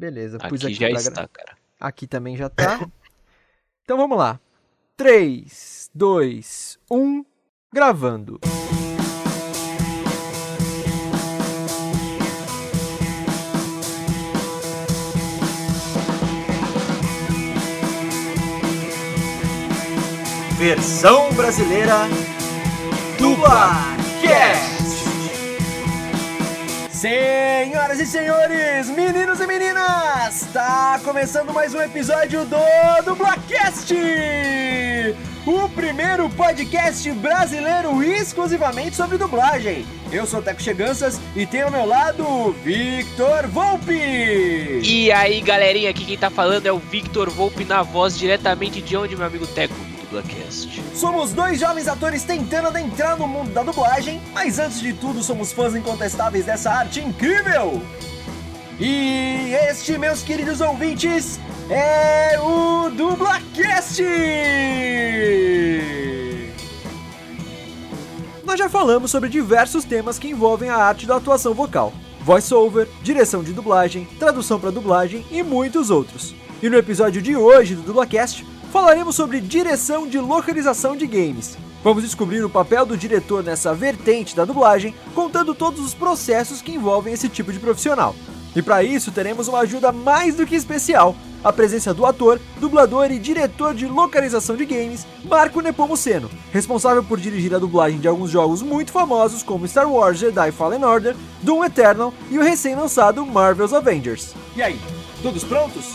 Beleza, pus aqui, aqui já está, cara. Aqui também já tá. então vamos lá. 3, 2, 1, gravando. Versão brasileira Dublacast. Senhoras e senhores, meninos e meninas, está começando mais um episódio do Dublacast! O primeiro podcast brasileiro exclusivamente sobre dublagem. Eu sou o Teco Cheganças e tenho ao meu lado Victor Volpe. E aí, galerinha, aqui quem tá falando é o Victor Volpe na voz diretamente de onde, meu amigo Teco? Dublacast. Somos dois jovens atores tentando adentrar no mundo da dublagem, mas antes de tudo somos fãs incontestáveis dessa arte incrível. E este, meus queridos ouvintes, é o Dublacast! Nós já falamos sobre diversos temas que envolvem a arte da atuação vocal, voice-over, direção de dublagem, tradução para dublagem e muitos outros. E no episódio de hoje do Dublacast, falaremos sobre direção de localização de games. Vamos descobrir o papel do diretor nessa vertente da dublagem, contando todos os processos que envolvem esse tipo de profissional. E para isso teremos uma ajuda mais do que especial, a presença do ator, dublador e diretor de localização de games, Marco Nepomuceno, responsável por dirigir a dublagem de alguns jogos muito famosos como Star Wars Jedi Fallen Order, Doom Eternal e o recém-lançado Marvel's Avengers. E aí, todos prontos?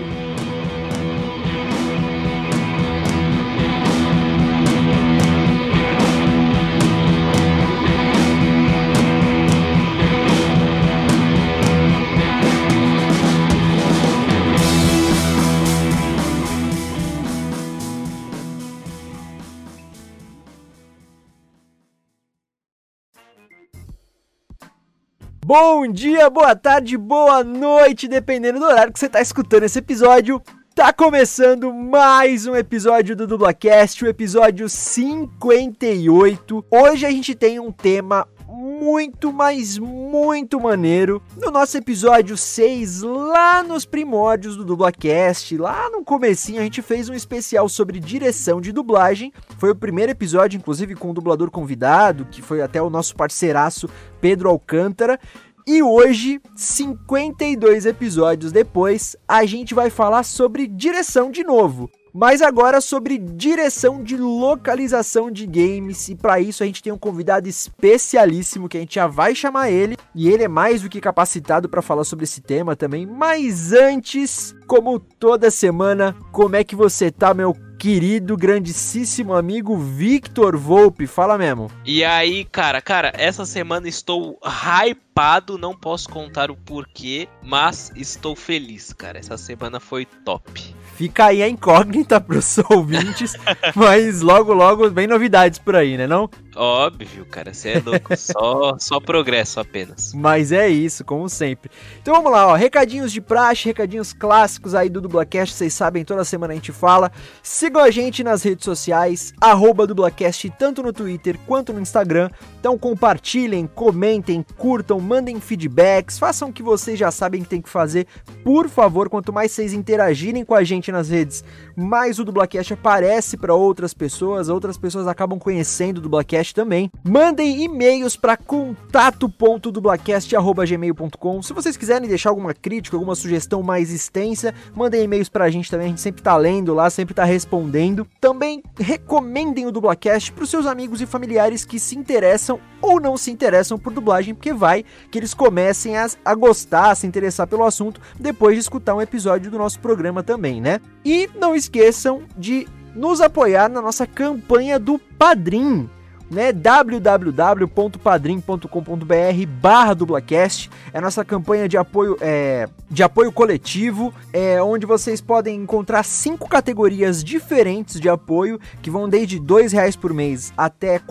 Bom dia, boa tarde, boa noite, dependendo do horário que você está escutando esse episódio. Tá começando mais um episódio do Dublacast, o episódio 58. Hoje a gente tem um tema muito, mas muito maneiro. No nosso episódio 6, lá nos primórdios do Dublacast, lá no comecinho, a gente fez um especial sobre direção de dublagem. Foi o primeiro episódio, inclusive, com o dublador convidado, que foi até o nosso parceiraço Pedro Alcântara. E hoje, 52 episódios depois, a gente vai falar sobre direção de novo. Mas agora sobre direção de localização de games e para isso a gente tem um convidado especialíssimo que a gente já vai chamar ele e ele é mais do que capacitado para falar sobre esse tema também. Mas antes, como toda semana, como é que você tá, meu querido, grandíssimo amigo Victor Volpe. Fala mesmo. E aí, cara, cara, essa semana estou hypado, não posso contar o porquê, mas estou feliz, cara. Essa semana foi top. Fica aí a incógnita pros ouvintes, mas logo, logo vem novidades por aí, né não? Óbvio, cara, você é louco. só, só progresso apenas. Mas é isso, como sempre. Então vamos lá, ó. Recadinhos de praxe, recadinhos clássicos aí do Dublacast, vocês sabem, toda semana a gente fala. Sigam a gente nas redes sociais, arroba Dublacast, tanto no Twitter quanto no Instagram. Então compartilhem, comentem, curtam, mandem feedbacks, façam o que vocês já sabem que tem que fazer. Por favor, quanto mais vocês interagirem com a gente nas redes, mais o Dublacast aparece para outras pessoas, outras pessoas acabam conhecendo o Dublacast também. Mandem e-mails para contato.dublacast.gmail.com. Se vocês quiserem deixar alguma crítica, alguma sugestão mais extensa, mandem e-mails para a gente também. A gente sempre tá lendo lá, sempre tá respondendo. Também recomendem o Dublacast para os seus amigos e familiares que se interessam ou não se interessam por dublagem, porque vai que eles comecem a, a gostar, a se interessar pelo assunto depois de escutar um episódio do nosso programa também, né? E não esqueçam de nos apoiar na nossa campanha do Padrim né? www.padrim.com.br barra dublacast é a nossa campanha de apoio, é, de apoio coletivo, é, onde vocês podem encontrar cinco categorias diferentes de apoio, que vão desde R$ reais por mês até R$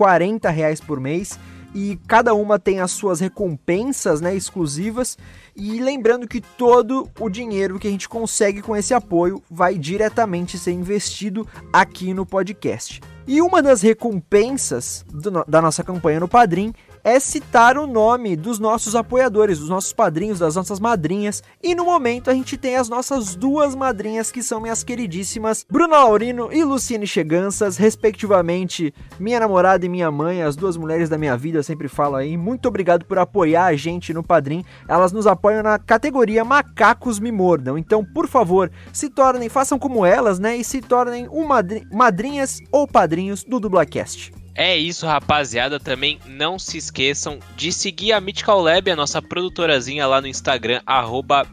reais por mês. E cada uma tem as suas recompensas, né, exclusivas. E lembrando que todo o dinheiro que a gente consegue com esse apoio vai diretamente ser investido aqui no podcast. E uma das recompensas do, da nossa campanha no Padrim é citar o nome dos nossos apoiadores, dos nossos padrinhos, das nossas madrinhas. E no momento a gente tem as nossas duas madrinhas, que são minhas queridíssimas Bruna Laurino e Luciene Cheganças, respectivamente minha namorada e minha mãe, as duas mulheres da minha vida, eu sempre falo aí. Muito obrigado por apoiar a gente no Padrim. Elas nos apoiam na categoria Macacos Me Mordam. Então, por favor, se tornem, façam como elas, né? E se tornem um madri madrinhas ou padrinhos do Dublacast. É isso, rapaziada. Também não se esqueçam de seguir a Mythical Lab, a nossa produtorazinha lá no Instagram, arroba.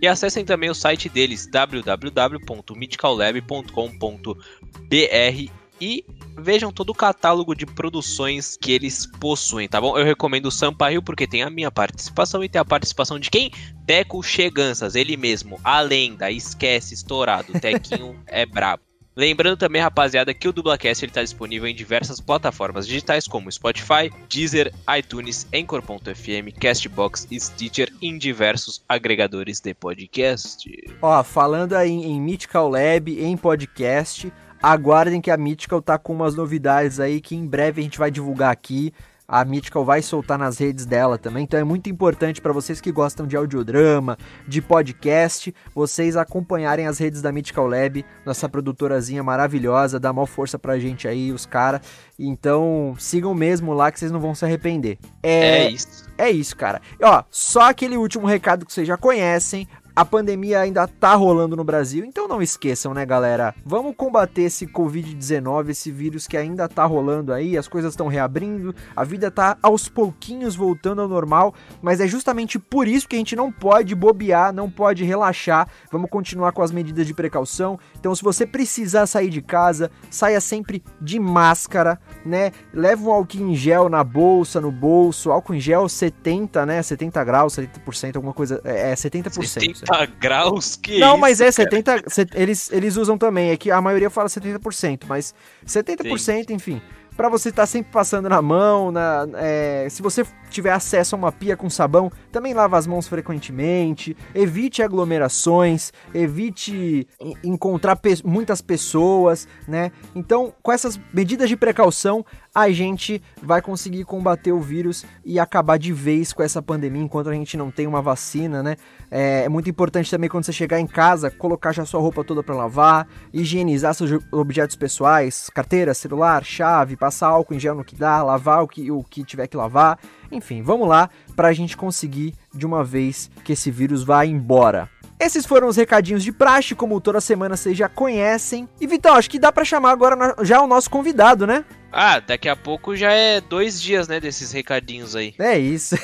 E acessem também o site deles, www.mythicallab.com.br e vejam todo o catálogo de produções que eles possuem, tá bom? Eu recomendo o Sampaio porque tem a minha participação e tem a participação de quem? Deco Cheganças, ele mesmo, a lenda, esquece, estourado, Tequinho é brabo. Lembrando também, rapaziada, que o Dublacast está disponível em diversas plataformas digitais como Spotify, Deezer, iTunes, Anchor.fm, Castbox e Stitcher em diversos agregadores de podcast. Ó, falando aí em Mythical Lab, em podcast, aguardem que a Mythical tá com umas novidades aí que em breve a gente vai divulgar aqui a Mythical vai soltar nas redes dela também. Então é muito importante para vocês que gostam de audiodrama, de podcast, vocês acompanharem as redes da Mythical Lab, nossa produtorazinha maravilhosa, dá maior força pra gente aí, os caras. Então sigam mesmo lá que vocês não vão se arrepender. É, é isso. É isso, cara. E, ó, só aquele último recado que vocês já conhecem. A pandemia ainda tá rolando no Brasil, então não esqueçam, né, galera? Vamos combater esse Covid-19, esse vírus que ainda tá rolando aí, as coisas estão reabrindo, a vida tá aos pouquinhos voltando ao normal, mas é justamente por isso que a gente não pode bobear, não pode relaxar. Vamos continuar com as medidas de precaução. Então, se você precisar sair de casa, saia sempre de máscara, né? Leva um álcool em gel na bolsa, no bolso, álcool em gel 70, né? 70 graus, 70%, alguma coisa, é 70%. 70 graus? Que Não, isso, mas é cara? 70. eles, eles usam também. É que a maioria fala 70%, mas 70%, enfim. Pra você estar tá sempre passando na mão, na, é, se você tiver acesso a uma pia com sabão, também lava as mãos frequentemente, evite aglomerações, evite encontrar pe muitas pessoas, né? Então, com essas medidas de precaução, a gente vai conseguir combater o vírus e acabar de vez com essa pandemia enquanto a gente não tem uma vacina, né? É, é muito importante também quando você chegar em casa, colocar já sua roupa toda para lavar, higienizar seus objetos pessoais, carteira, celular, chave, passar álcool em gel no que dá, lavar o que, o que tiver que lavar. Enfim, vamos lá para a gente conseguir de uma vez que esse vírus vá embora. Esses foram os recadinhos de praxe, como toda semana vocês já conhecem. E Vitão, acho que dá para chamar agora já o nosso convidado, né? Ah, daqui a pouco já é dois dias, né, desses recadinhos aí. É isso.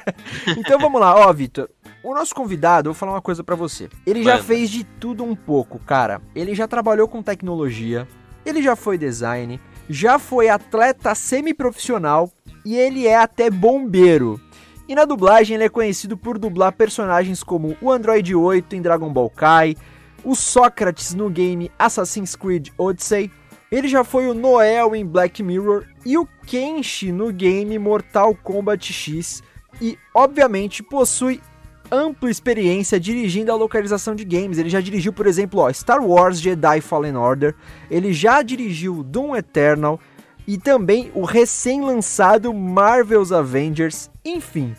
então vamos lá, ó, Vitor. O nosso convidado, eu vou falar uma coisa para você. Ele já fez de tudo um pouco, cara. Ele já trabalhou com tecnologia, ele já foi design, já foi atleta semiprofissional e ele é até bombeiro. E na dublagem ele é conhecido por dublar personagens como o Android 8 em Dragon Ball Kai, o Sócrates no game Assassin's Creed Odyssey, ele já foi o Noel em Black Mirror e o Kenshi no game Mortal Kombat X e, obviamente, possui ampla experiência dirigindo a localização de games. Ele já dirigiu, por exemplo, ó, Star Wars Jedi Fallen Order, ele já dirigiu Doom Eternal e também o recém-lançado Marvel's Avengers, enfim.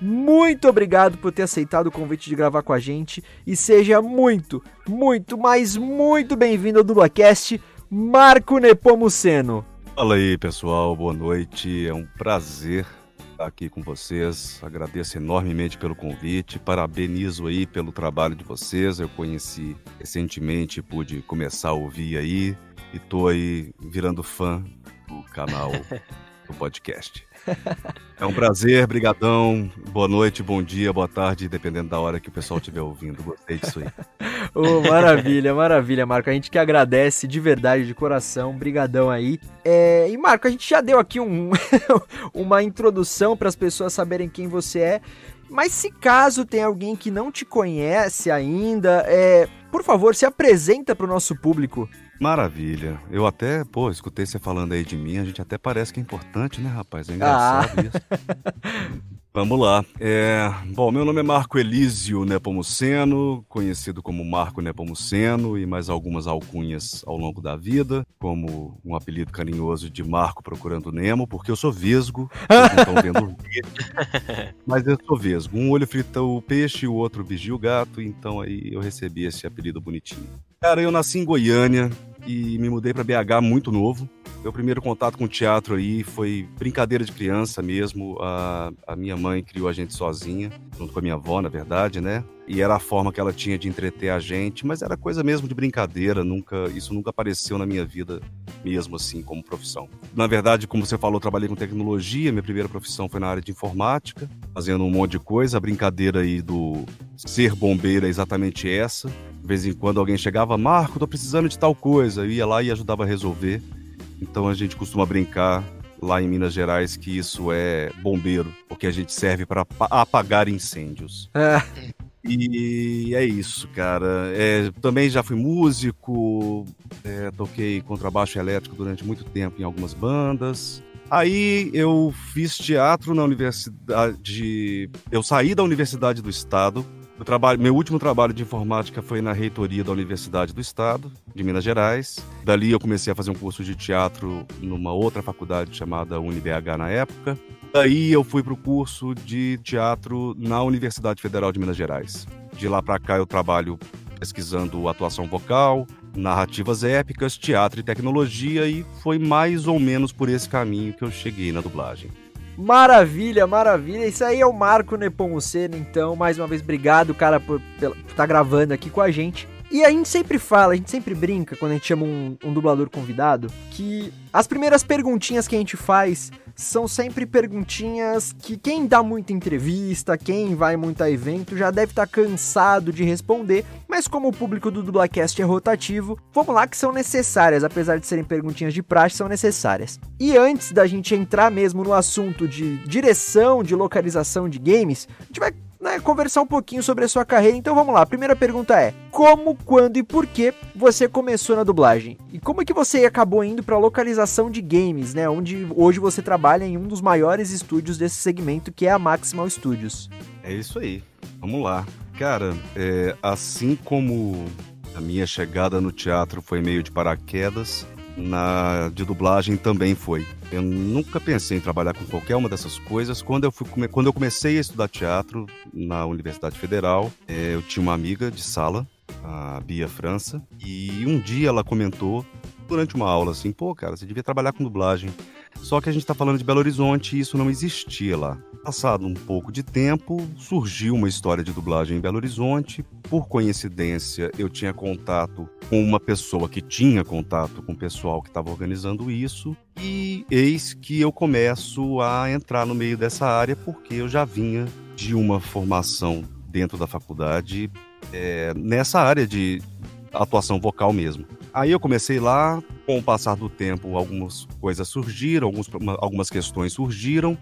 Muito obrigado por ter aceitado o convite de gravar com a gente e seja muito, muito, mas muito bem-vindo ao Dublacast, Marco Nepomuceno. Fala aí, pessoal, boa noite. É um prazer estar aqui com vocês. Agradeço enormemente pelo convite. Parabenizo aí pelo trabalho de vocês. Eu conheci recentemente, pude começar a ouvir aí e tô aí virando fã do canal do podcast. É um prazer, brigadão. Boa noite, bom dia, boa tarde, dependendo da hora que o pessoal estiver ouvindo. Gostei disso aí. Oh, maravilha, maravilha, Marco. A gente que agradece de verdade, de coração. Brigadão aí. É, e, Marco, a gente já deu aqui um, uma introdução para as pessoas saberem quem você é. Mas se caso tem alguém que não te conhece ainda, é, por favor, se apresenta para o nosso público. Maravilha. Eu até, pô, escutei você falando aí de mim, a gente até parece que é importante, né, rapaz? É engraçado ah. isso. Vamos lá. É, bom, meu nome é Marco Elísio Nepomuceno, conhecido como Marco Nepomuceno e mais algumas alcunhas ao longo da vida, como um apelido carinhoso de Marco Procurando Nemo, porque eu sou vesgo, estão vendo mas eu sou vesgo. Um olho frita o peixe e o outro vigia o gato, então aí eu recebi esse apelido bonitinho. Cara, eu nasci em Goiânia e me mudei para BH muito novo. Meu primeiro contato com o teatro aí foi brincadeira de criança mesmo. A, a minha mãe criou a gente sozinha, junto com a minha avó, na verdade, né? E era a forma que ela tinha de entreter a gente, mas era coisa mesmo de brincadeira, nunca, isso nunca apareceu na minha vida mesmo assim como profissão. Na verdade, como você falou, trabalhei com tecnologia, minha primeira profissão foi na área de informática, fazendo um monte de coisa. A brincadeira aí do ser bombeiro é exatamente essa. De vez em quando alguém chegava, Marco, tô precisando de tal coisa, eu ia lá e ajudava a resolver. Então a gente costuma brincar lá em Minas Gerais que isso é bombeiro, porque a gente serve para apagar incêndios. É. E é isso, cara. É, também já fui músico, é, toquei contrabaixo elétrico durante muito tempo em algumas bandas. Aí eu fiz teatro na universidade. Eu saí da Universidade do Estado trabalho, meu último trabalho de informática foi na reitoria da Universidade do Estado, de Minas Gerais. Dali eu comecei a fazer um curso de teatro numa outra faculdade chamada UniBH na época. Daí eu fui para o curso de teatro na Universidade Federal de Minas Gerais. De lá para cá eu trabalho pesquisando atuação vocal, narrativas épicas, teatro e tecnologia e foi mais ou menos por esse caminho que eu cheguei na dublagem. Maravilha, maravilha. Isso aí é o Marco Nepomuceno, então. Mais uma vez, obrigado, cara, por estar tá gravando aqui com a gente. E a gente sempre fala, a gente sempre brinca quando a gente chama um, um dublador convidado, que as primeiras perguntinhas que a gente faz são sempre perguntinhas que quem dá muita entrevista, quem vai muito a evento, já deve estar tá cansado de responder, mas como o público do Dublacast é rotativo, vamos lá que são necessárias, apesar de serem perguntinhas de praxe, são necessárias. E antes da gente entrar mesmo no assunto de direção, de localização de games, a gente vai né, conversar um pouquinho sobre a sua carreira. Então vamos lá. A primeira pergunta é: como, quando e por que você começou na dublagem? E como é que você acabou indo para localização de games, né, onde hoje você trabalha em um dos maiores estúdios desse segmento, que é a Maximal Studios? É isso aí. Vamos lá. Cara, é, assim como a minha chegada no teatro foi meio de paraquedas, na de dublagem também foi. Eu nunca pensei em trabalhar com qualquer uma dessas coisas. Quando eu, fui, quando eu comecei a estudar teatro na Universidade Federal, é, eu tinha uma amiga de sala, a Bia França, e um dia ela comentou durante uma aula assim, pô, cara, você devia trabalhar com dublagem. Só que a gente está falando de Belo Horizonte e isso não existia lá. Passado um pouco de tempo, surgiu uma história de dublagem em Belo Horizonte. Por coincidência, eu tinha contato com uma pessoa que tinha contato com o pessoal que estava organizando isso. E eis que eu começo a entrar no meio dessa área porque eu já vinha de uma formação dentro da faculdade é, nessa área de atuação vocal mesmo. Aí eu comecei lá, com o passar do tempo, algumas coisas surgiram, alguns, algumas questões surgiram,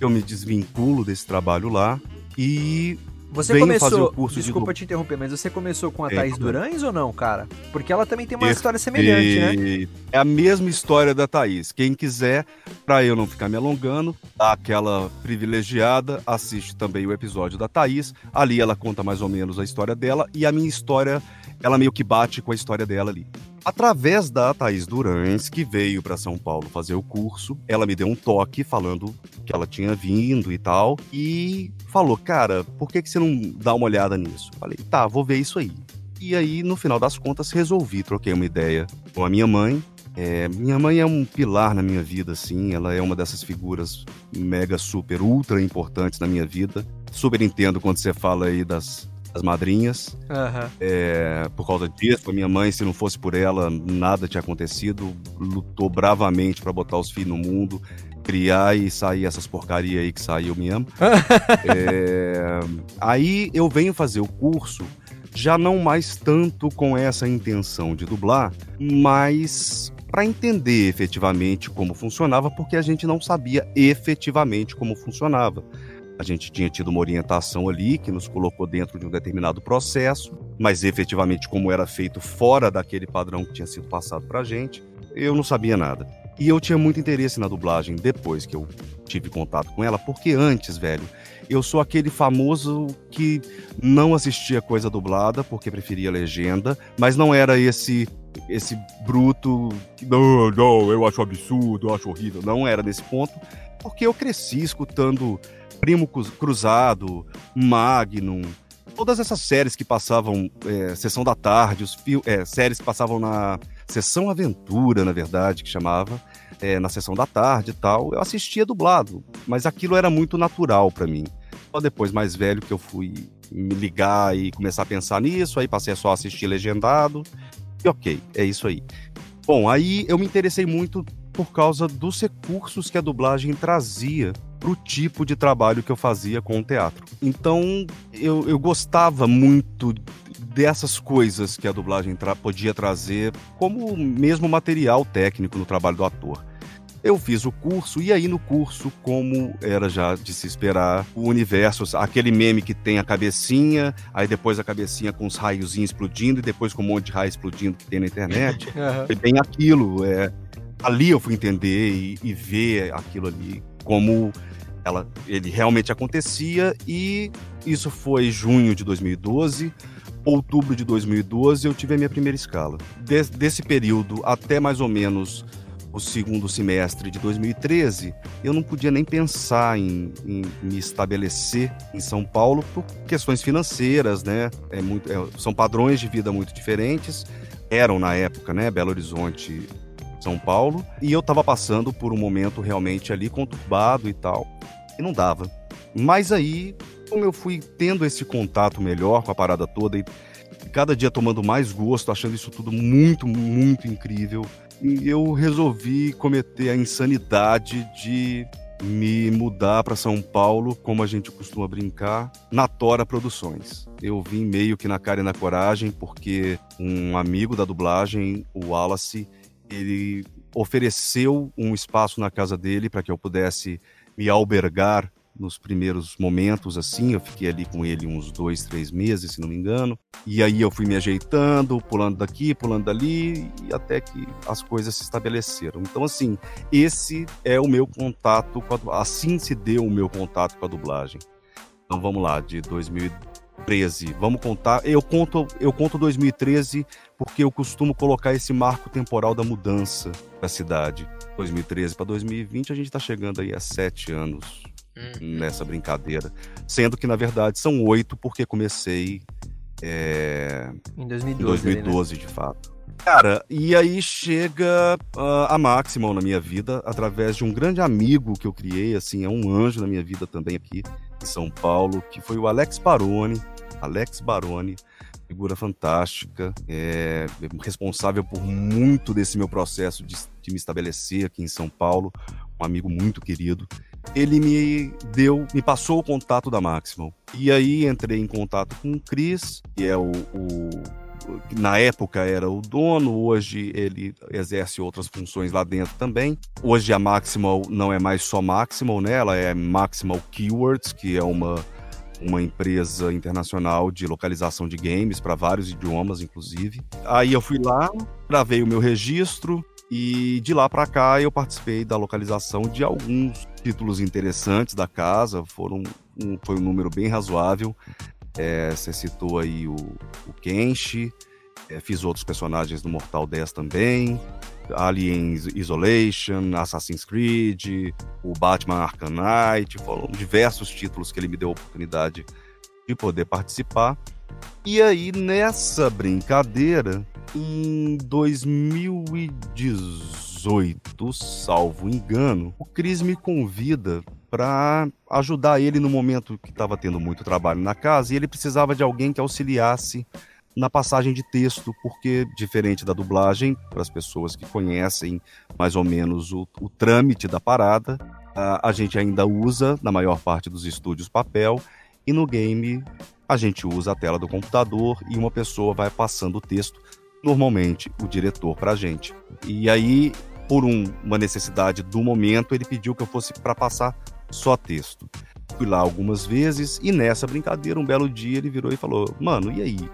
eu me desvinculo desse trabalho lá e você começou, desculpa de... te interromper, mas você começou com a é, Thaís Durães ou não, cara? Porque ela também tem uma história semelhante, né? É a mesma história da Thaís. Quem quiser, para eu não ficar me alongando, dá aquela privilegiada, assiste também o episódio da Thaís. Ali ela conta mais ou menos a história dela e a minha história, ela meio que bate com a história dela ali. Através da Thaís Durães, que veio para São Paulo fazer o curso, ela me deu um toque falando que ela tinha vindo e tal, e falou: Cara, por que, que você não dá uma olhada nisso? Falei: Tá, vou ver isso aí. E aí, no final das contas, resolvi, troquei uma ideia com a minha mãe. É, minha mãe é um pilar na minha vida, assim, ela é uma dessas figuras mega, super, ultra importantes na minha vida. Super entendo quando você fala aí das, as madrinhas. Uhum. É, por causa disso, a minha mãe, se não fosse por ela, nada tinha acontecido. Lutou bravamente para botar os filhos no mundo, criar e sair essas porcaria aí que saiu mesmo. é, aí eu venho fazer o curso já não mais tanto com essa intenção de dublar, mas para entender efetivamente como funcionava, porque a gente não sabia efetivamente como funcionava. A gente tinha tido uma orientação ali que nos colocou dentro de um determinado processo mas efetivamente como era feito fora daquele padrão que tinha sido passado pra gente, eu não sabia nada. E eu tinha muito interesse na dublagem depois que eu tive contato com ela, porque antes, velho, eu sou aquele famoso que não assistia coisa dublada porque preferia legenda, mas não era esse esse bruto que não, não, eu acho absurdo, eu acho horrível. Não era nesse ponto, porque eu cresci escutando Primo Cruzado, Magnum, todas essas séries que passavam é, sessão da tarde, os é, séries que passavam na sessão Aventura, na verdade, que chamava é, na sessão da tarde e tal, eu assistia dublado, mas aquilo era muito natural para mim. Só depois, mais velho, que eu fui me ligar e começar a pensar nisso, aí passei a só assistir legendado, e ok, é isso aí. Bom, aí eu me interessei muito por causa dos recursos que a dublagem trazia para o tipo de trabalho que eu fazia com o teatro. Então, eu, eu gostava muito dessas coisas que a dublagem tra podia trazer como mesmo material técnico no trabalho do ator. Eu fiz o curso, e aí no curso, como era já de se esperar, o universo, aquele meme que tem a cabecinha, aí depois a cabecinha com os raiozinhos explodindo, e depois com um monte de raio explodindo que tem na internet. Uhum. Foi bem aquilo. É, ali eu fui entender e, e ver aquilo ali como ela, ele realmente acontecia, e isso foi junho de 2012 outubro de 2012, eu tive a minha primeira escala. Des, desse período até mais ou menos o segundo semestre de 2013, eu não podia nem pensar em, em me estabelecer em São Paulo por questões financeiras, né? É muito, é, são padrões de vida muito diferentes. Eram na época, né? Belo Horizonte, São Paulo. E eu estava passando por um momento realmente ali conturbado e tal. E não dava. Mas aí, como eu fui tendo esse contato melhor com a parada toda e cada dia tomando mais gosto, achando isso tudo muito, muito incrível, eu resolvi cometer a insanidade de me mudar para São Paulo, como a gente costuma brincar, na Tora Produções. Eu vim meio que na cara e na coragem, porque um amigo da dublagem, o Wallace, ele ofereceu um espaço na casa dele para que eu pudesse me albergar nos primeiros momentos, assim. Eu fiquei ali com ele uns dois, três meses, se não me engano. E aí eu fui me ajeitando, pulando daqui, pulando dali, e até que as coisas se estabeleceram. Então, assim, esse é o meu contato com a, Assim se deu o meu contato com a dublagem. Então vamos lá, de 2013. Vamos contar. Eu conto, eu conto 2013 porque eu costumo colocar esse marco temporal da mudança da cidade. 2013 para 2020, a gente está chegando aí a sete anos Uhum. nessa brincadeira. Sendo que, na verdade, são oito, porque comecei é, em 2012, em 2012 ali, né? de fato. Cara, e aí chega uh, a Maximal na minha vida através de um grande amigo que eu criei, assim, é um anjo na minha vida também aqui em São Paulo, que foi o Alex Baroni. Alex Baroni, figura fantástica, é responsável por muito desse meu processo de, de me estabelecer aqui em São Paulo, um amigo muito querido ele me deu, me passou o contato da Maximal. E aí entrei em contato com o Chris, que é o, o na época era o dono, hoje ele exerce outras funções lá dentro também. Hoje a Maximal não é mais só Maximal, né? Ela é Maximal Keywords, que é uma uma empresa internacional de localização de games para vários idiomas, inclusive. Aí eu fui lá, gravei o meu registro, e de lá para cá eu participei da localização de alguns títulos interessantes da casa, foram um, foi um número bem razoável. É, você citou aí o, o Kenshi, é, fiz outros personagens do Mortal 10 também, Alien Isolation, Assassin's Creed, o Batman Arkham Knight, foram diversos títulos que ele me deu a oportunidade de poder participar. E aí, nessa brincadeira, em 2018, salvo engano, o Cris me convida para ajudar ele no momento que estava tendo muito trabalho na casa e ele precisava de alguém que auxiliasse na passagem de texto, porque diferente da dublagem, para as pessoas que conhecem mais ou menos o, o trâmite da parada, a, a gente ainda usa, na maior parte dos estúdios, papel, e no game a gente usa a tela do computador e uma pessoa vai passando o texto normalmente o diretor para a gente. E aí, por um, uma necessidade do momento, ele pediu que eu fosse para passar só texto. Fui lá algumas vezes e nessa brincadeira, um belo dia, ele virou e falou: Mano, e aí?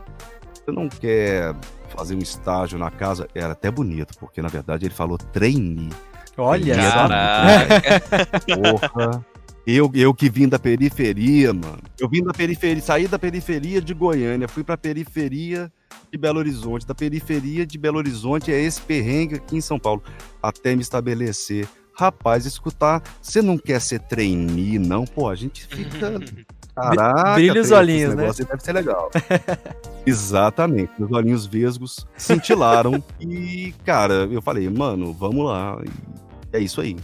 você não quer fazer um estágio na casa? Era até bonito, porque na verdade ele falou trainee. Olha. Porra. Eu, eu que vim da periferia, mano. Eu vim da periferia, saí da periferia de Goiânia, fui pra periferia de Belo Horizonte. Da periferia de Belo Horizonte é esse perrengue aqui em São Paulo, até me estabelecer. Rapaz, escutar, você não quer ser trainee, não? Pô, a gente fica. Caraca, brilha os olhinhos, esse né? Deve ser legal. Exatamente, meus olhinhos vesgos cintilaram. e, cara, eu falei, mano, vamos lá. E é isso aí.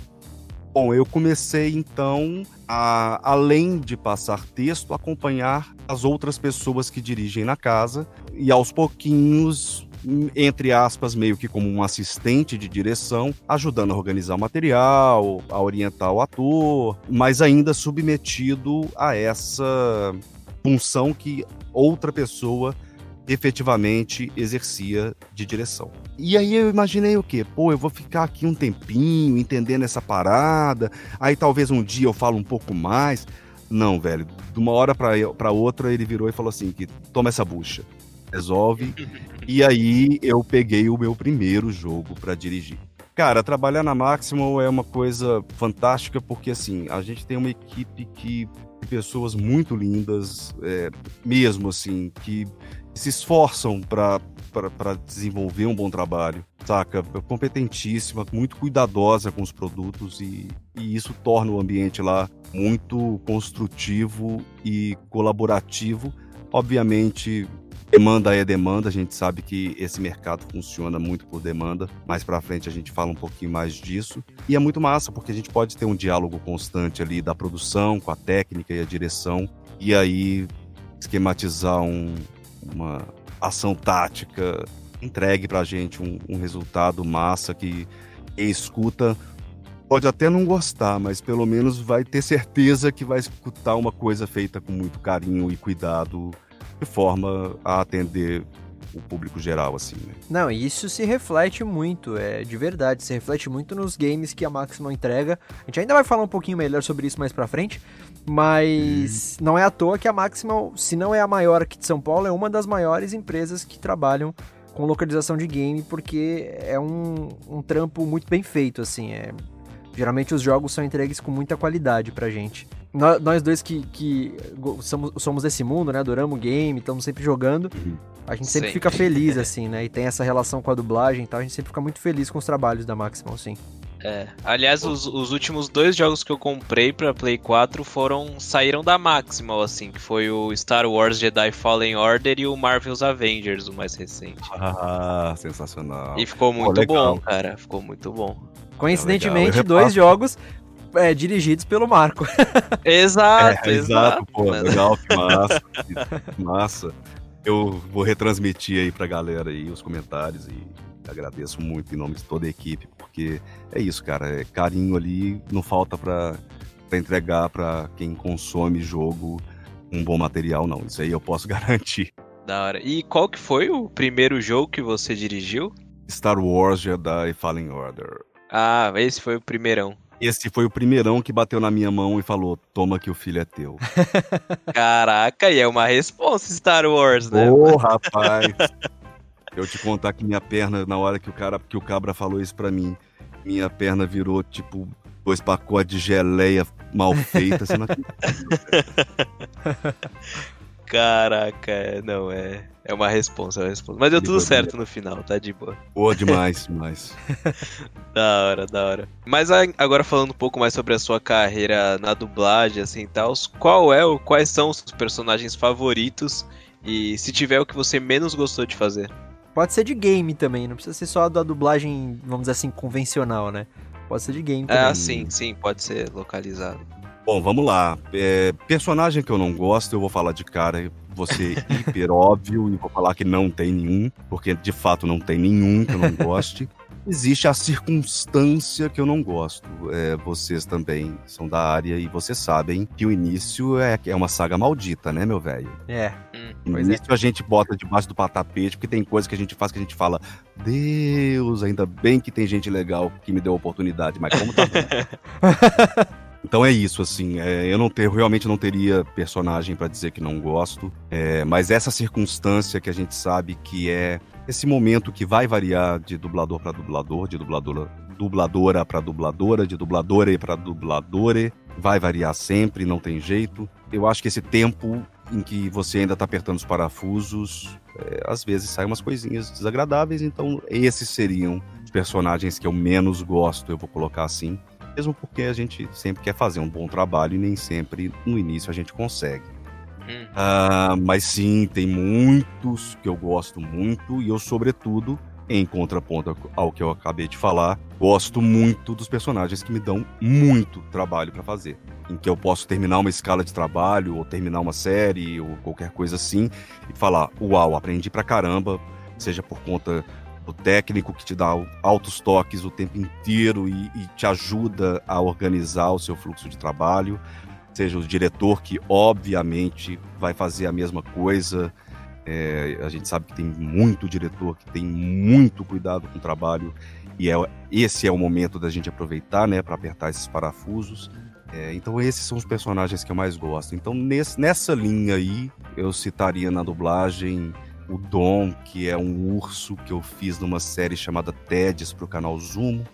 Bom, eu comecei então a, além de passar texto, acompanhar as outras pessoas que dirigem na casa e aos pouquinhos, entre aspas, meio que como um assistente de direção, ajudando a organizar o material, a orientar o ator, mas ainda submetido a essa função que outra pessoa efetivamente exercia de direção. E aí eu imaginei o quê? Pô, eu vou ficar aqui um tempinho entendendo essa parada, aí talvez um dia eu falo um pouco mais. Não, velho, de uma hora pra outra ele virou e falou assim: que toma essa bucha, resolve. e aí eu peguei o meu primeiro jogo pra dirigir. Cara, trabalhar na Maximal é uma coisa fantástica porque assim, a gente tem uma equipe que pessoas muito lindas, é, mesmo assim, que se esforçam para desenvolver um bom trabalho, saca? Competentíssima, muito cuidadosa com os produtos e, e isso torna o ambiente lá muito construtivo e colaborativo. Obviamente, demanda é demanda, a gente sabe que esse mercado funciona muito por demanda. Mais para frente a gente fala um pouquinho mais disso. E é muito massa porque a gente pode ter um diálogo constante ali da produção com a técnica e a direção e aí esquematizar um, uma ação tática entregue pra gente um, um, resultado massa que escuta pode até não gostar, mas pelo menos vai ter certeza que vai escutar uma coisa feita com muito carinho e cuidado de forma a atender o público geral, assim, né? Não, isso se reflete muito, é de verdade, se reflete muito nos games que a Maximum entrega. A gente ainda vai falar um pouquinho melhor sobre isso mais pra frente, mas hum. não é à toa que a Maximum, se não é a maior aqui de São Paulo, é uma das maiores empresas que trabalham com localização de game, porque é um, um trampo muito bem feito, assim, é... Geralmente os jogos são entregues com muita qualidade pra gente. Nós, nós dois que, que somos, somos desse mundo, né? Adoramos game, estamos sempre jogando. Uhum. A gente sempre, fica feliz, assim, né? E tem essa relação com a dublagem e tal. A gente sempre fica muito feliz com os trabalhos da Maximal, sim. É. Aliás, os, os, últimos dois jogos que eu comprei pra Play 4 foram. saíram da Maximal, assim, que foi o Star Wars Jedi Fallen Order e o Marvel's Avengers, o mais recente. Ah, sensacional. E ficou muito Pô, bom, cara. Ficou muito bom. Coincidentemente, dois jogos é, dirigidos pelo Marco. exato, é, exato. exato. Pô, legal, que massa. que massa. Eu vou retransmitir aí pra galera aí os comentários e agradeço muito em nome de toda a equipe, porque é isso, cara. É carinho ali, não falta pra, pra entregar pra quem consome jogo um bom material, não. Isso aí eu posso garantir. Da hora. E qual que foi o primeiro jogo que você dirigiu? Star Wars Jedi Fallen Order. Ah, esse foi o primeirão. Esse foi o primeirão que bateu na minha mão e falou: Toma que o filho é teu. Caraca, e é uma resposta Star Wars, né? Ô, oh, rapaz. Eu te contar que minha perna, na hora que o cara, que o cabra falou isso pra mim, minha perna virou tipo dois pacotes de geleia mal feita. Você não Caraca, não, é. É uma resposta, é uma resposta. Mas deu de tudo boa, certo no final, tá de boa. Boa demais, demais. da hora, da hora. Mas agora falando um pouco mais sobre a sua carreira na dublagem, assim e tal, qual é, quais são os personagens favoritos e se tiver o que você menos gostou de fazer? Pode ser de game também, não precisa ser só da dublagem, vamos dizer assim, convencional, né? Pode ser de game também. Ah, sim, sim, pode ser localizado. Bom, vamos lá. É, personagem que eu não gosto, eu vou falar de cara, vou ser hiper óbvio e vou falar que não tem nenhum, porque de fato não tem nenhum que eu não goste. Existe a circunstância que eu não gosto. É, vocês também são da área e vocês sabem que o início é, é uma saga maldita, né, meu velho? É. No início é. a gente bota debaixo do patapete, porque tem coisa que a gente faz que a gente fala, Deus, ainda bem que tem gente legal que me deu a oportunidade, mas como tá bom? Então é isso, assim. É, eu não ter, realmente não teria personagem para dizer que não gosto, é, mas essa circunstância que a gente sabe que é esse momento que vai variar de dublador para dublador, de dubladora, dubladora para dubladora, de dubladora para dubladora, vai variar sempre, não tem jeito. Eu acho que esse tempo em que você ainda está apertando os parafusos, é, às vezes saem umas coisinhas desagradáveis, então esses seriam os personagens que eu menos gosto, eu vou colocar assim mesmo porque a gente sempre quer fazer um bom trabalho e nem sempre no início a gente consegue. Hum. Uh, mas sim, tem muitos que eu gosto muito e eu, sobretudo, em contraponto ao que eu acabei de falar, gosto muito dos personagens que me dão muito trabalho para fazer. Em que eu posso terminar uma escala de trabalho, ou terminar uma série, ou qualquer coisa assim, e falar: Uau, aprendi pra caramba, seja por conta o técnico que te dá altos toques o tempo inteiro e, e, te ajuda a organizar o seu fluxo de trabalho, seja o diretor que obviamente vai fazer a mesma coisa. É, a gente sabe que tem muito diretor que tem muito cuidado com o trabalho e é, esse é o momento da gente aproveitar, né, para apertar esses parafusos. É, então esses são os personagens que eu mais gosto. Então nesse, nessa linha aí eu citaria na dublagem o Dom, que é um urso que eu fiz numa série chamada TEDs para o canal Zumo.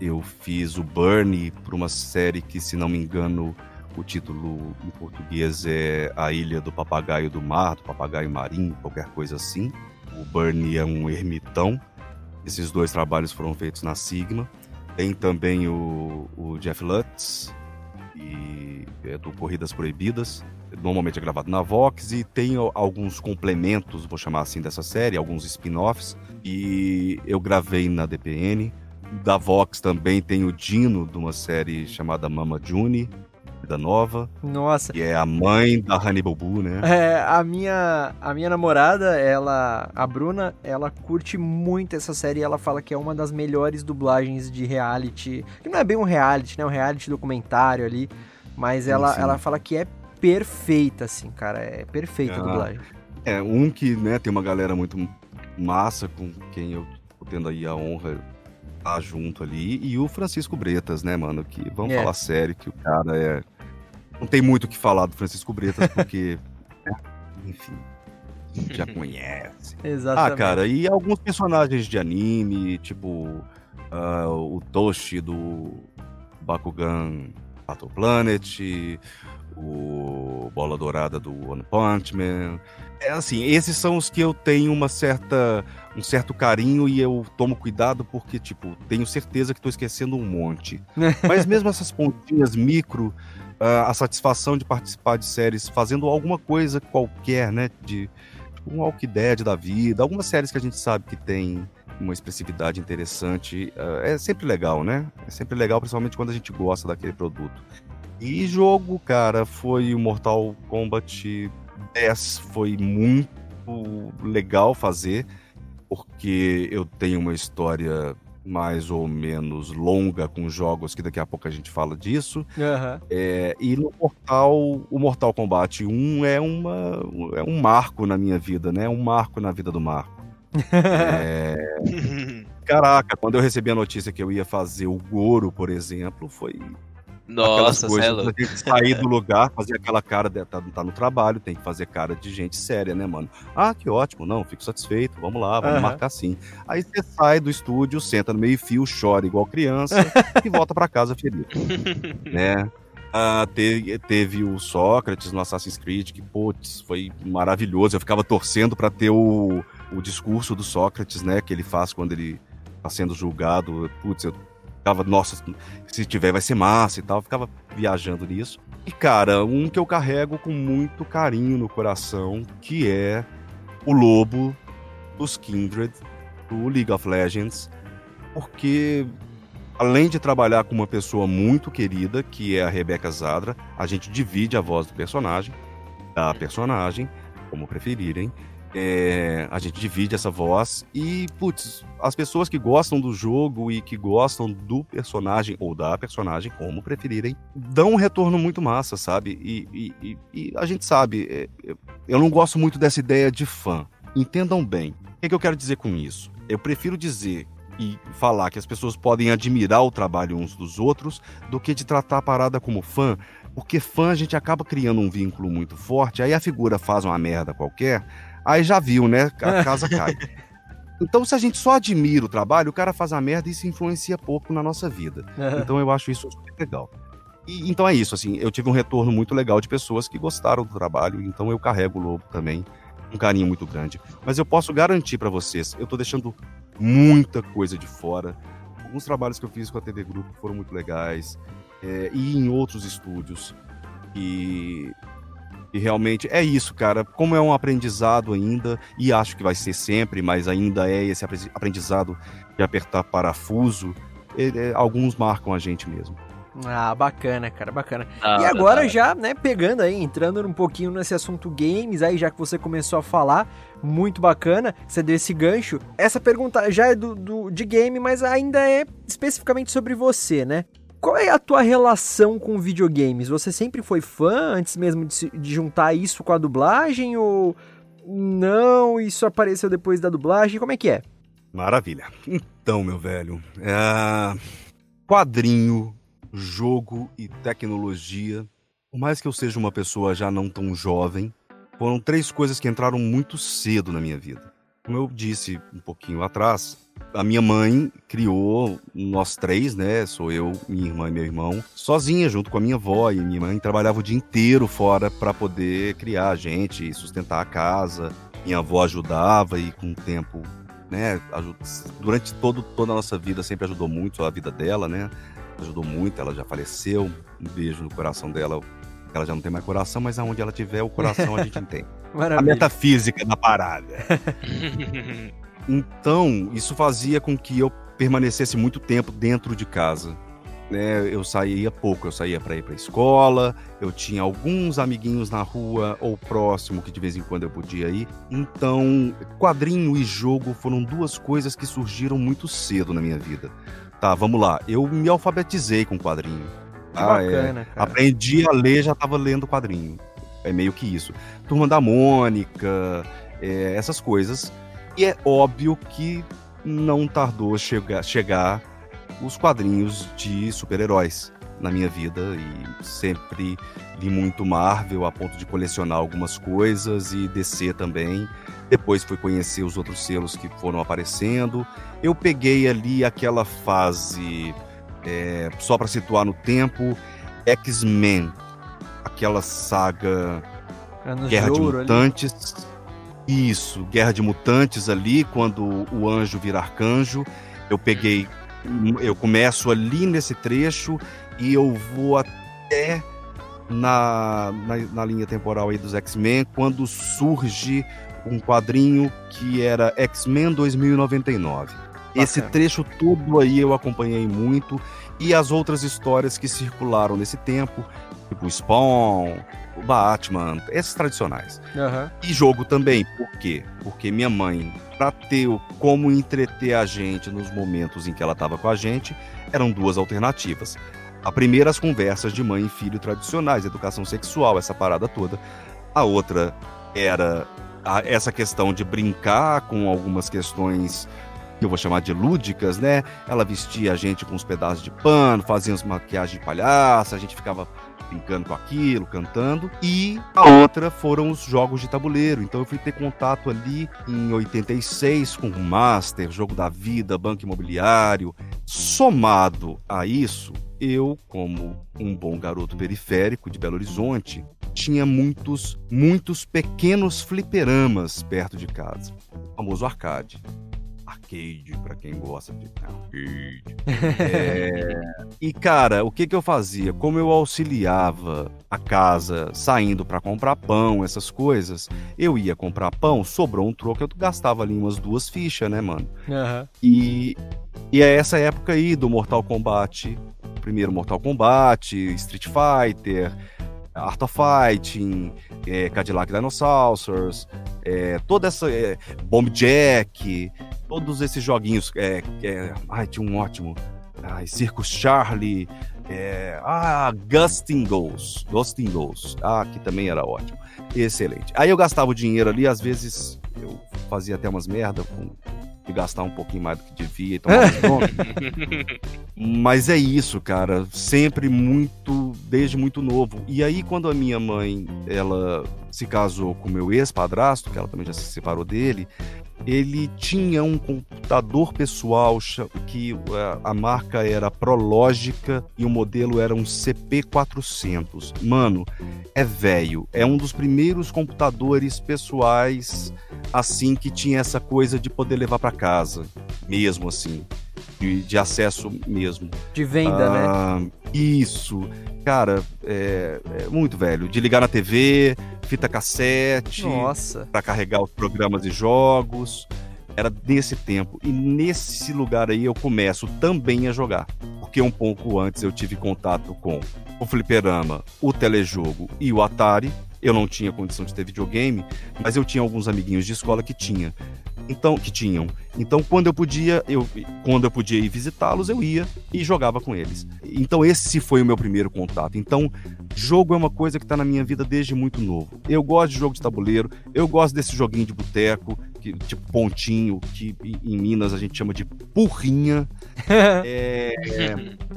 Eu fiz o Bernie para uma série que, se não me engano, o título em português é A Ilha do Papagaio do Mar, do Papagaio Marinho, qualquer coisa assim. O Bernie é um ermitão. Esses dois trabalhos foram feitos na Sigma. Tem também o, o Jeff Lutz, e é do Corridas Proibidas, normalmente é gravado na Vox e tem alguns complementos, vou chamar assim, dessa série, alguns spin-offs. E eu gravei na DPN. Da Vox também tem o Dino, de uma série chamada Mama June, da nova. Nossa. Que é a mãe da Hannibal Boo, né? É, a minha, a minha namorada, ela, a Bruna, ela curte muito essa série e ela fala que é uma das melhores dublagens de reality. Que não é bem um reality, né? Um reality documentário ali. Mas ela, sim, ela fala que é perfeita, assim, cara. É perfeita a ah, dublagem. É, um que, né, tem uma galera muito massa com quem eu tô tendo aí a honra estar junto ali. E o Francisco Bretas, né, mano? Que vamos é. falar sério, que o cara é. Não tem muito o que falar do Francisco Bretas, porque. enfim. Já conhece. Exatamente. Ah, cara, e alguns personagens de anime, tipo uh, o Toshi do Bakugan Battle Planet, o Bola Dourada do One Punch Man. É assim, esses são os que eu tenho uma certa um certo carinho e eu tomo cuidado porque tipo, tenho certeza que estou esquecendo um monte. Mas mesmo essas pontinhas micro, uh, a satisfação de participar de séries fazendo alguma coisa qualquer, né, de tipo, um Walk da vida, algumas séries que a gente sabe que tem uma expressividade interessante, uh, é sempre legal, né? É sempre legal, principalmente quando a gente gosta daquele produto. E jogo, cara, foi o Mortal Kombat 10, foi muito legal fazer, porque eu tenho uma história mais ou menos longa com jogos, que daqui a pouco a gente fala disso. Uhum. É, e no Mortal, o Mortal Kombat 1 é, uma, é um marco na minha vida, né? Um marco na vida do Marco. é... Caraca, quando eu recebi a notícia que eu ia fazer o Goro, por exemplo, foi nossa, coisas, é a gente sair do lugar, fazer aquela cara de tá, tá, no trabalho, tem que fazer cara de gente séria, né, mano? Ah, que ótimo, não, fico satisfeito, vamos lá, vamos uhum. marcar sim. Aí você sai do estúdio, senta no meio fio, chora igual criança e volta para casa feliz, né? Ah, teve, teve, o Sócrates no Assassin's Creed, que, putz, foi maravilhoso. Eu ficava torcendo para ter o, o discurso do Sócrates, né, que ele faz quando ele tá sendo julgado. Putz, eu ficava, nossa, se tiver vai ser massa e tal, ficava viajando nisso. E cara, um que eu carrego com muito carinho no coração, que é o lobo dos Kindred, do League of Legends, porque além de trabalhar com uma pessoa muito querida, que é a Rebecca Zadra, a gente divide a voz do personagem, da personagem, como preferirem, é, a gente divide essa voz e, putz, as pessoas que gostam do jogo e que gostam do personagem ou da personagem, como preferirem, dão um retorno muito massa, sabe? E, e, e, e a gente sabe, é, eu não gosto muito dessa ideia de fã. Entendam bem. O que, é que eu quero dizer com isso? Eu prefiro dizer e falar que as pessoas podem admirar o trabalho uns dos outros do que de tratar a parada como fã, porque fã a gente acaba criando um vínculo muito forte, aí a figura faz uma merda qualquer, aí já viu, né? A casa cai. Então, se a gente só admira o trabalho, o cara faz a merda e isso influencia pouco na nossa vida. Então, eu acho isso super legal. E, então é isso, assim, eu tive um retorno muito legal de pessoas que gostaram do trabalho, então eu carrego o Lobo também, um carinho muito grande. Mas eu posso garantir para vocês, eu tô deixando muita coisa de fora. Alguns trabalhos que eu fiz com a TV Grupo foram muito legais, é, e em outros estúdios. E, e realmente é isso, cara. Como é um aprendizado ainda, e acho que vai ser sempre, mas ainda é esse aprendizado de apertar parafuso, é, alguns marcam a gente mesmo. Ah, bacana, cara, bacana. Ah, e agora já, né, pegando aí, entrando um pouquinho nesse assunto games aí, já que você começou a falar, muito bacana, você deu esse gancho. Essa pergunta já é do, do de game, mas ainda é especificamente sobre você, né? Qual é a tua relação com videogames? Você sempre foi fã antes mesmo de, de juntar isso com a dublagem ou não? Isso apareceu depois da dublagem? Como é que é? Maravilha. Então, meu velho, é... quadrinho jogo e tecnologia. Por mais que eu seja uma pessoa já não tão jovem, foram três coisas que entraram muito cedo na minha vida. Como eu disse um pouquinho atrás, a minha mãe criou nós três, né? Sou eu, minha irmã e meu irmão, sozinha, junto com a minha avó. E minha mãe trabalhava o dia inteiro fora para poder criar a gente e sustentar a casa. Minha avó ajudava e com o tempo, né? Durante todo, toda a nossa vida sempre ajudou muito a vida dela, né? ajudou muito, ela já faleceu. Um beijo no coração dela. Ela já não tem mais coração, mas aonde ela tiver o coração a gente tem. Maravilha. A metafísica da parada. então, isso fazia com que eu permanecesse muito tempo dentro de casa. Né? Eu saía pouco, eu saía para ir para escola, eu tinha alguns amiguinhos na rua ou próximo que de vez em quando eu podia ir. Então, quadrinho e jogo foram duas coisas que surgiram muito cedo na minha vida. Tá, vamos lá. Eu me alfabetizei com quadrinho. Ah, bacana, é. cara. Aprendi a ler, já tava lendo quadrinho. É meio que isso. Turma da Mônica, é, essas coisas. E é óbvio que não tardou chegar, chegar os quadrinhos de super-heróis na minha vida e sempre li muito Marvel a ponto de colecionar algumas coisas e DC também. Depois fui conhecer os outros selos que foram aparecendo. Eu peguei ali aquela fase, é, só para situar no tempo, X-Men, aquela saga Anos Guerra de, de Mutantes. Ali. Isso, Guerra de Mutantes ali, quando o anjo vira arcanjo. Eu peguei, eu começo ali nesse trecho e eu vou até na, na, na linha temporal aí dos X-Men, quando surge um quadrinho que era X-Men 2099. Bacana. Esse trecho todo aí eu acompanhei muito e as outras histórias que circularam nesse tempo, tipo Spawn, o Batman, esses tradicionais. Uhum. E jogo também, por quê? Porque minha mãe, para ter como entreter a gente nos momentos em que ela estava com a gente, eram duas alternativas. A primeira, as conversas de mãe e filho tradicionais, educação sexual, essa parada toda. A outra era a, essa questão de brincar com algumas questões que eu vou chamar de lúdicas, né? Ela vestia a gente com uns pedaços de pano, fazia umas maquiagens de palhaça, a gente ficava brincando com aquilo, cantando. E a outra foram os jogos de tabuleiro. Então eu fui ter contato ali em 86 com o Master, Jogo da Vida, Banco Imobiliário. Somado a isso, eu, como um bom garoto periférico de Belo Horizonte, tinha muitos, muitos pequenos fliperamas perto de casa. O famoso arcade. Arcade, para quem gosta de arcade. É... E, cara, o que, que eu fazia? Como eu auxiliava a casa saindo para comprar pão, essas coisas, eu ia comprar pão, sobrou um troco, eu gastava ali umas duas fichas, né, mano? Uhum. E, e é essa época aí do Mortal Kombat, primeiro Mortal Kombat, Street Fighter, Art of Fighting, é, Cadillac Dinosaurs, é, toda essa. É, Bomb Jack, todos esses joguinhos. É, é, ai, tinha um ótimo. Ai, Circus Charlie. É, ah, Gusting Goals. Gusting Goals. Ah, que também era ótimo. Excelente. Aí eu gastava o dinheiro ali, às vezes eu fazia até umas merda com de gastar um pouquinho mais do que devia e tomar Mas é isso, cara. Sempre muito, desde muito novo. E aí, quando a minha mãe, ela se casou com meu ex-padrasto, que ela também já se separou dele, ele tinha um computador pessoal que é, a marca era Prológica e o modelo era um CP400. Mano, é velho, é um dos primeiros computadores pessoais assim que tinha essa coisa de poder levar para casa, mesmo assim, de, de, acesso mesmo. De venda, né? ah, né? Isso. Cara, é, é, muito velho. De ligar na TV, fita cassete. Nossa. Pra carregar os programas e jogos. Era desse tempo. E nesse lugar aí eu começo também a jogar. Porque um pouco antes eu tive contato com o fliperama, o telejogo e o Atari. Eu não tinha condição de ter videogame, mas eu tinha alguns amiguinhos de escola que tinha. Então, que tinham. Então, quando eu podia, eu quando eu podia ir visitá-los, eu ia e jogava com eles. Então, esse foi o meu primeiro contato. Então, jogo é uma coisa que está na minha vida desde muito novo. Eu gosto de jogo de tabuleiro, eu gosto desse joguinho de boteco, que, tipo pontinho, que em Minas a gente chama de purrinha. é,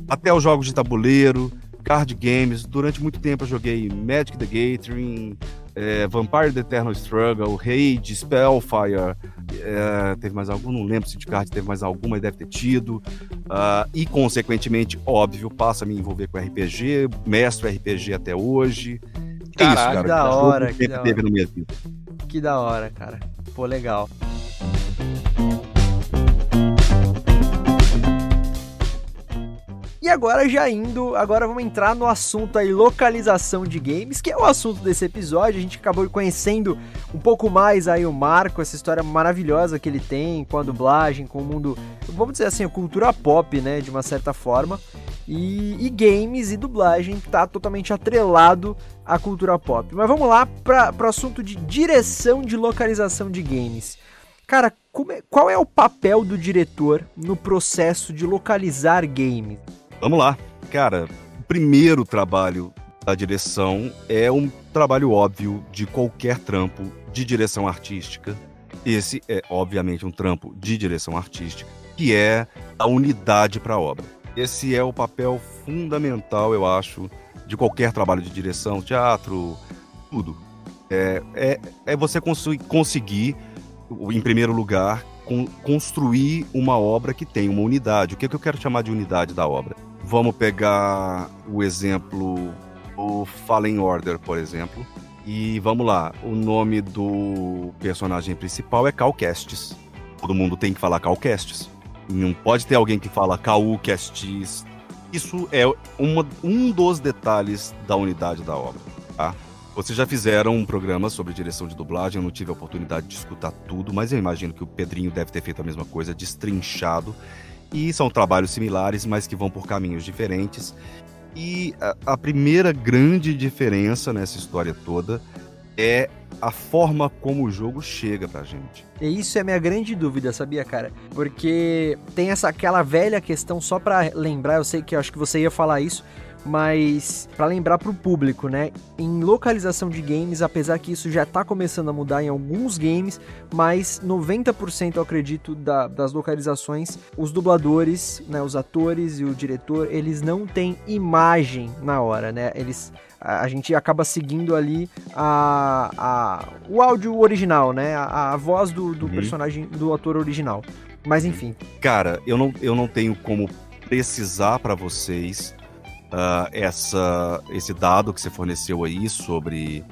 até os jogos de tabuleiro, card games. Durante muito tempo eu joguei Magic the Gathering, é, Vampire the Eternal Struggle, Rage, Spellfire, é, teve mais algum, não lembro se de card teve mais alguma, mas deve ter tido. Uh, e, consequentemente, óbvio, passa a me envolver com RPG, mestre RPG até hoje. É isso, cara. Que da hora, que da hora. Teve vida. Que da hora, cara. Pô, legal. E agora já indo, agora vamos entrar no assunto aí localização de games, que é o assunto desse episódio. A gente acabou conhecendo um pouco mais aí o Marco, essa história maravilhosa que ele tem com a dublagem, com o mundo, vamos dizer assim, a cultura pop, né, de uma certa forma. E, e games e dublagem tá totalmente atrelado à cultura pop. Mas vamos lá para o assunto de direção de localização de games. Cara, é, qual é o papel do diretor no processo de localizar games? Vamos lá. Cara, o primeiro trabalho da direção é um trabalho óbvio de qualquer trampo de direção artística. Esse é, obviamente, um trampo de direção artística, que é a unidade para a obra. Esse é o papel fundamental, eu acho, de qualquer trabalho de direção, teatro, tudo. É, é, é você conseguir, em primeiro lugar, construir uma obra que tem uma unidade. O que, é que eu quero chamar de unidade da obra? Vamos pegar o exemplo o Fallen Order, por exemplo. E vamos lá, o nome do personagem principal é Cal. Todo mundo tem que falar Cal. Não pode ter alguém que fala Cal. Isso é uma, um dos detalhes da unidade da obra, tá? Vocês já fizeram um programa sobre direção de dublagem, eu não tive a oportunidade de escutar tudo, mas eu imagino que o Pedrinho deve ter feito a mesma coisa, destrinchado. E são trabalhos similares, mas que vão por caminhos diferentes. E a, a primeira grande diferença nessa história toda é a forma como o jogo chega pra gente. E isso é minha grande dúvida, sabia, cara? Porque tem essa aquela velha questão só para lembrar, eu sei que eu acho que você ia falar isso, mas para lembrar para o público, né? Em localização de games, apesar que isso já está começando a mudar em alguns games, mas 90% eu acredito da, das localizações, os dubladores, né, os atores e o diretor, eles não têm imagem na hora, né? Eles a, gente acaba seguindo ali a, a, o áudio original, né? A, a voz do, do uhum. personagem, do ator original. Mas enfim. Cara, eu não, eu não tenho como precisar para vocês uh, essa, esse dado que você forneceu aí sobre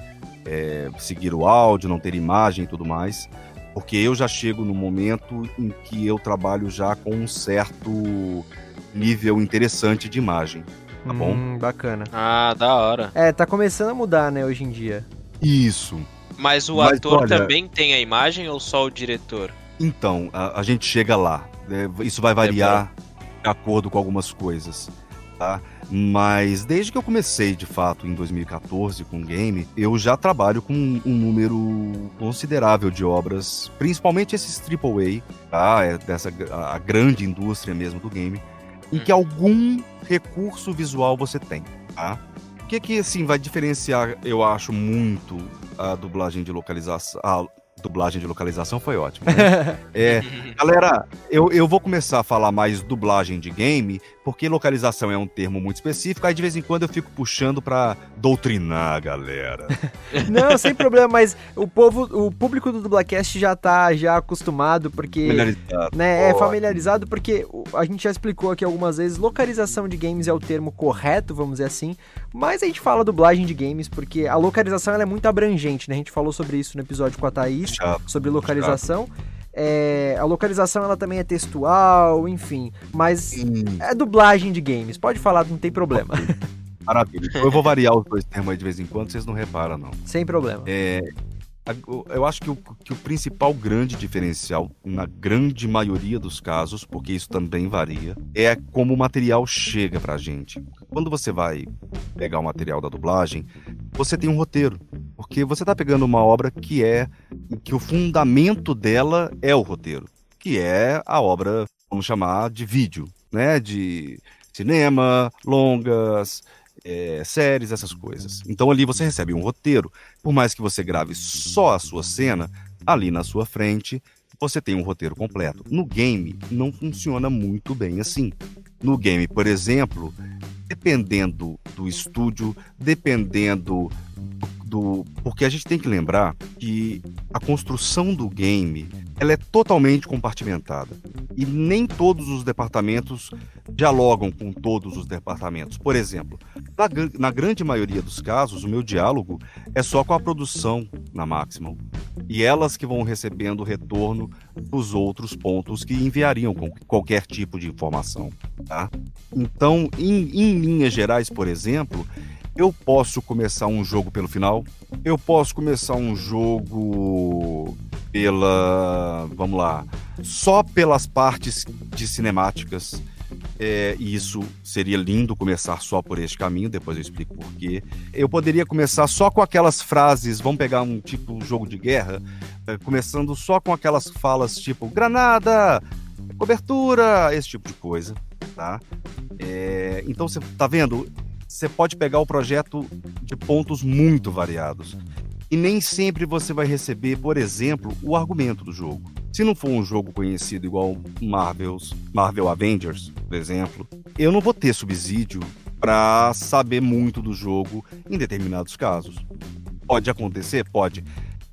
é, seguir o áudio, não ter imagem e tudo mais, porque eu já chego no momento em que eu trabalho já com um certo nível interessante de imagem, tá hum, bom? Bacana. Ah, da hora. É, tá começando a mudar, né, hoje em dia. Isso. Mas o Mas, ator olha, também tem a imagem ou só o diretor? Então, a, a gente chega lá. Né? Isso vai variar é de acordo com algumas coisas, tá? Mas desde que eu comecei, de fato, em 2014 com o game, eu já trabalho com um número considerável de obras, principalmente esses AAA, tá? É dessa a grande indústria mesmo do game, em que algum recurso visual você tem, tá? O que que, assim, vai diferenciar, eu acho, muito a dublagem de localização, a dublagem de localização foi ótimo. Né? é, galera, eu, eu vou começar a falar mais dublagem de game, porque localização é um termo muito específico, aí de vez em quando eu fico puxando pra doutrinar a galera. Não, sem problema, mas o povo, o público do Dublacast já tá já acostumado, porque. Familiarizado. Né, é familiarizado, porque a gente já explicou aqui algumas vezes, localização de games é o termo correto, vamos dizer assim, mas a gente fala dublagem de games, porque a localização é muito abrangente, né? A gente falou sobre isso no episódio com a Thaís, chato, sobre localização. É, a localização ela também é textual, enfim. Mas hum. é dublagem de games. Pode falar, não tem problema. Maravilha. Eu vou variar os dois termos aí de vez em quando, vocês não reparam, não. Sem problema. É, eu acho que o, que o principal grande diferencial, na grande maioria dos casos, porque isso também varia, é como o material chega pra gente. Quando você vai pegar o material da dublagem, você tem um roteiro. Porque você tá pegando uma obra que é. que o fundamento dela é o roteiro. Que é a obra, vamos chamar, de vídeo, né? De cinema, longas, é, séries, essas coisas. Então ali você recebe um roteiro. Por mais que você grave só a sua cena, ali na sua frente você tem um roteiro completo. No game não funciona muito bem assim. No game, por exemplo, dependendo do estúdio, dependendo do. Porque a gente tem que lembrar que a construção do game ela é totalmente compartimentada. E nem todos os departamentos dialogam com todos os departamentos. Por exemplo, na, na grande maioria dos casos, o meu diálogo é só com a produção na Maximum. E elas que vão recebendo retorno dos outros pontos que enviariam com qualquer tipo de informação. Tá? Então, em, em linhas gerais, por exemplo, eu posso começar um jogo pelo final, eu posso começar um jogo pela. Vamos lá. Só pelas partes de cinemáticas. É, e isso seria lindo começar só por este caminho, depois eu explico por quê. Eu poderia começar só com aquelas frases, vamos pegar um tipo jogo de guerra, é, começando só com aquelas falas tipo granada, cobertura, esse tipo de coisa, tá? É, então você tá vendo? Você pode pegar o projeto de pontos muito variados. E nem sempre você vai receber, por exemplo, o argumento do jogo. Se não for um jogo conhecido igual Marvel's, Marvel Avengers, por exemplo, eu não vou ter subsídio para saber muito do jogo em determinados casos. Pode acontecer? Pode.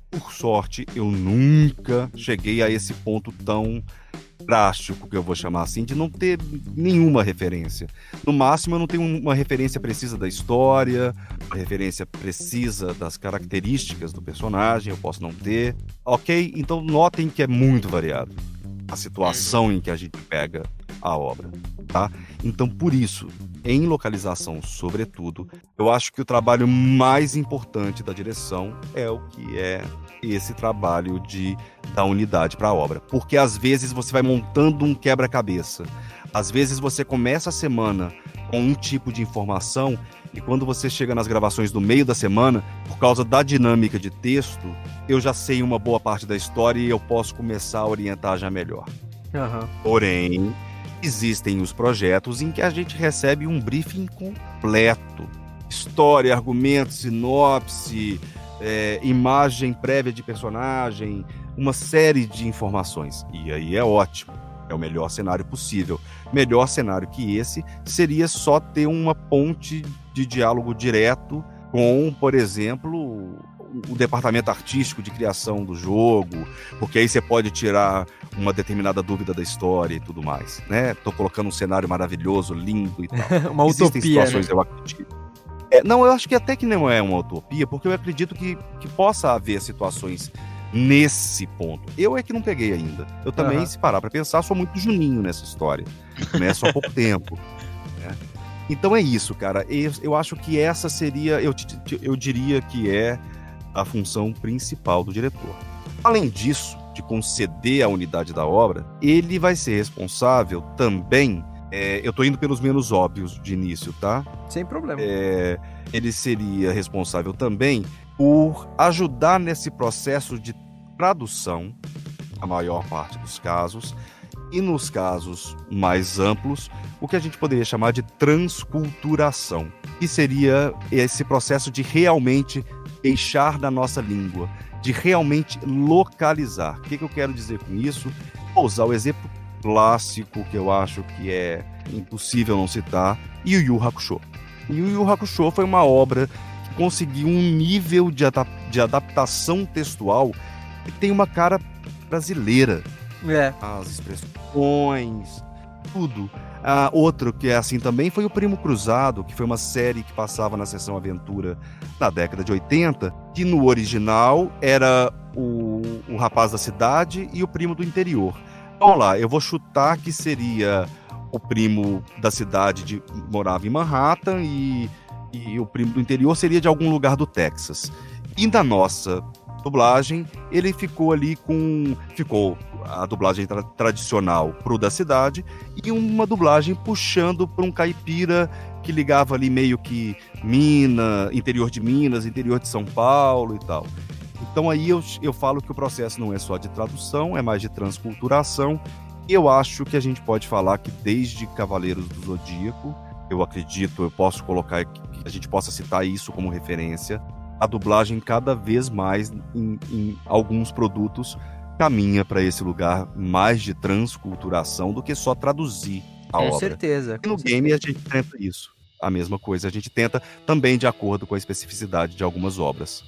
Por sorte, eu nunca cheguei a esse ponto tão drástico, que eu vou chamar assim, de não ter nenhuma referência. No máximo, eu não tenho uma referência precisa da história, uma referência precisa das características do personagem, eu posso não ter. Ok? Então, notem que é muito variado a situação em que a gente pega a obra, tá? Então, por isso, em localização, sobretudo, eu acho que o trabalho mais importante da direção é o que é esse trabalho de dar unidade para a obra, porque às vezes você vai montando um quebra-cabeça. Às vezes você começa a semana com um tipo de informação e quando você chega nas gravações do meio da semana, por causa da dinâmica de texto, eu já sei uma boa parte da história e eu posso começar a orientar já melhor. Uhum. Porém, existem os projetos em que a gente recebe um briefing completo. História, argumento, sinopse, é, imagem prévia de personagem, uma série de informações. E aí é ótimo. É o melhor cenário possível. Melhor cenário que esse seria só ter uma ponte de diálogo direto com, por exemplo, o departamento artístico de criação do jogo, porque aí você pode tirar uma determinada dúvida da história e tudo mais, né? Tô colocando um cenário maravilhoso, lindo e tal. uma Existem utopia, situações, né? eu acredito. É, não, eu acho que até que não é uma utopia, porque eu acredito que, que possa haver situações nesse ponto. Eu é que não peguei ainda. Eu também, uhum. se parar para pensar, sou muito juninho nessa história. Né? Só há pouco tempo. Né? Então é isso, cara. Eu, eu acho que essa seria, eu, eu diria que é a função principal do diretor. Além disso, de conceder a unidade da obra, ele vai ser responsável também. É, eu estou indo pelos menos óbvios de início, tá? Sem problema. É, ele seria responsável também por ajudar nesse processo de tradução, a maior parte dos casos, e nos casos mais amplos, o que a gente poderia chamar de transculturação, que seria esse processo de realmente deixar da nossa língua, de realmente localizar. O que, que eu quero dizer com isso? Vou usar o exemplo clássico que eu acho que é impossível não citar, Yu Yu Hakusho. Yu Yu Hakusho foi uma obra que conseguiu um nível de, adap de adaptação textual que tem uma cara brasileira. É. As expressões, tudo. Ah, outro que é assim também foi o Primo Cruzado, que foi uma série que passava na sessão Aventura na década de 80, que no original era o, o rapaz da cidade e o primo do interior. Vamos lá, eu vou chutar que seria o primo da cidade de morava em Manhattan e, e o primo do interior seria de algum lugar do Texas. E da nossa dublagem, ele ficou ali com. Ficou a dublagem tra tradicional pro da cidade e uma dublagem puxando para um caipira que ligava ali meio que Minas, interior de Minas, interior de São Paulo e tal. Então aí eu, eu falo que o processo não é só de tradução, é mais de transculturação. E eu acho que a gente pode falar que desde Cavaleiros do Zodíaco, eu acredito, eu posso colocar que a gente possa citar isso como referência, a dublagem cada vez mais em, em alguns produtos caminha para esse lugar mais de transculturação do que só traduzir a com obra. Certeza, e no game a gente tenta isso. A mesma coisa, a gente tenta também de acordo com a especificidade de algumas obras.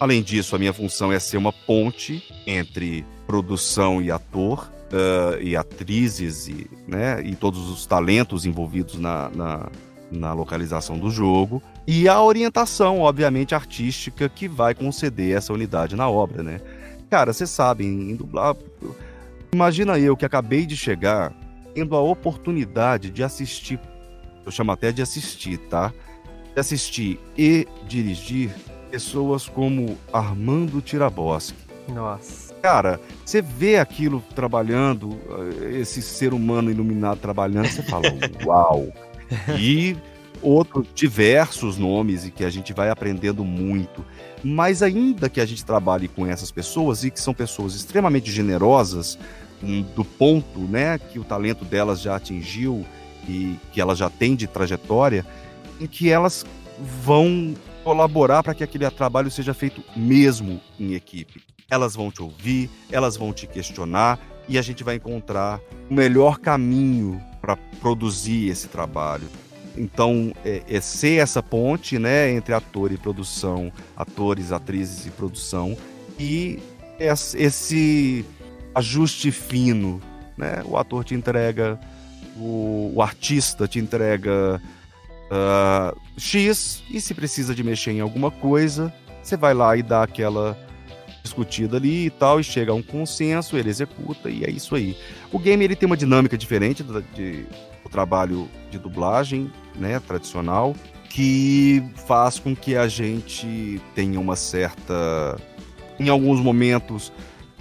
Além disso, a minha função é ser uma ponte entre produção e ator, uh, e atrizes, e, né, e todos os talentos envolvidos na, na, na localização do jogo, e a orientação, obviamente, artística que vai conceder essa unidade na obra, né? Cara, vocês sabem, em dublar. Imagina eu que acabei de chegar, tendo a oportunidade de assistir. Eu chamo até de assistir, tá? De assistir e dirigir pessoas como Armando Tiraboski. Nossa. Cara, você vê aquilo trabalhando, esse ser humano iluminado trabalhando, você fala, uau! E outros diversos nomes e que a gente vai aprendendo muito. Mas ainda que a gente trabalhe com essas pessoas e que são pessoas extremamente generosas, hum, do ponto, né, que o talento delas já atingiu e que elas já têm de trajetória, em que elas vão colaborar para que aquele trabalho seja feito mesmo em equipe. Elas vão te ouvir, elas vão te questionar e a gente vai encontrar o melhor caminho para produzir esse trabalho. Então, é, é, ser essa ponte né, entre ator e produção, atores, atrizes e produção, e esse ajuste fino. Né? O ator te entrega, o, o artista te entrega uh, X, e se precisa de mexer em alguma coisa, você vai lá e dá aquela discutida ali e tal, e chega a um consenso, ele executa, e é isso aí. O game ele tem uma dinâmica diferente do, de, do trabalho de dublagem, né, tradicional, que faz com que a gente tenha uma certa. Em alguns momentos,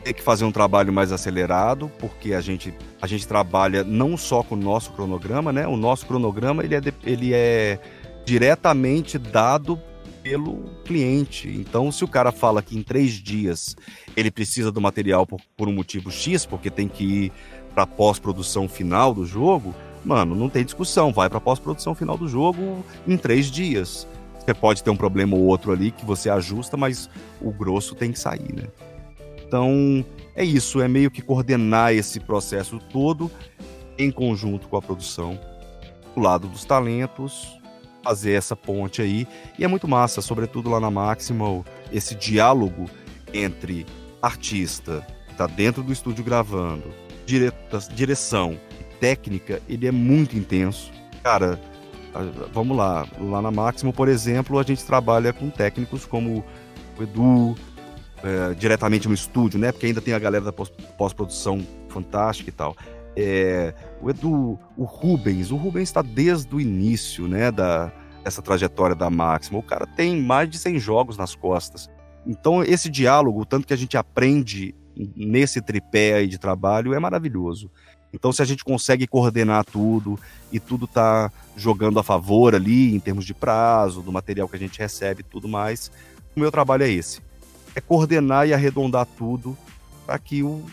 ter que fazer um trabalho mais acelerado, porque a gente, a gente trabalha não só com o nosso cronograma, né? O nosso cronograma ele é, ele é diretamente dado pelo cliente. Então, se o cara fala que em três dias ele precisa do material por, por um motivo X, porque tem que ir para pós-produção final do jogo, mano, não tem discussão. Vai para pós-produção final do jogo em três dias. Você pode ter um problema ou outro ali que você ajusta, mas o grosso tem que sair, né? Então, é isso. É meio que coordenar esse processo todo em conjunto com a produção, do lado dos talentos, fazer essa ponte aí. E é muito massa, sobretudo lá na Maximal, esse diálogo entre artista, que tá dentro do estúdio gravando, direção técnica, ele é muito intenso. Cara, vamos lá, lá na Máximo, por exemplo, a gente trabalha com técnicos como o Edu, é, diretamente no estúdio, né? Porque ainda tem a galera da pós-produção fantástica e tal. É, o Edu, o Rubens, o Rubens está desde o início, né, da, dessa trajetória da Máxima. O cara tem mais de 100 jogos nas costas. Então, esse diálogo, tanto que a gente aprende nesse tripé aí de trabalho, é maravilhoso. Então, se a gente consegue coordenar tudo e tudo tá jogando a favor ali, em termos de prazo, do material que a gente recebe e tudo mais, o meu trabalho é esse. É coordenar e arredondar tudo para que o,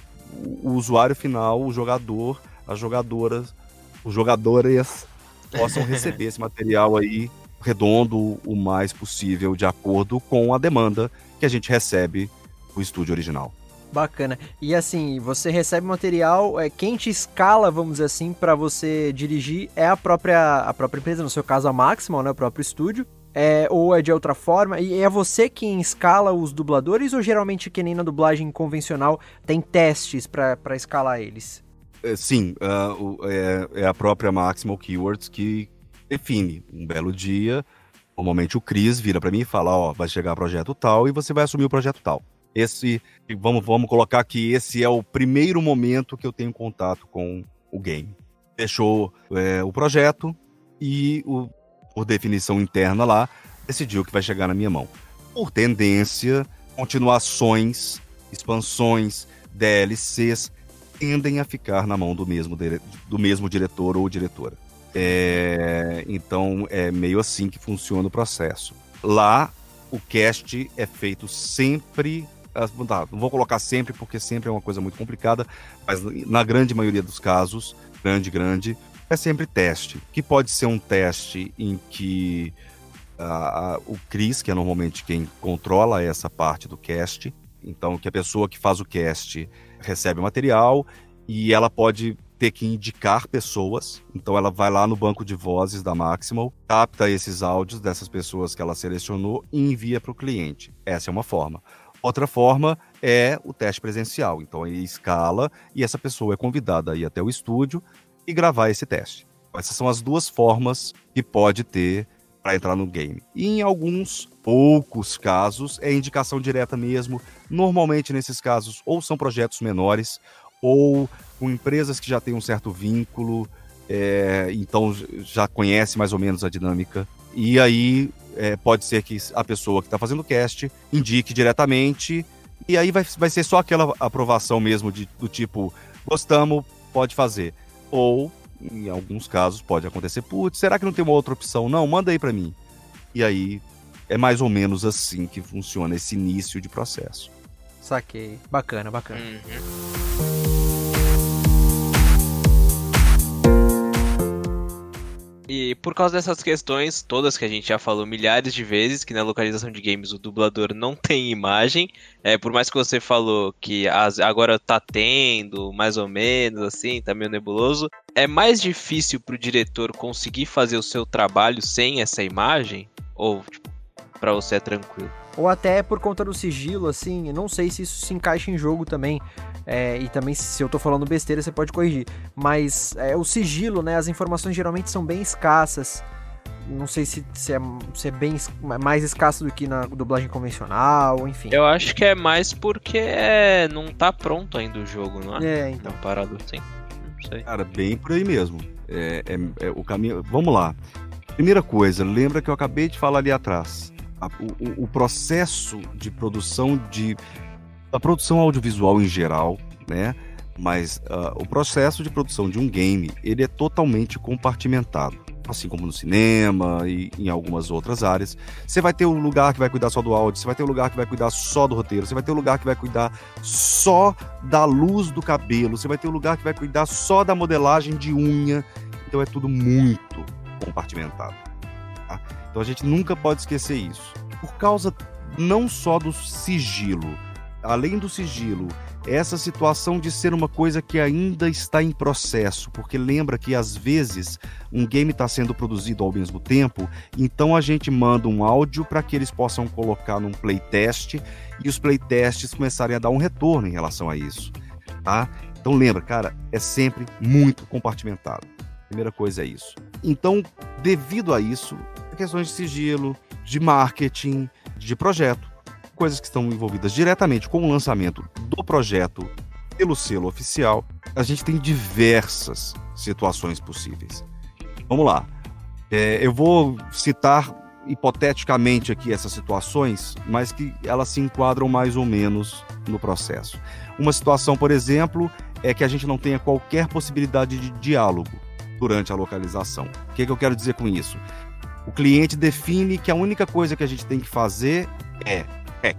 o, usuário final, o jogador, as jogadoras, os jogadores possam receber esse material aí redondo o mais possível de acordo com a demanda que a gente recebe do estúdio original. Bacana. E assim, você recebe material, é, quem te escala, vamos dizer assim, para você dirigir é a própria, a própria empresa, no seu caso a Maximal, né, o próprio estúdio. É, ou é de outra forma? E é você quem escala os dubladores ou geralmente que nem na dublagem convencional tem testes para escalar eles? É, sim, uh, é, é, a própria Maximal Keywords que define um belo dia. Normalmente o Cris vira para mim e fala: Ó, vai chegar projeto tal e você vai assumir o projeto tal. Esse, vamos, vamos colocar que esse é o primeiro momento que eu tenho contato com o game. Fechou é, o projeto e, o, por definição interna lá, decidiu que vai chegar na minha mão. Por tendência, continuações, expansões, DLCs tendem a ficar na mão do mesmo, do mesmo diretor ou diretora. É, então é meio assim que funciona o processo. Lá, o cast é feito sempre Tá, não vou colocar sempre, porque sempre é uma coisa muito complicada, mas na grande maioria dos casos, grande, grande, é sempre teste. Que pode ser um teste em que uh, o Cris, que é normalmente quem controla essa parte do cast, então que a pessoa que faz o cast recebe o material e ela pode ter que indicar pessoas. Então ela vai lá no banco de vozes da Maximal, capta esses áudios dessas pessoas que ela selecionou e envia para o cliente. Essa é uma forma. Outra forma é o teste presencial. Então ele escala e essa pessoa é convidada a ir até o estúdio e gravar esse teste. Essas são as duas formas que pode ter para entrar no game. E em alguns poucos casos é indicação direta mesmo. Normalmente nesses casos ou são projetos menores ou com empresas que já têm um certo vínculo, é, então já conhece mais ou menos a dinâmica. E aí é, pode ser que a pessoa que está fazendo o cast indique diretamente, e aí vai, vai ser só aquela aprovação mesmo de, do tipo, gostamos, pode fazer. Ou, em alguns casos, pode acontecer, putz, será que não tem uma outra opção? Não, manda aí para mim. E aí é mais ou menos assim que funciona esse início de processo. Saquei. Bacana, bacana. Uhum. E por causa dessas questões, todas que a gente já falou milhares de vezes, que na localização de games o dublador não tem imagem, é, por mais que você falou que as, agora tá tendo, mais ou menos, assim, tá meio nebuloso, é mais difícil pro diretor conseguir fazer o seu trabalho sem essa imagem? Ou, tipo, pra você é tranquilo? Ou até por conta do sigilo, assim, não sei se isso se encaixa em jogo também. É, e também, se eu tô falando besteira, você pode corrigir. Mas é, o sigilo, né? As informações geralmente são bem escassas. Não sei se, se, é, se é bem mais escasso do que na dublagem convencional, enfim. Eu acho que é mais porque é, não tá pronto ainda o jogo, não é? É, então. Não parado assim. Não sei. Cara, bem por aí mesmo. É, é, é, o caminho. Vamos lá. Primeira coisa, lembra que eu acabei de falar ali atrás. O, o processo de produção de a produção audiovisual em geral, né? Mas uh, o processo de produção de um game ele é totalmente compartimentado, assim como no cinema e em algumas outras áreas. Você vai ter um lugar que vai cuidar só do áudio, você vai ter um lugar que vai cuidar só do roteiro, você vai ter um lugar que vai cuidar só da luz do cabelo, você vai ter um lugar que vai cuidar só da modelagem de unha. Então é tudo muito compartimentado. Tá? Então a gente nunca pode esquecer isso. Por causa não só do sigilo, além do sigilo, essa situação de ser uma coisa que ainda está em processo, porque lembra que às vezes um game está sendo produzido ao mesmo tempo, então a gente manda um áudio para que eles possam colocar num playtest e os playtests começarem a dar um retorno em relação a isso, tá? Então lembra, cara, é sempre muito compartimentado. Primeira coisa é isso. Então, devido a isso, questões de sigilo, de marketing, de projeto, coisas que estão envolvidas diretamente com o lançamento do projeto pelo selo oficial, a gente tem diversas situações possíveis. Vamos lá. É, eu vou citar hipoteticamente aqui essas situações, mas que elas se enquadram mais ou menos no processo. Uma situação, por exemplo, é que a gente não tenha qualquer possibilidade de diálogo durante a localização. O que, é que eu quero dizer com isso? O cliente define que a única coisa que a gente tem que fazer é hack.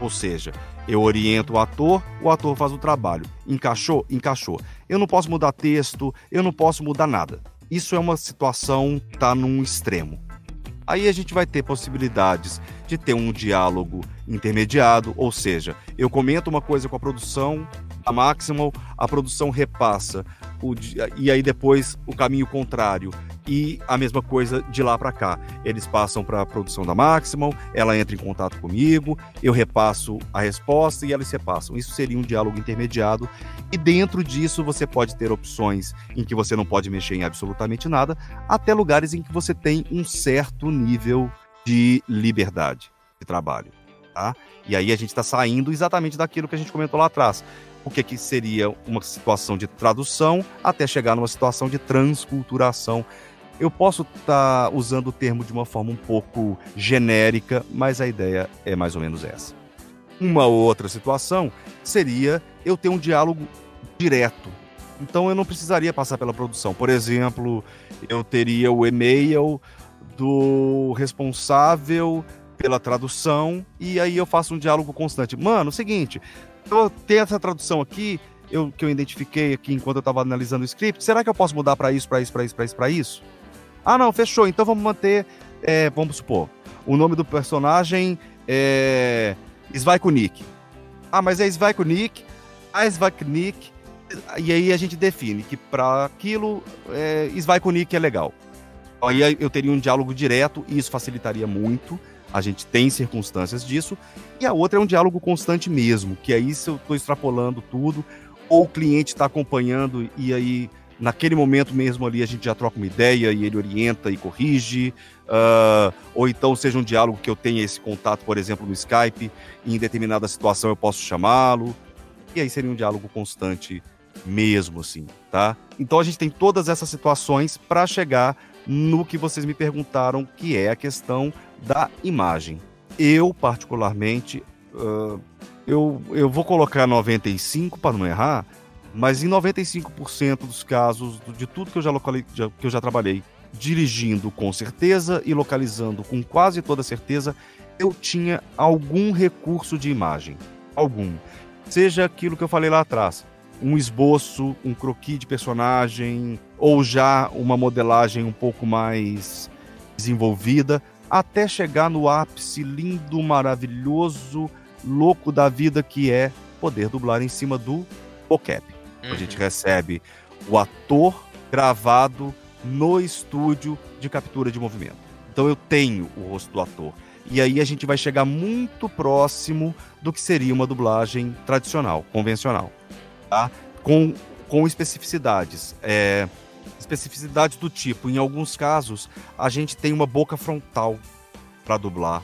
Ou seja, eu oriento o ator, o ator faz o trabalho. Encaixou? Encaixou. Eu não posso mudar texto, eu não posso mudar nada. Isso é uma situação que está num extremo. Aí a gente vai ter possibilidades de ter um diálogo intermediado, ou seja, eu comento uma coisa com a produção, a Maximal, a produção repassa, o, e aí depois o caminho contrário. E a mesma coisa de lá para cá. Eles passam para a produção da Maximal, ela entra em contato comigo, eu repasso a resposta e eles repassam. Isso seria um diálogo intermediado. E dentro disso você pode ter opções em que você não pode mexer em absolutamente nada, até lugares em que você tem um certo nível de liberdade de trabalho. Tá? E aí a gente está saindo exatamente daquilo que a gente comentou lá atrás o que, que seria uma situação de tradução até chegar numa situação de transculturação. Eu posso estar tá usando o termo de uma forma um pouco genérica, mas a ideia é mais ou menos essa. Uma outra situação seria eu ter um diálogo direto. Então eu não precisaria passar pela produção. Por exemplo, eu teria o e-mail do responsável pela tradução e aí eu faço um diálogo constante. Mano, seguinte, eu tenho essa tradução aqui, eu, que eu identifiquei aqui enquanto eu estava analisando o script. Será que eu posso mudar para isso, para isso, para isso, para isso, para isso? Ah, não, fechou. Então vamos manter, é, vamos supor, o nome do personagem é Svaikunik. Ah, mas é Svaikunik, a Svaikunik, e aí a gente define que para aquilo, é, Svaikunik é legal. Aí eu teria um diálogo direto e isso facilitaria muito a gente tem circunstâncias disso, e a outra é um diálogo constante mesmo, que aí se eu estou extrapolando tudo, ou o cliente está acompanhando e aí naquele momento mesmo ali a gente já troca uma ideia e ele orienta e corrige, uh, ou então seja um diálogo que eu tenha esse contato, por exemplo, no Skype, e em determinada situação eu posso chamá-lo, e aí seria um diálogo constante mesmo, assim, tá? Então a gente tem todas essas situações para chegar no que vocês me perguntaram, que é a questão da imagem. Eu, particularmente, uh, eu, eu vou colocar 95 para não errar, mas em 95% dos casos, de tudo que eu já, locali, que eu já trabalhei, dirigindo com certeza e localizando com quase toda certeza, eu tinha algum recurso de imagem. Algum. Seja aquilo que eu falei lá atrás, um esboço, um croquis de personagem, ou já uma modelagem um pouco mais desenvolvida, até chegar no ápice lindo, maravilhoso, louco da vida que é poder dublar em cima do mocap. Uhum. A gente recebe o ator gravado no estúdio de captura de movimento. Então eu tenho o rosto do ator. E aí a gente vai chegar muito próximo do que seria uma dublagem tradicional, convencional tá? com, com especificidades. É, especificidades do tipo, em alguns casos, a gente tem uma boca frontal para dublar.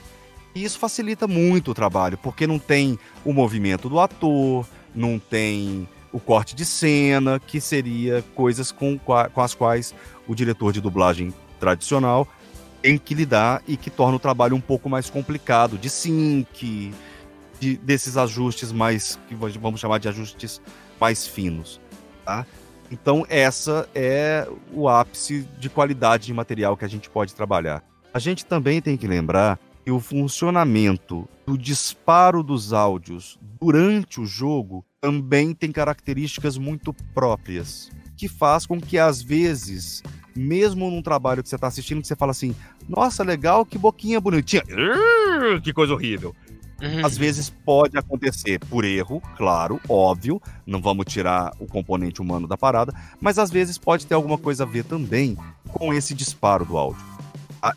E isso facilita muito o trabalho, porque não tem o movimento do ator, não tem o corte de cena, que seria coisas com, com as quais o diretor de dublagem tradicional tem que lidar e que torna o trabalho um pouco mais complicado, de sync, de, desses ajustes mais, que vamos chamar de ajustes mais finos, tá? Então essa é o ápice de qualidade de material que a gente pode trabalhar. A gente também tem que lembrar que o funcionamento do disparo dos áudios durante o jogo também tem características muito próprias, que faz com que às vezes, mesmo num trabalho que você está assistindo, que você fala assim, nossa, legal, que boquinha bonitinha, que coisa horrível. Uhum. Às vezes pode acontecer por erro, claro, óbvio, não vamos tirar o componente humano da parada, mas às vezes pode ter alguma coisa a ver também com esse disparo do áudio.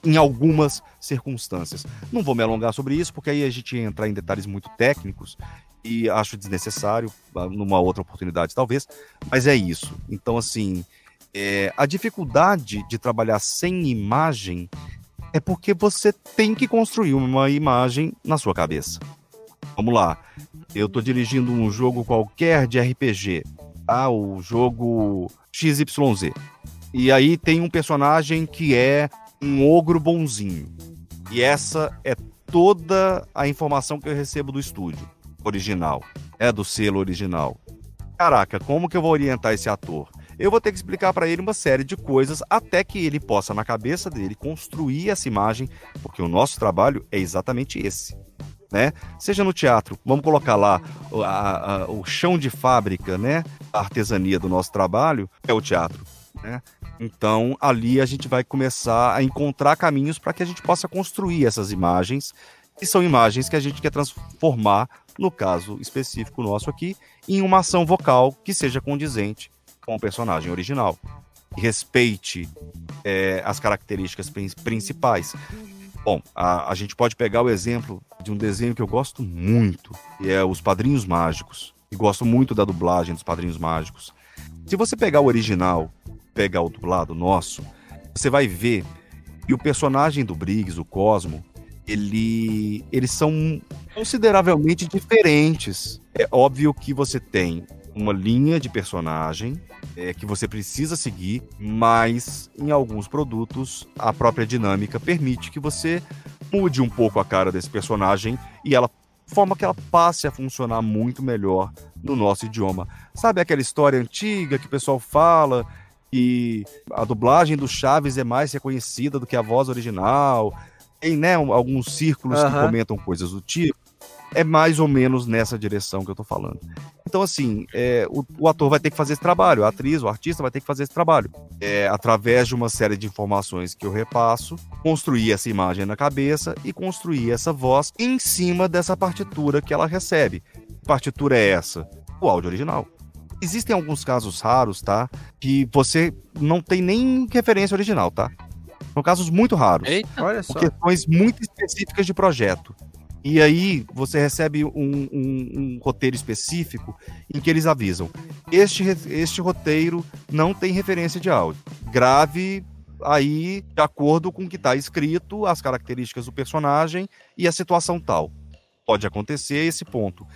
Em algumas circunstâncias. Não vou me alongar sobre isso, porque aí a gente ia entrar em detalhes muito técnicos e acho desnecessário, ah, numa outra oportunidade talvez, mas é isso. Então, assim, é, a dificuldade de trabalhar sem imagem é porque você tem que construir uma imagem na sua cabeça. Vamos lá. Eu estou dirigindo um jogo qualquer de RPG, tá? O jogo XYZ. E aí tem um personagem que é um ogro bonzinho. E essa é toda a informação que eu recebo do estúdio original. É do selo original. Caraca, como que eu vou orientar esse ator? Eu vou ter que explicar para ele uma série de coisas até que ele possa, na cabeça dele, construir essa imagem, porque o nosso trabalho é exatamente esse. Né? Seja no teatro, vamos colocar lá a, a, o chão de fábrica, né? A artesania do nosso trabalho é o teatro. Né? Então, ali a gente vai começar a encontrar caminhos para que a gente possa construir essas imagens, que são imagens que a gente quer transformar, no caso específico nosso aqui, em uma ação vocal que seja condizente com o personagem original. Respeite é, as características principais. Bom, a, a gente pode pegar o exemplo de um desenho que eu gosto muito, que é Os Padrinhos Mágicos. E gosto muito da dublagem dos Padrinhos Mágicos. Se você pegar o original pegar o dublado nosso, você vai ver que o personagem do Briggs, o Cosmo, ele, eles são consideravelmente diferentes. É óbvio que você tem uma linha de personagem é, que você precisa seguir, mas em alguns produtos a própria dinâmica permite que você mude um pouco a cara desse personagem e ela forma que ela passe a funcionar muito melhor no nosso idioma. Sabe aquela história antiga que o pessoal fala que a dublagem do Chaves é mais reconhecida do que a voz original. Tem, né, alguns círculos uhum. que comentam coisas do tipo. É mais ou menos nessa direção que eu tô falando. Então, assim, é, o, o, ator vai ter que fazer esse trabalho, a atriz, o artista vai ter que fazer esse trabalho. É, através de uma série de informações que eu repasso, construir essa imagem na cabeça e construir essa voz em cima dessa partitura que ela recebe. Que partitura é essa? O áudio original. Existem alguns casos raros, tá? Que você não tem nem referência original, tá? São casos muito raros. Eita, olha só. Por questões muito específicas de projeto. E aí você recebe um, um, um, roteiro específico em que eles avisam: este, este roteiro não tem referência de áudio. Grave aí de acordo com o que está escrito, as características do personagem e a situação tal. Pode acontecer esse ponto.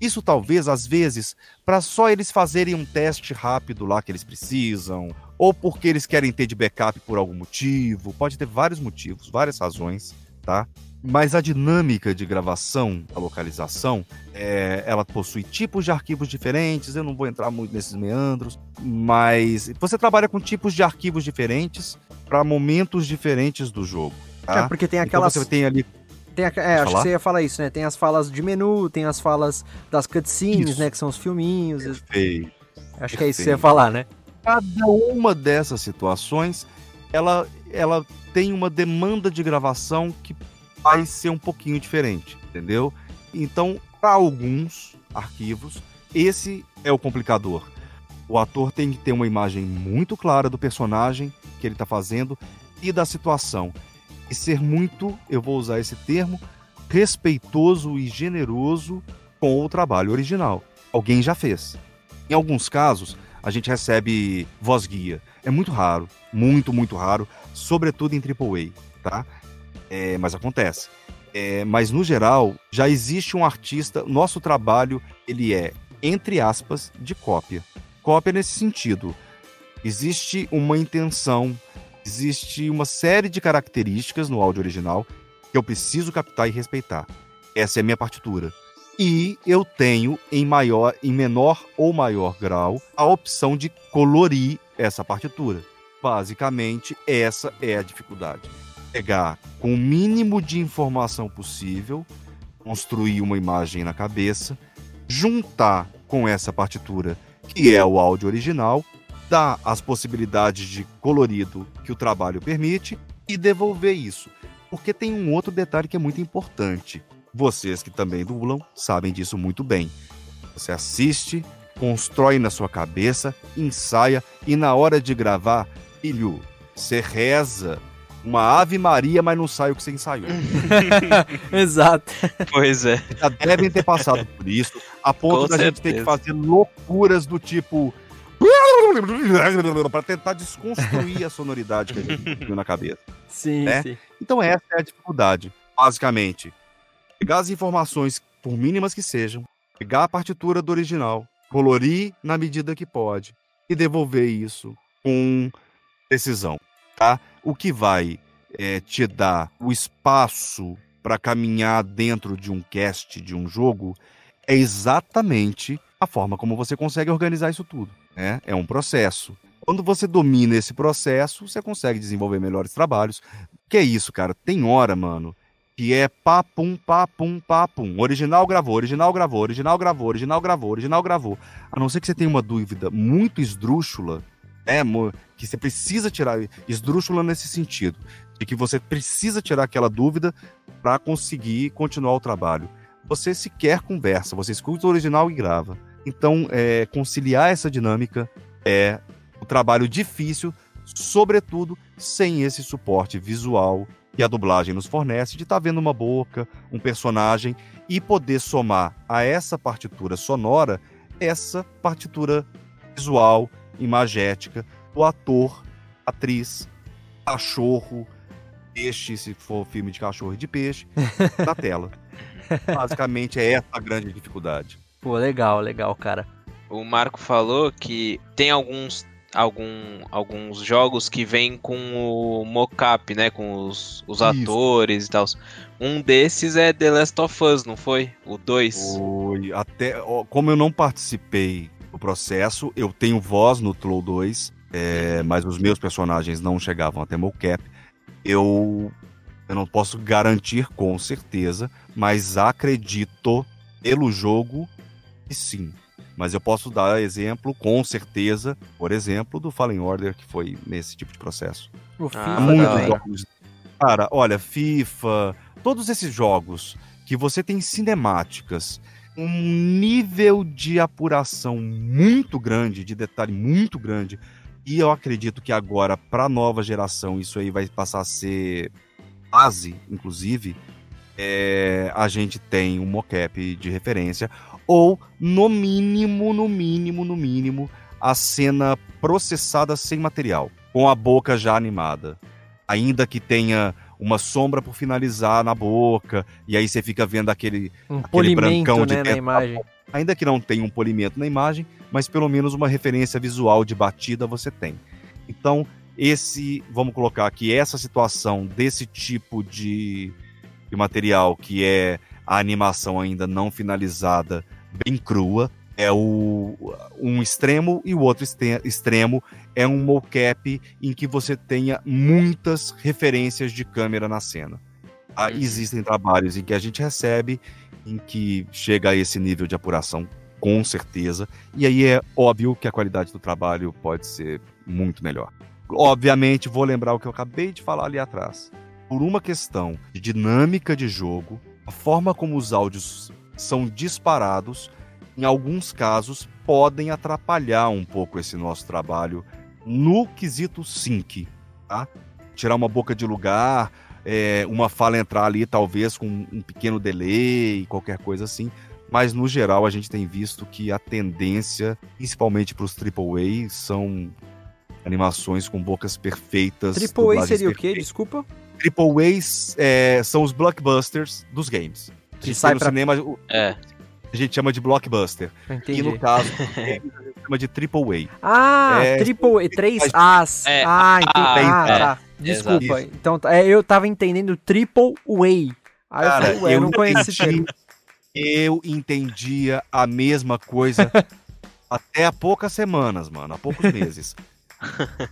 Isso talvez, às vezes, para só eles fazerem um teste rápido lá que eles precisam, ou porque eles querem ter de backup por algum motivo, pode ter vários motivos, várias razões, tá? Mas a dinâmica de gravação, a localização, é, ela possui tipos de arquivos diferentes. Eu não vou entrar muito nesses meandros, mas você trabalha com tipos de arquivos diferentes para momentos diferentes do jogo. Tá? É porque tem aquelas. Então você tem ali tem a, é, acho que você ia falar isso, né? Tem as falas de menu, tem as falas das cutscenes, isso. né? Que são os filminhos. Perfeito. Acho Perfeito. que é isso que você ia falar, né? Cada uma dessas situações, ela, ela tem uma demanda de gravação que vai ser um pouquinho diferente, entendeu? Então, para alguns arquivos, esse é o complicador. O ator tem que ter uma imagem muito clara do personagem que ele está fazendo e da situação e ser muito, eu vou usar esse termo, respeitoso e generoso com o trabalho original. Alguém já fez. Em alguns casos, a gente recebe voz guia. É muito raro, muito, muito raro, sobretudo em AAA, tá? É, mas acontece. É, mas no geral, já existe um artista. Nosso trabalho ele é entre aspas de cópia. Cópia nesse sentido. Existe uma intenção existe uma série de características no áudio original que eu preciso captar e respeitar. Essa é a minha partitura. E eu tenho em maior, em menor ou maior grau, a opção de colorir essa partitura. Basicamente, essa é a dificuldade. Pegar com o mínimo de informação possível, construir uma imagem na cabeça, juntar com essa partitura, que é o áudio original, dar as possibilidades de colorido que o trabalho permite e devolver isso. Porque tem um outro detalhe que é muito importante. Vocês que também dublam sabem disso muito bem. Você assiste, constrói na sua cabeça, ensaia e na hora de gravar, filho, você reza uma Ave Maria, mas não sai o que você ensaiou. Exato. Pois é. Já devem ter passado por isso, a ponto Com da certeza. gente ter que fazer loucuras do tipo para tentar desconstruir a sonoridade que a gente viu na cabeça. Sim, né? sim. Então essa é a dificuldade, basicamente. Pegar as informações, por mínimas que sejam, pegar a partitura do original, colorir na medida que pode e devolver isso com precisão, tá? O que vai é, te dar o espaço para caminhar dentro de um cast de um jogo é exatamente a forma como você consegue organizar isso tudo. Né? É um processo. Quando você domina esse processo, você consegue desenvolver melhores trabalhos. Que é isso, cara? Tem hora, mano, que é papum, papum, papum. Original gravou, original gravou, original gravou, original gravou, original gravou. A não ser que você tenha uma dúvida muito esdrúxula, né, que você precisa tirar, esdrúxula nesse sentido, de que você precisa tirar aquela dúvida para conseguir continuar o trabalho. Você sequer conversa, você escuta o original e grava. Então, é, conciliar essa dinâmica é um trabalho difícil, sobretudo sem esse suporte visual que a dublagem nos fornece, de estar tá vendo uma boca, um personagem e poder somar a essa partitura sonora essa partitura visual, imagética do ator, atriz, cachorro, peixe, se for filme de cachorro e de peixe, na tela. Basicamente é essa a grande dificuldade. Pô, legal, legal, cara. O Marco falou que tem alguns algum, alguns jogos que vêm com o mocap, né? Com os, os atores e tal. Um desses é The Last of Us, não foi? O 2. Foi. Até, como eu não participei do processo, eu tenho voz no Troll 2, é, mas os meus personagens não chegavam até mocap. Eu, eu não posso garantir com certeza, mas acredito pelo jogo que sim. Mas eu posso dar exemplo, com certeza, por exemplo, do Fallen Order, que foi nesse tipo de processo. O ah, FIFA Muitos jogos. Cara, olha, FIFA, todos esses jogos que você tem cinemáticas, um nível de apuração muito grande, de detalhe muito grande, e eu acredito que agora, para a nova geração, isso aí vai passar a ser base, inclusive, é, a gente tem um mocap de referência, ou no mínimo, no mínimo, no mínimo, a cena processada sem material, com a boca já animada. Ainda que tenha uma sombra por finalizar na boca, e aí você fica vendo aquele, um aquele brancão de né, na imagem. Ainda que não tenha um polimento na imagem, mas pelo menos uma referência visual de batida você tem. Então, esse, vamos colocar aqui, essa situação desse tipo de, de material que é a animação ainda não finalizada bem crua. É o, um extremo e o outro extremo é um mocap em que você tenha muitas referências de câmera na cena. Ah, existem trabalhos em que a gente recebe, em que chega a esse nível de apuração, com certeza. E aí é óbvio que a qualidade do trabalho pode ser muito melhor. Obviamente, vou lembrar o que eu acabei de falar ali atrás. Por uma questão de dinâmica de jogo, a forma como os áudios são disparados, em alguns casos, podem atrapalhar um pouco esse nosso trabalho no quesito sync, tá? Tirar uma boca de lugar, é, uma fala entrar ali, talvez com um pequeno delay, qualquer coisa assim. Mas no geral a gente tem visto que a tendência, principalmente para os AAA, são animações com bocas perfeitas. AAA seria o quê? Desculpa? AAA é, são os blockbusters dos games. Que sai no pra... cinema. É. A gente chama de blockbuster. Entendi. E no caso, a gente chama de triple A. Ah, é... triple A. Três As. É, ah, entendi. Ah, é, tá. Desculpa. Isso. Então, é, eu tava entendendo triple A. Aí Cara, eu, falei, ué, eu não conheço esse termo. Eu entendia a mesma coisa até há poucas semanas, mano. Há poucos meses.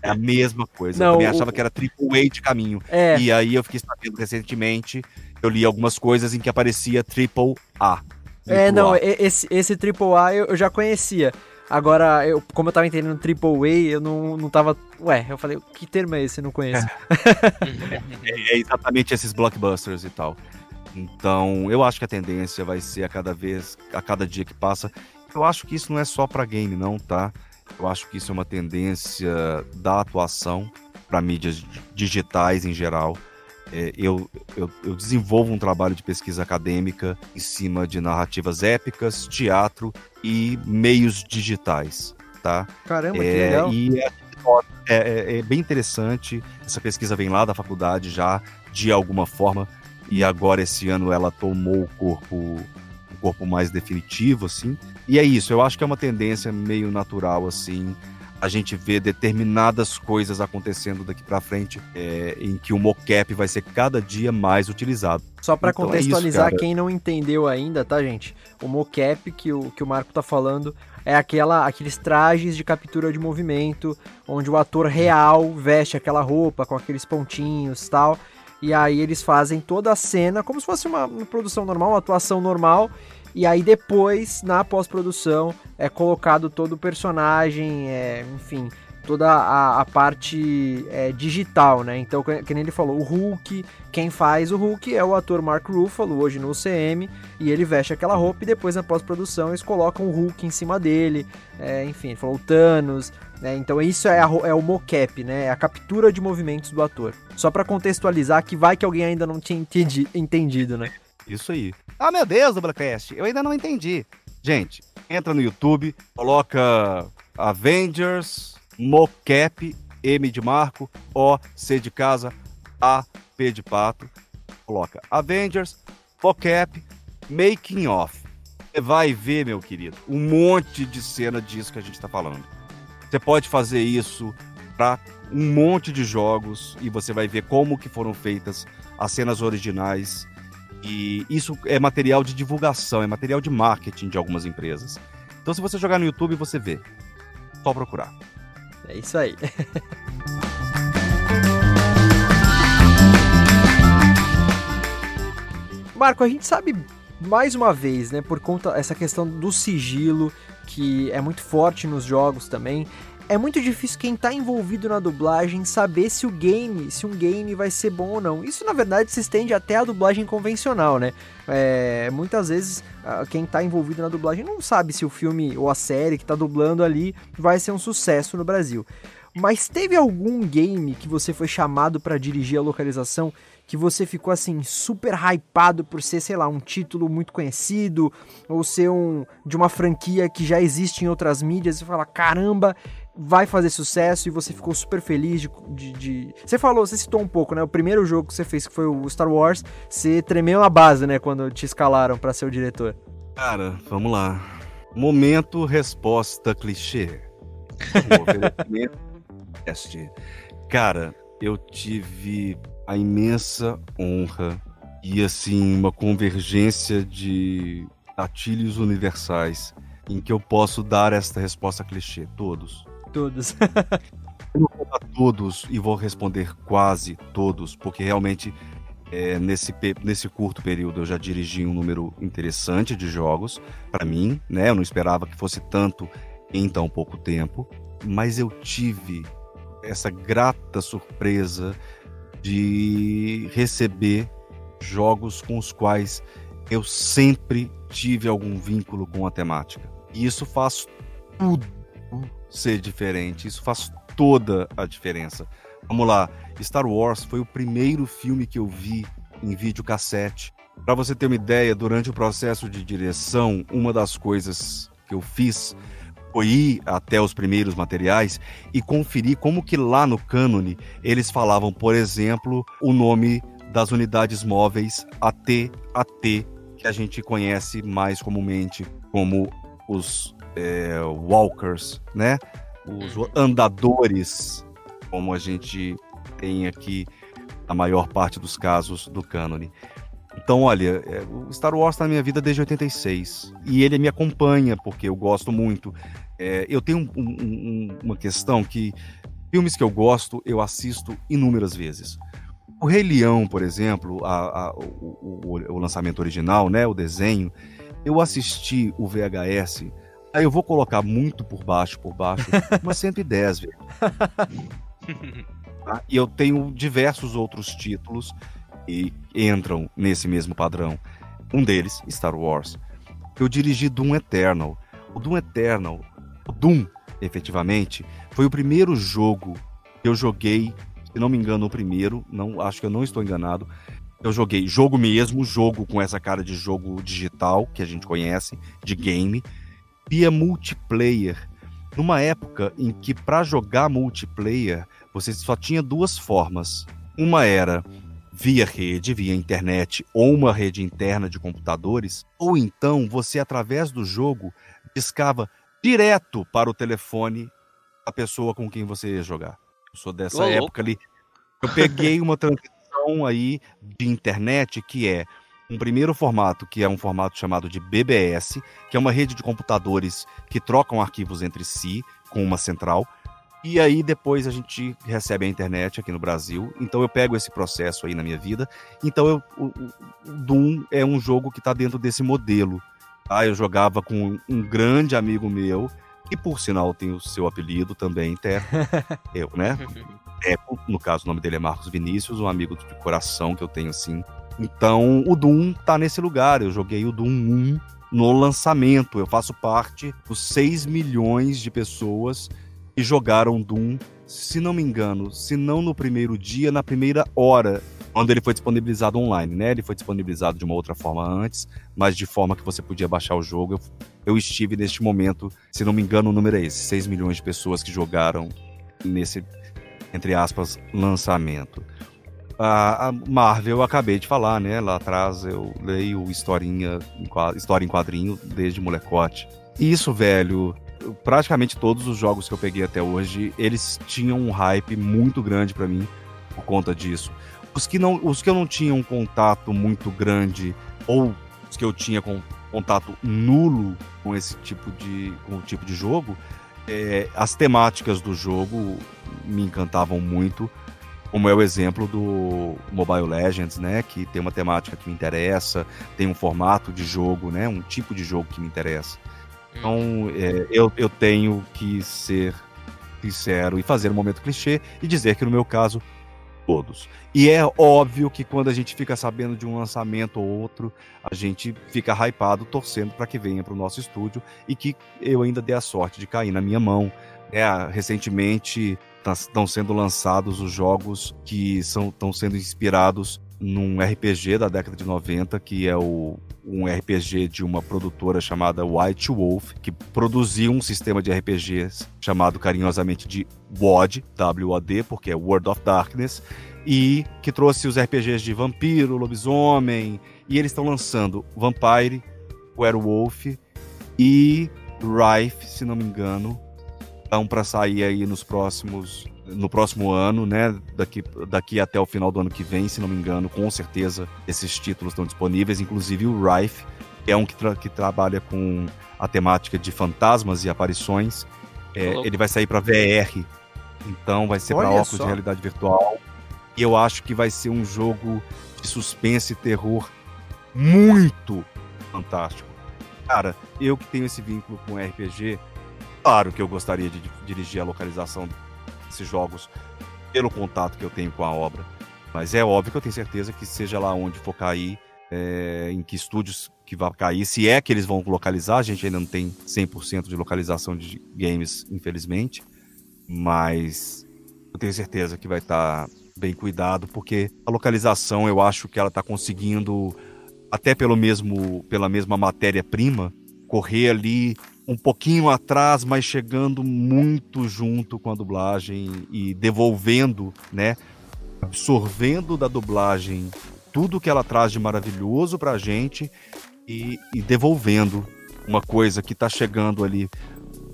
É a mesma coisa. Não, eu também o... achava que era triple A de caminho. É. E aí eu fiquei sabendo recentemente eu li algumas coisas em que aparecia Triple A. É, não, A. esse, esse Triple A eu, eu já conhecia. Agora, eu, como eu tava entendendo Triple A, eu não, não tava. Ué, eu falei, que termo é esse? Eu não conheço. é, é exatamente esses blockbusters e tal. Então, eu acho que a tendência vai ser a cada vez, a cada dia que passa. Eu acho que isso não é só para game, não, tá? Eu acho que isso é uma tendência da atuação para mídias digitais em geral é, eu, eu, eu, desenvolvo um trabalho de pesquisa acadêmica em cima de narrativas épicas, teatro e meios digitais, tá? Caramba, é, que legal! E é, é, é, bem interessante, essa pesquisa vem lá da faculdade já, de alguma forma, e agora esse ano ela tomou o corpo, o corpo mais definitivo, assim, e é isso, eu acho que é uma tendência meio natural, assim, a gente vê determinadas coisas acontecendo daqui para frente, é, em que o mocap vai ser cada dia mais utilizado. Só para então contextualizar é isso, quem não entendeu ainda, tá, gente? O mocap que o, que o Marco tá falando é aquela, aqueles trajes de captura de movimento, onde o ator real veste aquela roupa com aqueles pontinhos tal. E aí eles fazem toda a cena como se fosse uma, uma produção normal, uma atuação normal e aí depois, na pós-produção, é colocado todo o personagem, é, enfim, toda a, a parte é, digital, né? Então, que nem ele falou, o Hulk, quem faz o Hulk é o ator Mark Ruffalo, hoje no UCM, e ele veste aquela roupa e depois na pós-produção eles colocam o Hulk em cima dele, é, enfim, ele falou o Thanos, né? Então isso é, a, é o mocap, né? É a captura de movimentos do ator. Só para contextualizar que vai que alguém ainda não tinha entendi, entendido, né? Isso aí. Ah, meu Deus, Doublecast, eu ainda não entendi. Gente, entra no YouTube, coloca Avengers mocap, M de Marco, O, C de casa, A, P de pato. Coloca Avengers, mocap, making off. Você vai ver, meu querido, um monte de cena disso que a gente está falando. Você pode fazer isso para um monte de jogos e você vai ver como que foram feitas as cenas originais. E isso é material de divulgação, é material de marketing de algumas empresas. Então, se você jogar no YouTube, você vê. Só procurar. É isso aí. Marco, a gente sabe mais uma vez, né, por conta essa questão do sigilo que é muito forte nos jogos também é muito difícil quem está envolvido na dublagem saber se o game, se um game vai ser bom ou não. Isso na verdade se estende até a dublagem convencional, né? É, muitas vezes quem está envolvido na dublagem não sabe se o filme ou a série que está dublando ali vai ser um sucesso no Brasil. Mas teve algum game que você foi chamado para dirigir a localização que você ficou assim super hypado por ser, sei lá, um título muito conhecido ou ser um de uma franquia que já existe em outras mídias e fala, caramba, vai fazer sucesso e você ficou super feliz de, de, de, Você falou, você citou um pouco, né? O primeiro jogo que você fez, que foi o Star Wars, você tremeu na base, né? Quando te escalaram para ser o diretor. Cara, vamos lá. Momento resposta clichê. Teste. Cara, eu tive a imensa honra e assim uma convergência de gatilhos universais em que eu posso dar esta resposta clichê. Todos todos. eu não vou dar todos e vou responder quase todos, porque realmente é, nesse, nesse curto período eu já dirigi um número interessante de jogos para mim, né? Eu não esperava que fosse tanto em tão pouco tempo, mas eu tive essa grata surpresa de receber jogos com os quais eu sempre tive algum vínculo com a temática. E isso faz tudo ser diferente. Isso faz toda a diferença. Vamos lá, Star Wars foi o primeiro filme que eu vi em videocassete. Para você ter uma ideia, durante o processo de direção, uma das coisas que eu fiz foi ir até os primeiros materiais e conferir como que lá no cânone eles falavam, por exemplo, o nome das unidades móveis AT-AT, que a gente conhece mais comumente como os é, walkers, né? Os andadores, como a gente tem aqui a maior parte dos casos do cânone. Então, olha, é, o Star Wars está na minha vida desde 86 e ele me acompanha porque eu gosto muito. É, eu tenho um, um, uma questão que filmes que eu gosto eu assisto inúmeras vezes. O Rei Leão, por exemplo, a, a, o, o, o, lançamento original, né, o desenho, eu assisti o VHS Aí eu vou colocar muito por baixo, por baixo, umas 110 vezes. tá? E eu tenho diversos outros títulos que entram nesse mesmo padrão. Um deles, Star Wars. Eu dirigi Doom Eternal. O Doom Eternal, o Doom, efetivamente, foi o primeiro jogo que eu joguei, se não me engano, o primeiro, não acho que eu não estou enganado. Eu joguei jogo mesmo, jogo com essa cara de jogo digital que a gente conhece, de game via multiplayer. Numa época em que para jogar multiplayer você só tinha duas formas. Uma era via rede, via internet ou uma rede interna de computadores, ou então você através do jogo discava direto para o telefone a pessoa com quem você ia jogar. Eu sou dessa Ô, época ali. Eu peguei uma transição aí de internet que é um primeiro formato, que é um formato chamado de BBS, que é uma rede de computadores que trocam arquivos entre si com uma central. E aí depois a gente recebe a internet aqui no Brasil. Então eu pego esse processo aí na minha vida. Então eu, o, o Doom é um jogo que está dentro desse modelo. Tá? Eu jogava com um grande amigo meu e por sinal tem o seu apelido também, Terra. eu, né? Teco, no caso o nome dele é Marcos Vinícius, um amigo de coração que eu tenho assim. Então o Doom tá nesse lugar. Eu joguei o Doom 1 no lançamento. Eu faço parte dos 6 milhões de pessoas que jogaram Doom, se não me engano, se não no primeiro dia, na primeira hora quando ele foi disponibilizado online, né? Ele foi disponibilizado de uma outra forma antes, mas de forma que você podia baixar o jogo. Eu, eu estive neste momento, se não me engano, o número é esse: 6 milhões de pessoas que jogaram nesse, entre aspas, lançamento. A, Marvel, eu acabei de falar, né? Lá atrás eu leio historinha, história em quadrinho desde molecote. Isso, velho, praticamente todos os jogos que eu peguei até hoje, eles tinham um hype muito grande para mim por conta disso. Os que, não, os que eu não tinha um contato muito grande, ou os que eu tinha com contato nulo com esse tipo de, com o tipo de jogo, é, as temáticas do jogo me encantavam muito, como é o exemplo do Mobile Legends, né, que tem uma temática que me interessa, tem um formato de jogo, né, um tipo de jogo que me interessa. Então, é, eu, eu tenho que ser sincero e fazer um momento clichê e dizer que no meu caso todos. E é óbvio que quando a gente fica sabendo de um lançamento ou outro, a gente fica hypado, torcendo para que venha para o nosso estúdio e que eu ainda dê a sorte de cair na minha mão. É, recentemente estão tá, sendo lançados os jogos que estão sendo inspirados num RPG da década de 90, que é o, um RPG de uma produtora chamada White Wolf, que produziu um sistema de RPGs chamado carinhosamente de WOD, W-O-D, porque é World of Darkness, e que trouxe os RPGs de vampiro, lobisomem, e eles estão lançando Vampire, Werewolf e Rife, se não me engano, estão para sair aí nos próximos no próximo ano, né? Daqui, daqui até o final do ano que vem, se não me engano, com certeza esses títulos estão disponíveis, inclusive o Rife, que é um que, tra que trabalha com a temática de fantasmas e aparições. É, ele vai sair para VR, então vai ser para óculos só. de realidade virtual. E eu acho que vai ser um jogo de suspense e terror muito fantástico. Cara, eu que tenho esse vínculo com RPG, claro que eu gostaria de dirigir a localização esses jogos pelo contato que eu tenho com a obra. Mas é óbvio que eu tenho certeza que seja lá onde for cair, é, em que estúdios que vai cair, se é que eles vão localizar, a gente ainda não tem 100% de localização de games, infelizmente, mas eu tenho certeza que vai estar tá bem cuidado, porque a localização eu acho que ela está conseguindo, até pelo mesmo, pela mesma matéria-prima, correr ali um pouquinho atrás, mas chegando muito junto com a dublagem e devolvendo, né? Absorvendo da dublagem tudo que ela traz de maravilhoso pra gente e, e devolvendo uma coisa que tá chegando ali,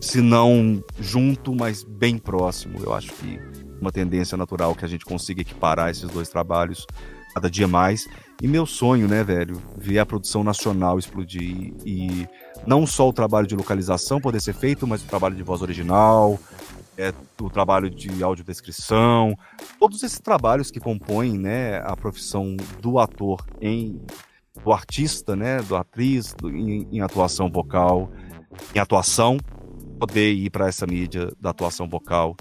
se não junto, mas bem próximo. Eu acho que uma tendência natural que a gente consiga equiparar esses dois trabalhos cada dia mais. E meu sonho, né, velho, ver a produção nacional explodir e não só o trabalho de localização poder ser feito, mas o trabalho de voz original, é, o trabalho de audiodescrição, todos esses trabalhos que compõem, né, a profissão do ator em do artista, né, do atriz do, em, em atuação vocal, em atuação, poder ir para essa mídia da atuação vocal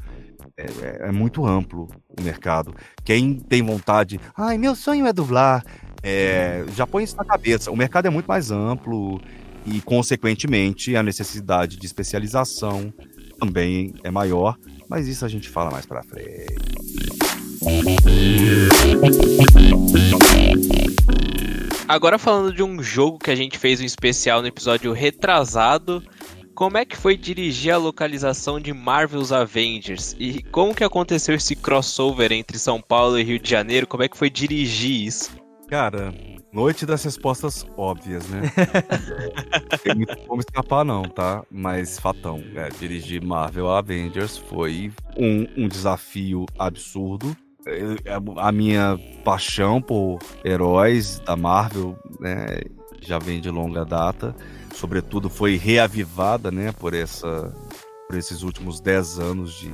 é, é, é, muito amplo o mercado. Quem tem vontade, ai, meu sonho é dublar, é, já põe isso na cabeça. O mercado é muito mais amplo e, consequentemente, a necessidade de especialização também é maior, mas isso a gente fala mais para frente. Agora falando de um jogo que a gente fez um especial no episódio retrasado, como é que foi dirigir a localização de Marvel's Avengers? E como que aconteceu esse crossover entre São Paulo e Rio de Janeiro? Como é que foi dirigir isso? Cara, noite das respostas óbvias, né? Tem muito como escapar não, tá? Mas fatão, é, dirigir Marvel Avengers foi um, um desafio absurdo. A minha paixão por heróis da Marvel, né, já vem de longa data sobretudo, foi reavivada, né, por essa por esses últimos 10 anos de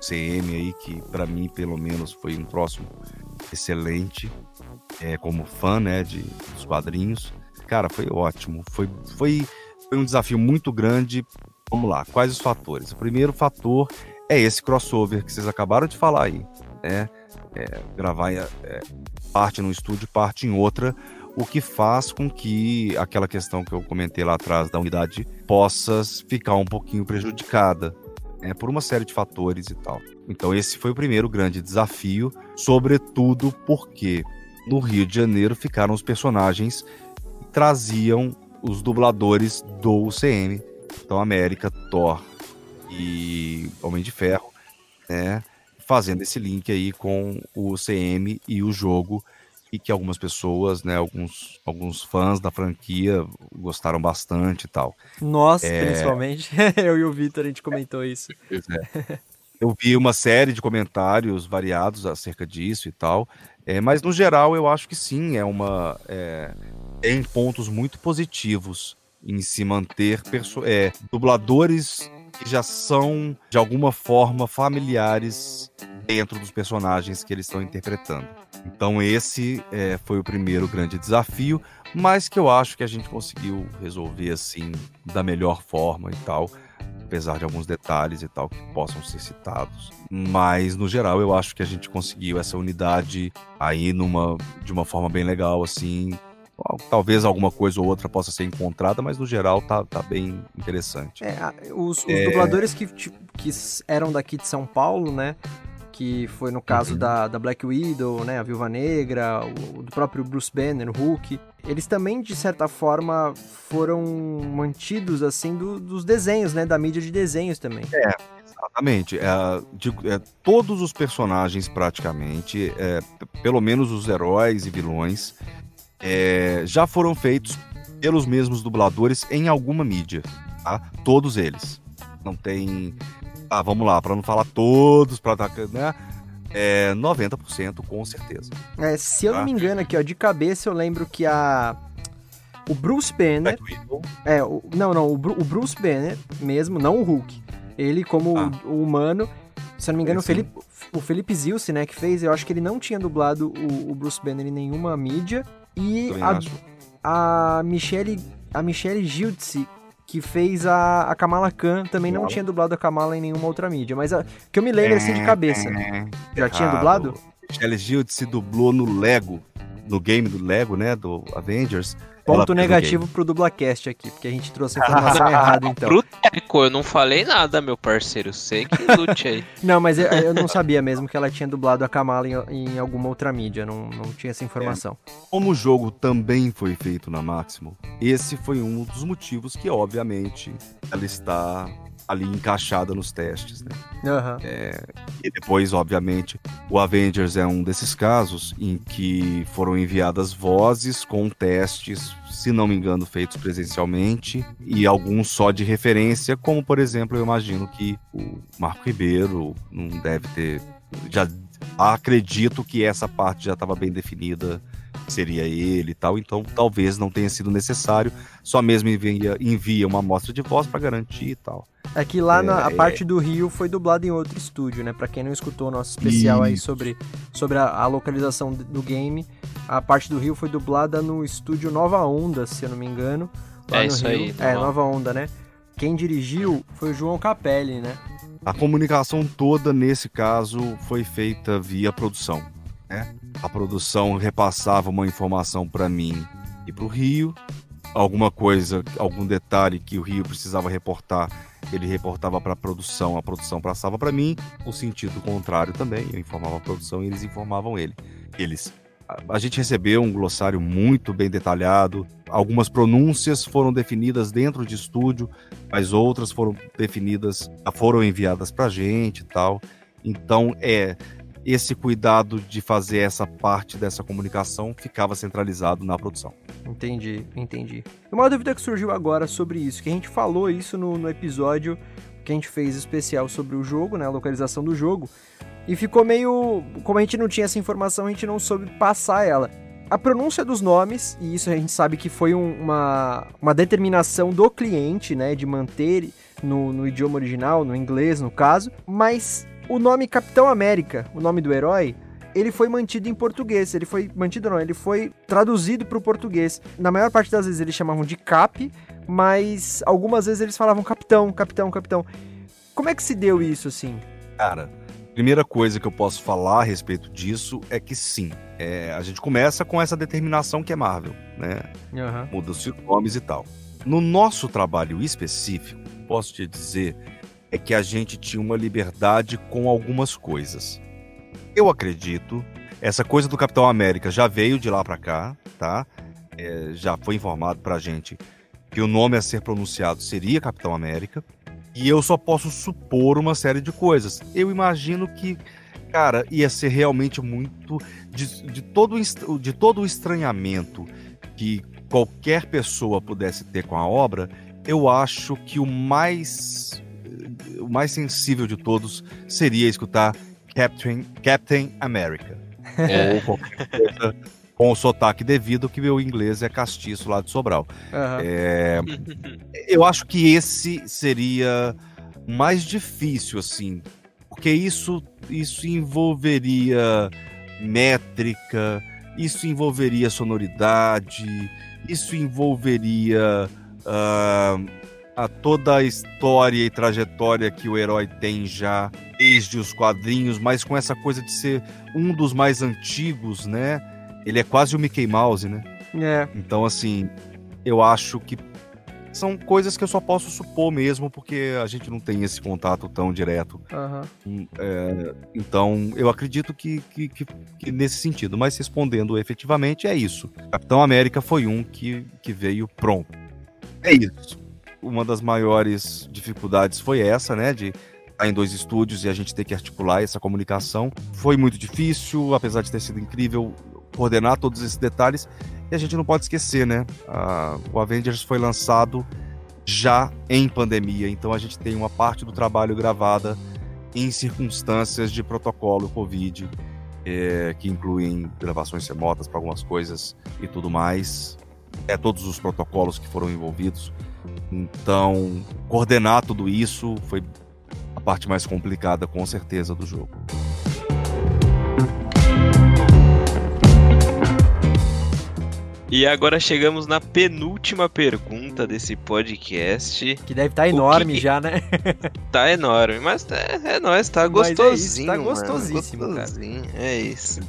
CM aí, que para mim, pelo menos, foi um próximo excelente, é, como fã, né, de, dos quadrinhos. Cara, foi ótimo. Foi, foi, foi um desafio muito grande Vamos lá, quais os fatores? O primeiro fator é esse crossover que vocês acabaram de falar aí, né? É, gravar é, parte num estúdio, parte em outra, o que faz com que aquela questão que eu comentei lá atrás da unidade possa ficar um pouquinho prejudicada, né, por uma série de fatores e tal. Então esse foi o primeiro grande desafio, sobretudo porque no Rio de Janeiro ficaram os personagens que traziam os dubladores do UCM, então América, Thor e Homem de Ferro, né, fazendo esse link aí com o UCM e o jogo e que algumas pessoas, né, alguns, alguns fãs da franquia gostaram bastante e tal. Nós, é... principalmente, eu e o Vitor, a gente comentou isso. É. Eu vi uma série de comentários variados acerca disso e tal, é, mas no geral eu acho que sim, é uma é, tem pontos muito positivos em se manter é, dubladores que já são de alguma forma familiares dentro dos personagens que eles estão interpretando. Então esse é, foi o primeiro grande desafio, mas que eu acho que a gente conseguiu resolver assim da melhor forma e tal, apesar de alguns detalhes e tal que possam ser citados. Mas no geral eu acho que a gente conseguiu essa unidade aí numa de uma forma bem legal assim. Talvez alguma coisa ou outra possa ser encontrada, mas no geral tá, tá bem interessante. É, os, os é... dubladores que, que eram daqui de São Paulo, né? Que foi no caso uhum. da, da Black Widow, né, a Viúva Negra, o, do próprio Bruce Banner, o Hulk, eles também, de certa forma, foram mantidos, assim, do, dos desenhos, né, da mídia de desenhos também. É, exatamente. É, de, é, todos os personagens, praticamente, é, pelo menos os heróis e vilões, é, já foram feitos pelos mesmos dubladores em alguma mídia, tá? Todos eles. Não tem ah, vamos lá, para não falar todos, para né? É 90% com certeza. É, se eu tá? não me engano aqui, ó, de cabeça eu lembro que a o Bruce Banner é, o, não, não, o, o, Bruce Banner mesmo, não o Hulk. Ele como ah. o, humano, se eu não me engano, o Felipe, o Felipe Zilce, né, que fez, eu acho que ele não tinha dublado o, o Bruce Banner em nenhuma mídia e a, a Michelle a Michelle Giltzi que fez a, a Kamala Khan, também não tinha dublado a Kamala em nenhuma outra mídia, mas a, que eu me lembro assim de cabeça. É, Já tinha dublado? Michelle Gild se dublou no Lego, no game do Lego, né, do Avengers. Ponto negativo pro Dublacast aqui, porque a gente trouxe a informação errada, então. Pro Teco, eu não falei nada, meu parceiro. Sei que lute aí. não, mas eu, eu, não sabia mesmo que ela tinha dublado a Kamala em, em alguma outra mídia. Não, não tinha essa informação. É. Como o jogo também foi feito na Máximo, esse foi um dos motivos que, obviamente, ela está ali encaixada nos testes, né? Uhum. É, e depois, obviamente, o Avengers é um desses casos em que foram enviadas vozes com testes, se não me engano, feitos presencialmente e alguns só de referência, como por exemplo, eu imagino que o Marco Ribeiro não deve ter já acredito que essa parte já estava bem definida seria ele e tal, então talvez não tenha sido necessário, só mesmo envia, envia uma amostra de voz para garantir e tal. É que lá é, na a é... parte do Rio foi dublado em outro estúdio, né? Para quem não escutou o nosso especial aí sobre, sobre a, a, localização do game, a parte do Rio foi dublada no estúdio Nova Onda, se eu não me engano. é isso Rio. aí. É, Nova Onda, né? Quem dirigiu foi o João Capelli, né? A comunicação toda, nesse caso, foi feita via produção. Né? A produção repassava uma informação para mim e para o Rio, alguma coisa, algum detalhe que o Rio precisava reportar, ele reportava para a produção, a produção passava para mim, o sentido contrário também, eu informava a produção e eles informavam ele. Eles. A gente recebeu um glossário muito bem detalhado. Algumas pronúncias foram definidas dentro de estúdio, mas outras foram definidas, foram enviadas para a gente e tal. Então, é, esse cuidado de fazer essa parte dessa comunicação ficava centralizado na produção. Entendi, entendi. Uma dúvida que surgiu agora sobre isso, que a gente falou isso no, no episódio que a gente fez especial sobre o jogo, né, a localização do jogo, e ficou meio, como a gente não tinha essa informação, a gente não soube passar ela. A pronúncia dos nomes, e isso a gente sabe que foi um, uma, uma determinação do cliente, né, de manter no, no idioma original, no inglês no caso, mas o nome Capitão América, o nome do herói, ele foi mantido em português. Ele foi mantido não, ele foi traduzido para o português. Na maior parte das vezes eles chamavam de Cap, mas algumas vezes eles falavam capitão, capitão, capitão. Como é que se deu isso, assim? Cara, primeira coisa que eu posso falar a respeito disso é que sim, é, a gente começa com essa determinação que é Marvel, né? Uhum. Muda os nomes e tal. No nosso trabalho específico, posso te dizer é que a gente tinha uma liberdade com algumas coisas. Eu acredito, essa coisa do Capitão América já veio de lá para cá, tá? É, já foi informado pra gente que o nome a ser pronunciado seria Capitão América. E eu só posso supor uma série de coisas. Eu imagino que, cara, ia ser realmente muito. De, de, todo, de todo o estranhamento que qualquer pessoa pudesse ter com a obra, eu acho que o mais. Mais sensível de todos seria escutar Captain, Captain America. É. Ou qualquer coisa com o sotaque devido, que meu inglês é castiço lá de Sobral. Uhum. É, eu acho que esse seria mais difícil, assim, porque isso, isso envolveria métrica, isso envolveria sonoridade, isso envolveria uh, a toda a história e trajetória que o herói tem já desde os quadrinhos, mas com essa coisa de ser um dos mais antigos, né? Ele é quase o Mickey Mouse, né? É. Então, assim, eu acho que são coisas que eu só posso supor mesmo, porque a gente não tem esse contato tão direto. Uhum. É, então, eu acredito que, que, que, que, nesse sentido. Mas respondendo efetivamente, é isso. Capitão América foi um que, que veio pronto. É isso. Uma das maiores dificuldades foi essa, né? De estar em dois estúdios e a gente ter que articular essa comunicação. Foi muito difícil, apesar de ter sido incrível coordenar todos esses detalhes. E a gente não pode esquecer, né? o Avengers foi lançado já em pandemia, então a gente tem uma parte do trabalho gravada em circunstâncias de protocolo Covid, é, que incluem gravações remotas para algumas coisas e tudo mais. É todos os protocolos que foram envolvidos. Então, coordenar tudo isso foi a parte mais complicada, com certeza, do jogo. E agora chegamos na penúltima pergunta desse podcast. Que deve estar tá enorme que... já, né? tá enorme, mas é, é nóis, tá gostosinho. Mas é isso, tá gostosíssimo, mano. gostosinho, cara. É isso.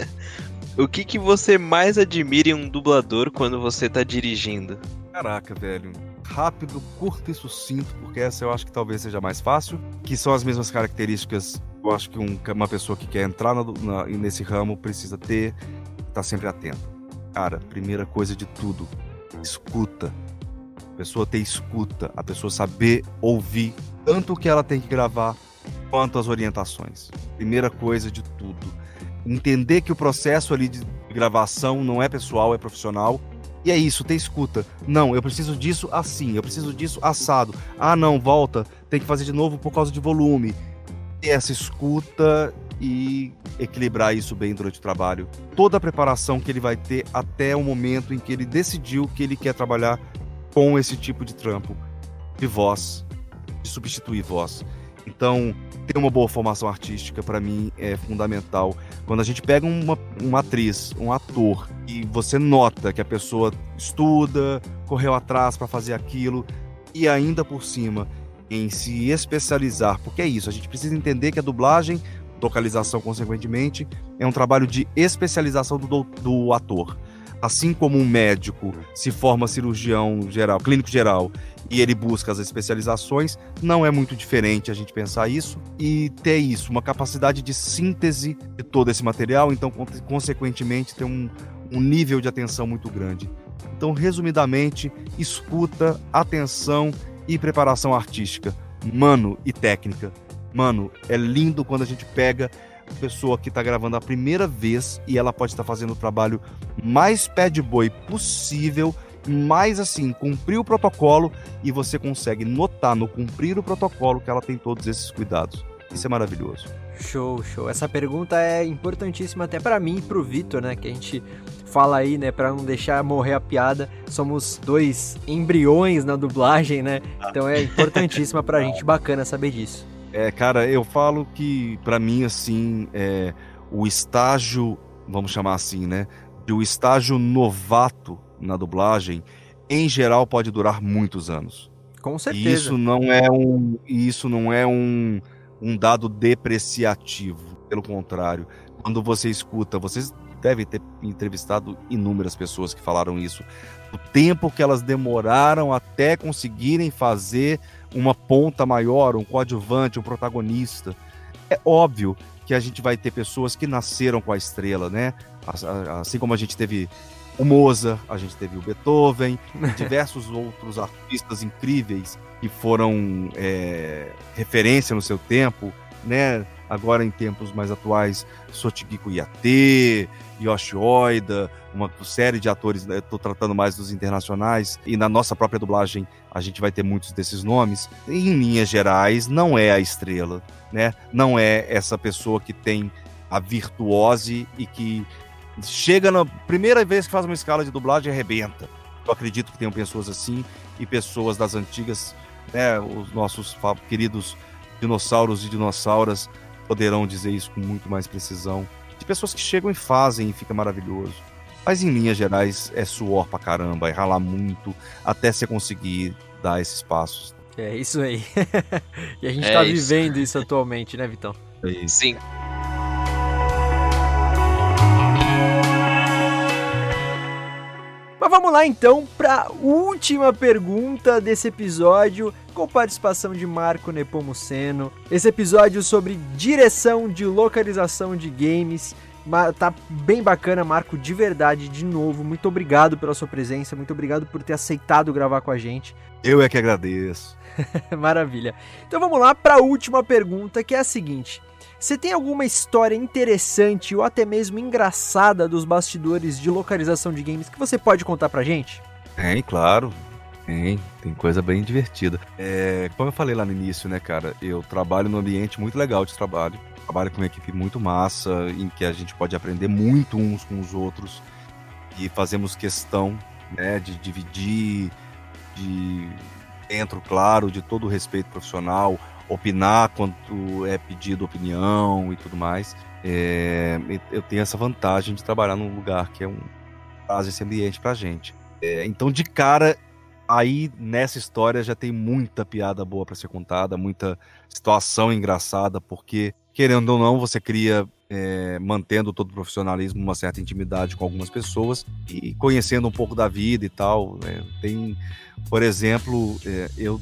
o que, que você mais admira em um dublador quando você tá dirigindo? Caraca, velho. Rápido, curto e sucinto, porque essa eu acho que talvez seja mais fácil. Que são as mesmas características eu acho que um, uma pessoa que quer entrar na, na, nesse ramo precisa ter, tá sempre atento Cara, primeira coisa de tudo, escuta. A pessoa ter escuta, a pessoa saber ouvir tanto o que ela tem que gravar quanto as orientações. Primeira coisa de tudo. Entender que o processo ali de gravação não é pessoal, é profissional. E é isso, ter escuta. Não, eu preciso disso assim, eu preciso disso assado. Ah, não, volta, tem que fazer de novo por causa de volume. E essa escuta e equilibrar isso bem durante o trabalho. Toda a preparação que ele vai ter até o momento em que ele decidiu que ele quer trabalhar com esse tipo de trampo de voz, de substituir voz. Então, ter uma boa formação artística para mim é fundamental. Quando a gente pega uma, uma atriz, um ator, e você nota que a pessoa estuda, correu atrás para fazer aquilo, e ainda por cima em se especializar, porque é isso, a gente precisa entender que a dublagem localização, consequentemente, é um trabalho de especialização do, do ator. Assim como um médico se forma cirurgião geral, clínico geral, e ele busca as especializações, não é muito diferente a gente pensar isso e ter isso, uma capacidade de síntese de todo esse material, então, consequentemente, ter um, um nível de atenção muito grande. Então, resumidamente, escuta, atenção e preparação artística, mano e técnica Mano, é lindo quando a gente pega pessoa que tá gravando a primeira vez e ela pode estar fazendo o trabalho mais bad boy possível, mais assim, cumprir o protocolo e você consegue notar no cumprir o protocolo que ela tem todos esses cuidados. Isso é maravilhoso. Show, show. Essa pergunta é importantíssima até para mim e pro Vitor, né, que a gente fala aí, né, para não deixar morrer a piada. Somos dois embriões na dublagem, né? Então é importantíssima pra gente, bacana saber disso. É, cara, eu falo que para mim assim, é, o estágio, vamos chamar assim, né, o estágio novato na dublagem em geral, pode durar muitos anos. Com certeza. E isso não é um, isso não é um, um dado depreciativo. Pelo contrário, quando você escuta, vocês devem ter entrevistado inúmeras pessoas que falaram isso. O tempo que elas demoraram até conseguirem fazer uma ponta maior, um coadjuvante, um protagonista. É óbvio que a gente vai ter pessoas que nasceram com a estrela, né? Assim como a gente teve o Mozart, a gente teve o Beethoven, diversos outros artistas incríveis que foram é, referência no seu tempo, né? Agora em tempos mais atuais, Sotigiko Yate, Yoshi Oida, uma série de atores, estou né? tratando mais dos internacionais, e na nossa própria dublagem a gente vai ter muitos desses nomes. Em linhas gerais, não é a estrela, né? Não é essa pessoa que tem a virtuose e que chega na primeira vez que faz uma escala de dublagem arrebenta. Eu acredito que tenham pessoas assim e pessoas das antigas, né, os nossos queridos dinossauros e dinossauras poderão dizer isso com muito mais precisão. Pessoas que chegam e fazem e fica maravilhoso. Mas em linhas gerais é suor pra caramba, é ralar muito até você conseguir dar esses passos. É isso aí. e a gente é tá isso. vivendo isso atualmente, né, Vitão? É isso. Sim. Mas vamos lá então para a última pergunta desse episódio, com participação de Marco Nepomuceno. Esse episódio sobre direção de localização de games. Tá bem bacana, Marco, de verdade, de novo. Muito obrigado pela sua presença, muito obrigado por ter aceitado gravar com a gente. Eu é que agradeço. Maravilha. Então vamos lá para a última pergunta, que é a seguinte: você tem alguma história interessante ou até mesmo engraçada dos bastidores de localização de games que você pode contar pra gente? Tem, claro. Tem, tem coisa bem divertida. É, como eu falei lá no início, né, cara, eu trabalho num ambiente muito legal de trabalho. Trabalho com uma equipe muito massa, em que a gente pode aprender muito uns com os outros. E fazemos questão né, de dividir, de dentro, claro, de todo o respeito profissional, opinar quando é pedido opinião e tudo mais. É, eu tenho essa vantagem de trabalhar num lugar que é um traz esse ambiente pra gente. É, então, de cara, aí nessa história já tem muita piada boa para ser contada, muita situação engraçada, porque querendo ou não, você cria é, mantendo todo o profissionalismo, uma certa intimidade com algumas pessoas e conhecendo um pouco da vida e tal. É, tem, por exemplo, é, eu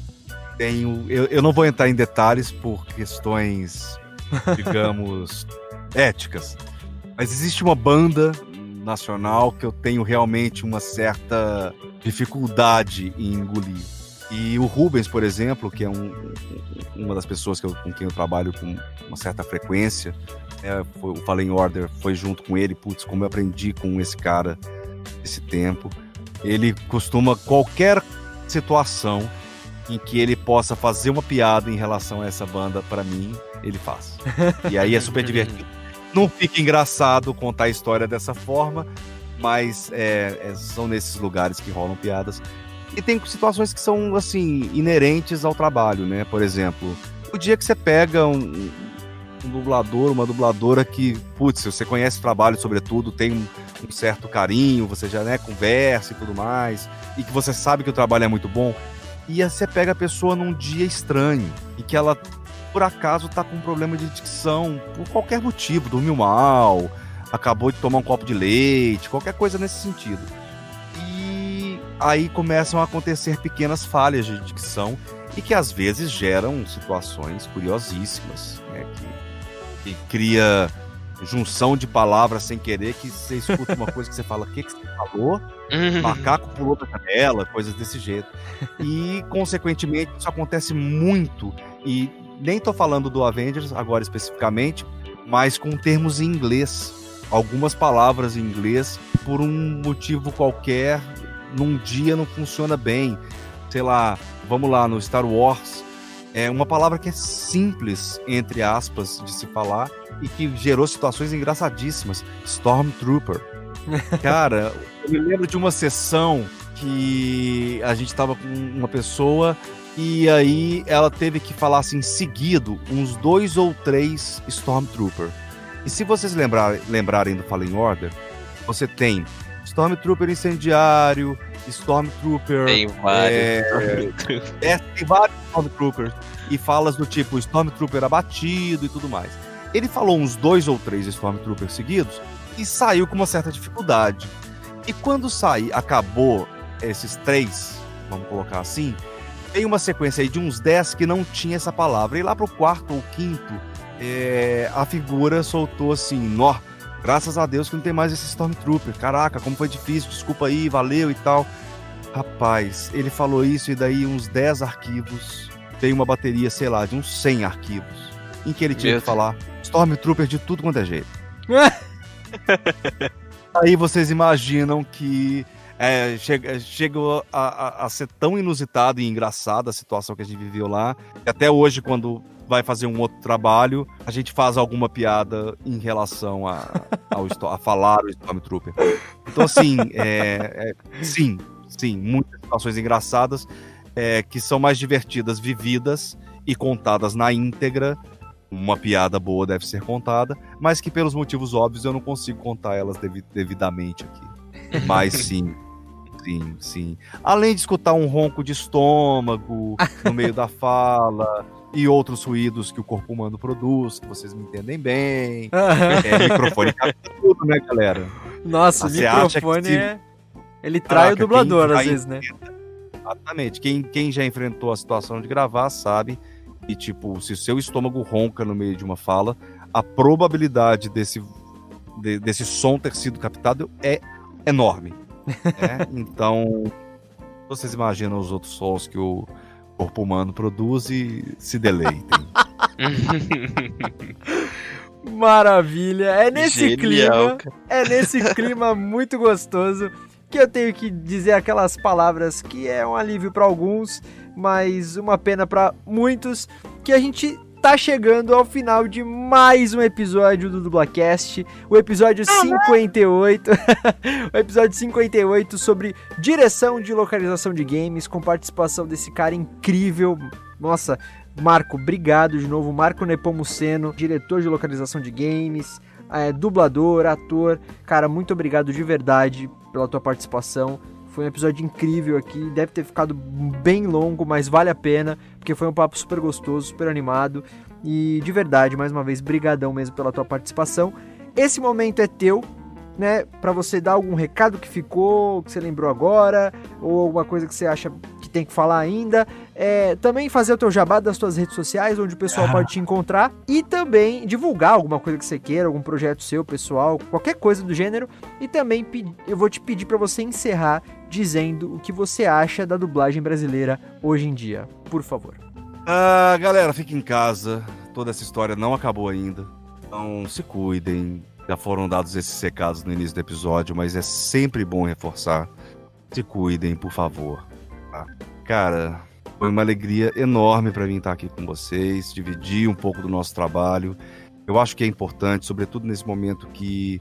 tenho. Eu, eu não vou entrar em detalhes por questões, digamos, éticas. Mas existe uma banda nacional que eu tenho realmente uma certa dificuldade em engolir. E o Rubens, por exemplo, que é um, uma das pessoas que eu, com quem eu trabalho com uma certa frequência, é, foi, o Fallen Order foi junto com ele, putz, como eu aprendi com esse cara esse tempo. Ele costuma, qualquer situação em que ele possa fazer uma piada em relação a essa banda, para mim, ele faz. E aí é super divertido. Não fica engraçado contar a história dessa forma, mas é, é, são nesses lugares que rolam piadas. E tem situações que são, assim, inerentes ao trabalho, né? Por exemplo, o dia que você pega um, um dublador, uma dubladora que, putz, você conhece o trabalho, sobretudo, tem um, um certo carinho, você já né, conversa e tudo mais, e que você sabe que o trabalho é muito bom, e você pega a pessoa num dia estranho e que ela por acaso tá com um problema de dicção por qualquer motivo, dormiu mal, acabou de tomar um copo de leite, qualquer coisa nesse sentido. E aí começam a acontecer pequenas falhas de dicção e que às vezes geram situações curiosíssimas, né, que, que cria junção de palavras sem querer, que você escuta uma coisa que você fala, o que, que você falou? Uhum. Macaco pulou da janela, coisas desse jeito. E, consequentemente, isso acontece muito. E nem tô falando do Avengers agora especificamente, mas com termos em inglês. Algumas palavras em inglês, por um motivo qualquer, num dia não funciona bem. Sei lá, vamos lá, no Star Wars, é uma palavra que é simples, entre aspas, de se falar, e que gerou situações engraçadíssimas. Stormtrooper. Cara, eu me lembro de uma sessão que a gente tava com uma pessoa e aí ela teve que falar assim seguido uns dois ou três Stormtrooper. E se vocês lembrar, lembrarem do Fallen Order, você tem Stormtrooper incendiário, Stormtrooper. Tem vários. É, é, tem vários Stormtroopers. E falas do tipo Stormtrooper abatido e tudo mais. Ele falou uns dois ou três Stormtroopers seguidos e saiu com uma certa dificuldade. E quando sai, acabou esses três, vamos colocar assim, tem uma sequência aí de uns dez que não tinha essa palavra. E lá pro quarto ou quinto, é, a figura soltou assim, nó, graças a Deus que não tem mais esse Stormtrooper. Caraca, como foi difícil, desculpa aí, valeu e tal. Rapaz, ele falou isso e daí uns 10 arquivos, tem uma bateria, sei lá, de uns 100 arquivos, em que ele tinha Meu que falar Stormtrooper de tudo quanto é jeito. aí vocês imaginam que é, chega, chegou a, a, a, ser tão inusitado e engraçado a situação que a gente viveu lá, que até hoje, quando vai fazer um outro trabalho, a gente faz alguma piada em relação a, ao, a falar o Stormtrooper. Então, assim, é, é, sim, sim, muitas situações engraçadas é, que são mais divertidas, vividas e contadas na íntegra. Uma piada boa deve ser contada, mas que pelos motivos óbvios eu não consigo contar elas devidamente aqui. Mas sim, sim, sim. Além de escutar um ronco de estômago no meio da fala, e outros ruídos que o corpo humano produz, que vocês me entendem bem. é, microfone tudo, né, galera? Nossa, o microfone é... Ele trai Caraca, o dublador às vezes, né? Exatamente. Quem, quem já enfrentou a situação de gravar sabe que, tipo, se o seu estômago ronca no meio de uma fala, a probabilidade desse, de, desse som ter sido captado é enorme. Né? então, vocês imaginam os outros sons que o corpo humano produz e se deleitem. Maravilha. É nesse Genial, clima, é nesse clima muito gostoso que eu tenho que dizer aquelas palavras que é um alívio para alguns, mas uma pena para muitos, que a gente tá chegando ao final de mais um episódio do Dublacast, o episódio 58. o episódio 58 sobre direção de localização de games, com participação desse cara incrível. Nossa, Marco, obrigado de novo. Marco Nepomuceno, diretor de localização de games, é, dublador, ator. Cara, muito obrigado de verdade pela tua participação. Foi um episódio incrível aqui, deve ter ficado bem longo, mas vale a pena, porque foi um papo super gostoso, super animado. E de verdade, mais uma vez, brigadão mesmo pela tua participação. Esse momento é teu, né, para você dar algum recado que ficou, que você lembrou agora, ou alguma coisa que você acha que tem que falar ainda. É, também fazer o teu jabá das tuas redes sociais, onde o pessoal ah. pode te encontrar. E também divulgar alguma coisa que você queira, algum projeto seu, pessoal, qualquer coisa do gênero. E também eu vou te pedir para você encerrar dizendo o que você acha da dublagem brasileira hoje em dia. Por favor. Ah, galera, fique em casa. Toda essa história não acabou ainda. Então se cuidem. Já foram dados esses recados no início do episódio, mas é sempre bom reforçar. Se cuidem, por favor. Tá? Cara, foi uma alegria enorme para mim estar aqui com vocês, dividir um pouco do nosso trabalho. Eu acho que é importante, sobretudo nesse momento que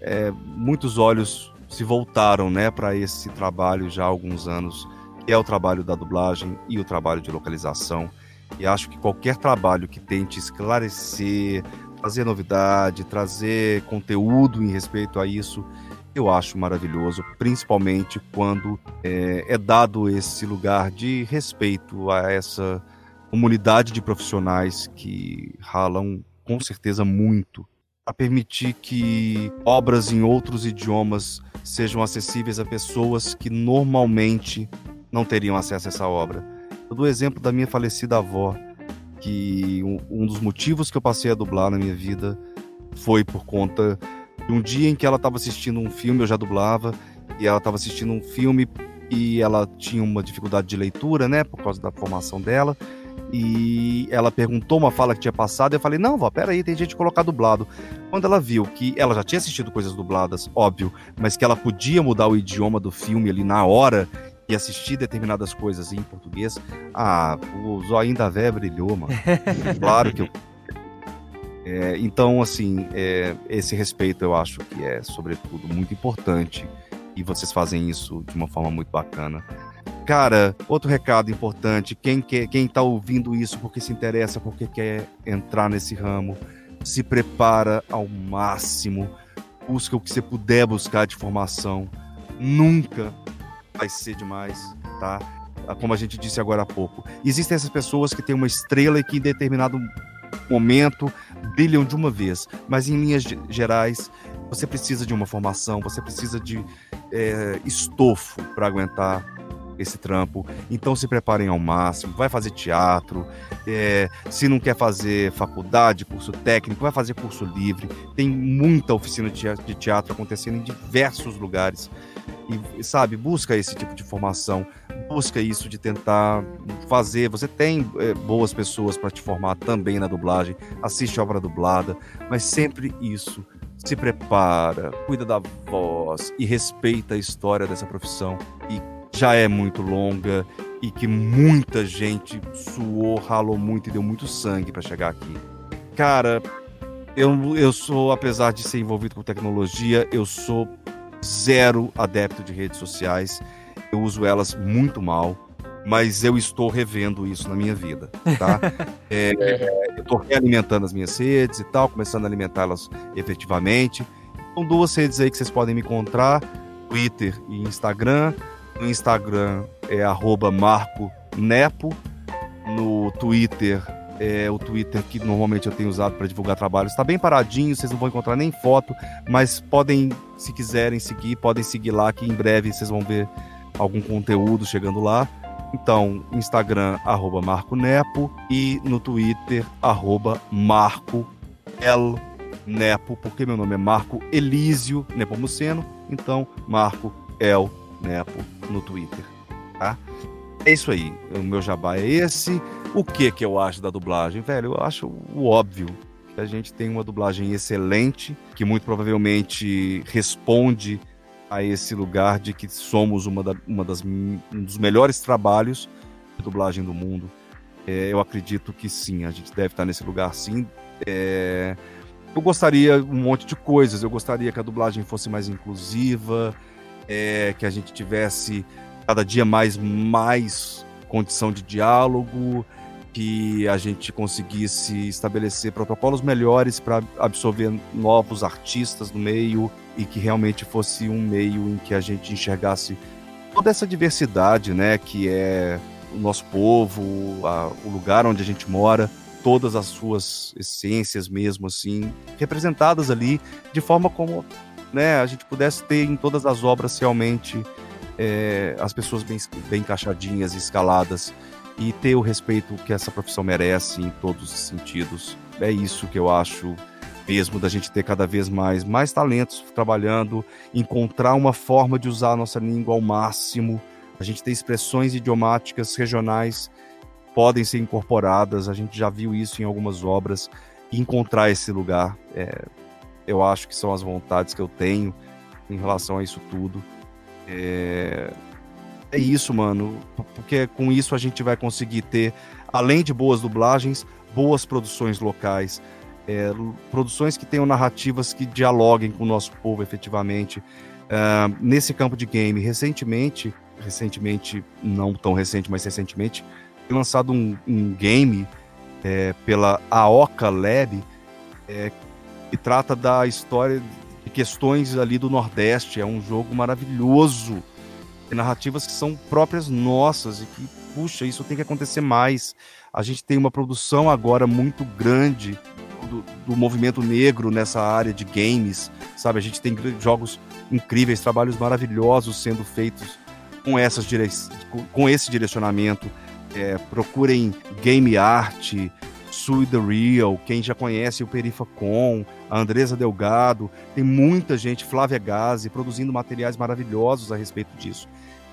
é, muitos olhos se voltaram né, para esse trabalho já há alguns anos, que é o trabalho da dublagem e o trabalho de localização. E acho que qualquer trabalho que tente esclarecer, trazer novidade, trazer conteúdo em respeito a isso, eu acho maravilhoso, principalmente quando é, é dado esse lugar de respeito a essa comunidade de profissionais que ralam com certeza muito a permitir que obras em outros idiomas sejam acessíveis a pessoas que normalmente não teriam acesso a essa obra. Eu dou o exemplo da minha falecida avó, que um, dos motivos que eu passei a dublar na minha vida foi por conta de um dia em que ela estava assistindo um filme, eu já dublava, e ela estava assistindo um filme e ela tinha uma dificuldade de leitura, né, por causa da formação dela e ela perguntou uma fala que tinha passado, e eu falei, não, vó, peraí, tem gente colocar dublado. Quando ela viu que ela já tinha assistido coisas dubladas, óbvio, mas que ela podia mudar o idioma do filme ali na hora e assistir determinadas coisas em português, ah, o zóio da véia brilhou, mano. claro que eu... É, então, assim, é, esse respeito eu acho que é, sobretudo, muito importante e vocês fazem isso de uma forma muito bacana. Cara, outro recado importante: quem, quer, quem tá ouvindo isso porque se interessa, porque quer entrar nesse ramo, se prepara ao máximo, busca o que você puder buscar de formação. Nunca vai ser demais, tá? Como a gente disse agora há pouco. Existem essas pessoas que têm uma estrela e que em determinado momento brilham de uma vez, mas em linhas gerais você precisa de uma formação, você precisa de é, estofo para aguentar esse trampo. Então se preparem ao máximo, vai fazer teatro, é, se não quer fazer faculdade, curso técnico, vai fazer curso livre. Tem muita oficina de teatro acontecendo em diversos lugares. E, sabe, busca esse tipo de formação, busca isso de tentar fazer. Você tem é, boas pessoas para te formar também na dublagem, assiste obra dublada, mas sempre isso se prepara, cuida da voz e respeita a história dessa profissão e já é muito longa e que muita gente suou, ralou muito e deu muito sangue para chegar aqui. Cara, eu, eu sou, apesar de ser envolvido com tecnologia, eu sou zero adepto de redes sociais. Eu uso elas muito mal mas eu estou revendo isso na minha vida, tá? É, eu estou realimentando as minhas redes e tal, começando a alimentá-las efetivamente. São duas redes aí que vocês podem me encontrar, Twitter e Instagram. No Instagram é arroba Marco Nepo. No Twitter é o Twitter que normalmente eu tenho usado para divulgar trabalhos. Está bem paradinho, vocês não vão encontrar nem foto, mas podem, se quiserem seguir, podem seguir lá que em breve vocês vão ver algum conteúdo chegando lá. Então, Instagram, arroba Marco Nepo e no Twitter, arroba Marco L Nepo, porque meu nome é Marco Elísio Nepomuceno, então Marco El Nepo no Twitter? É isso aí, o meu jabá é esse. O que que eu acho da dublagem? Velho, eu acho o óbvio. A gente tem uma dublagem excelente, que muito provavelmente responde a esse lugar de que somos uma, da, uma das, um dos melhores trabalhos de dublagem do mundo. É, eu acredito que sim, a gente deve estar nesse lugar sim. É, eu gostaria um monte de coisas, eu gostaria que a dublagem fosse mais inclusiva, é, que a gente tivesse cada dia mais, mais condição de diálogo, que a gente conseguisse estabelecer protocolos melhores para absorver novos artistas no meio e que realmente fosse um meio em que a gente enxergasse toda essa diversidade, né, que é o nosso povo, a, o lugar onde a gente mora, todas as suas essências mesmo assim, representadas ali de forma como, né, a gente pudesse ter em todas as obras realmente é, as pessoas bem, bem encaixadinhas, escaladas e ter o respeito que essa profissão merece em todos os sentidos. É isso que eu acho mesmo da gente ter cada vez mais mais talentos trabalhando, encontrar uma forma de usar a nossa língua ao máximo. A gente tem expressões idiomáticas regionais podem ser incorporadas, a gente já viu isso em algumas obras, encontrar esse lugar, é, eu acho que são as vontades que eu tenho em relação a isso tudo. É, é isso, mano. Porque com isso a gente vai conseguir ter, além de boas dublagens, boas produções locais. É, produções que tenham narrativas que dialoguem com o nosso povo efetivamente. Uh, nesse campo de game, recentemente, recentemente, não tão recente, mas recentemente, foi lançado um, um game é, pela Aoka Lab é, que trata da história questões ali do Nordeste. É um jogo maravilhoso narrativas que são próprias nossas e que, puxa, isso tem que acontecer mais. A gente tem uma produção agora muito grande do, do movimento negro nessa área de games, sabe? A gente tem jogos incríveis, trabalhos maravilhosos sendo feitos com, essas dire... com esse direcionamento. É, procurem game art, Sue the Real, quem já conhece o Perifacom, a Andresa Delgado, tem muita gente, Flávia Gazi, produzindo materiais maravilhosos a respeito disso.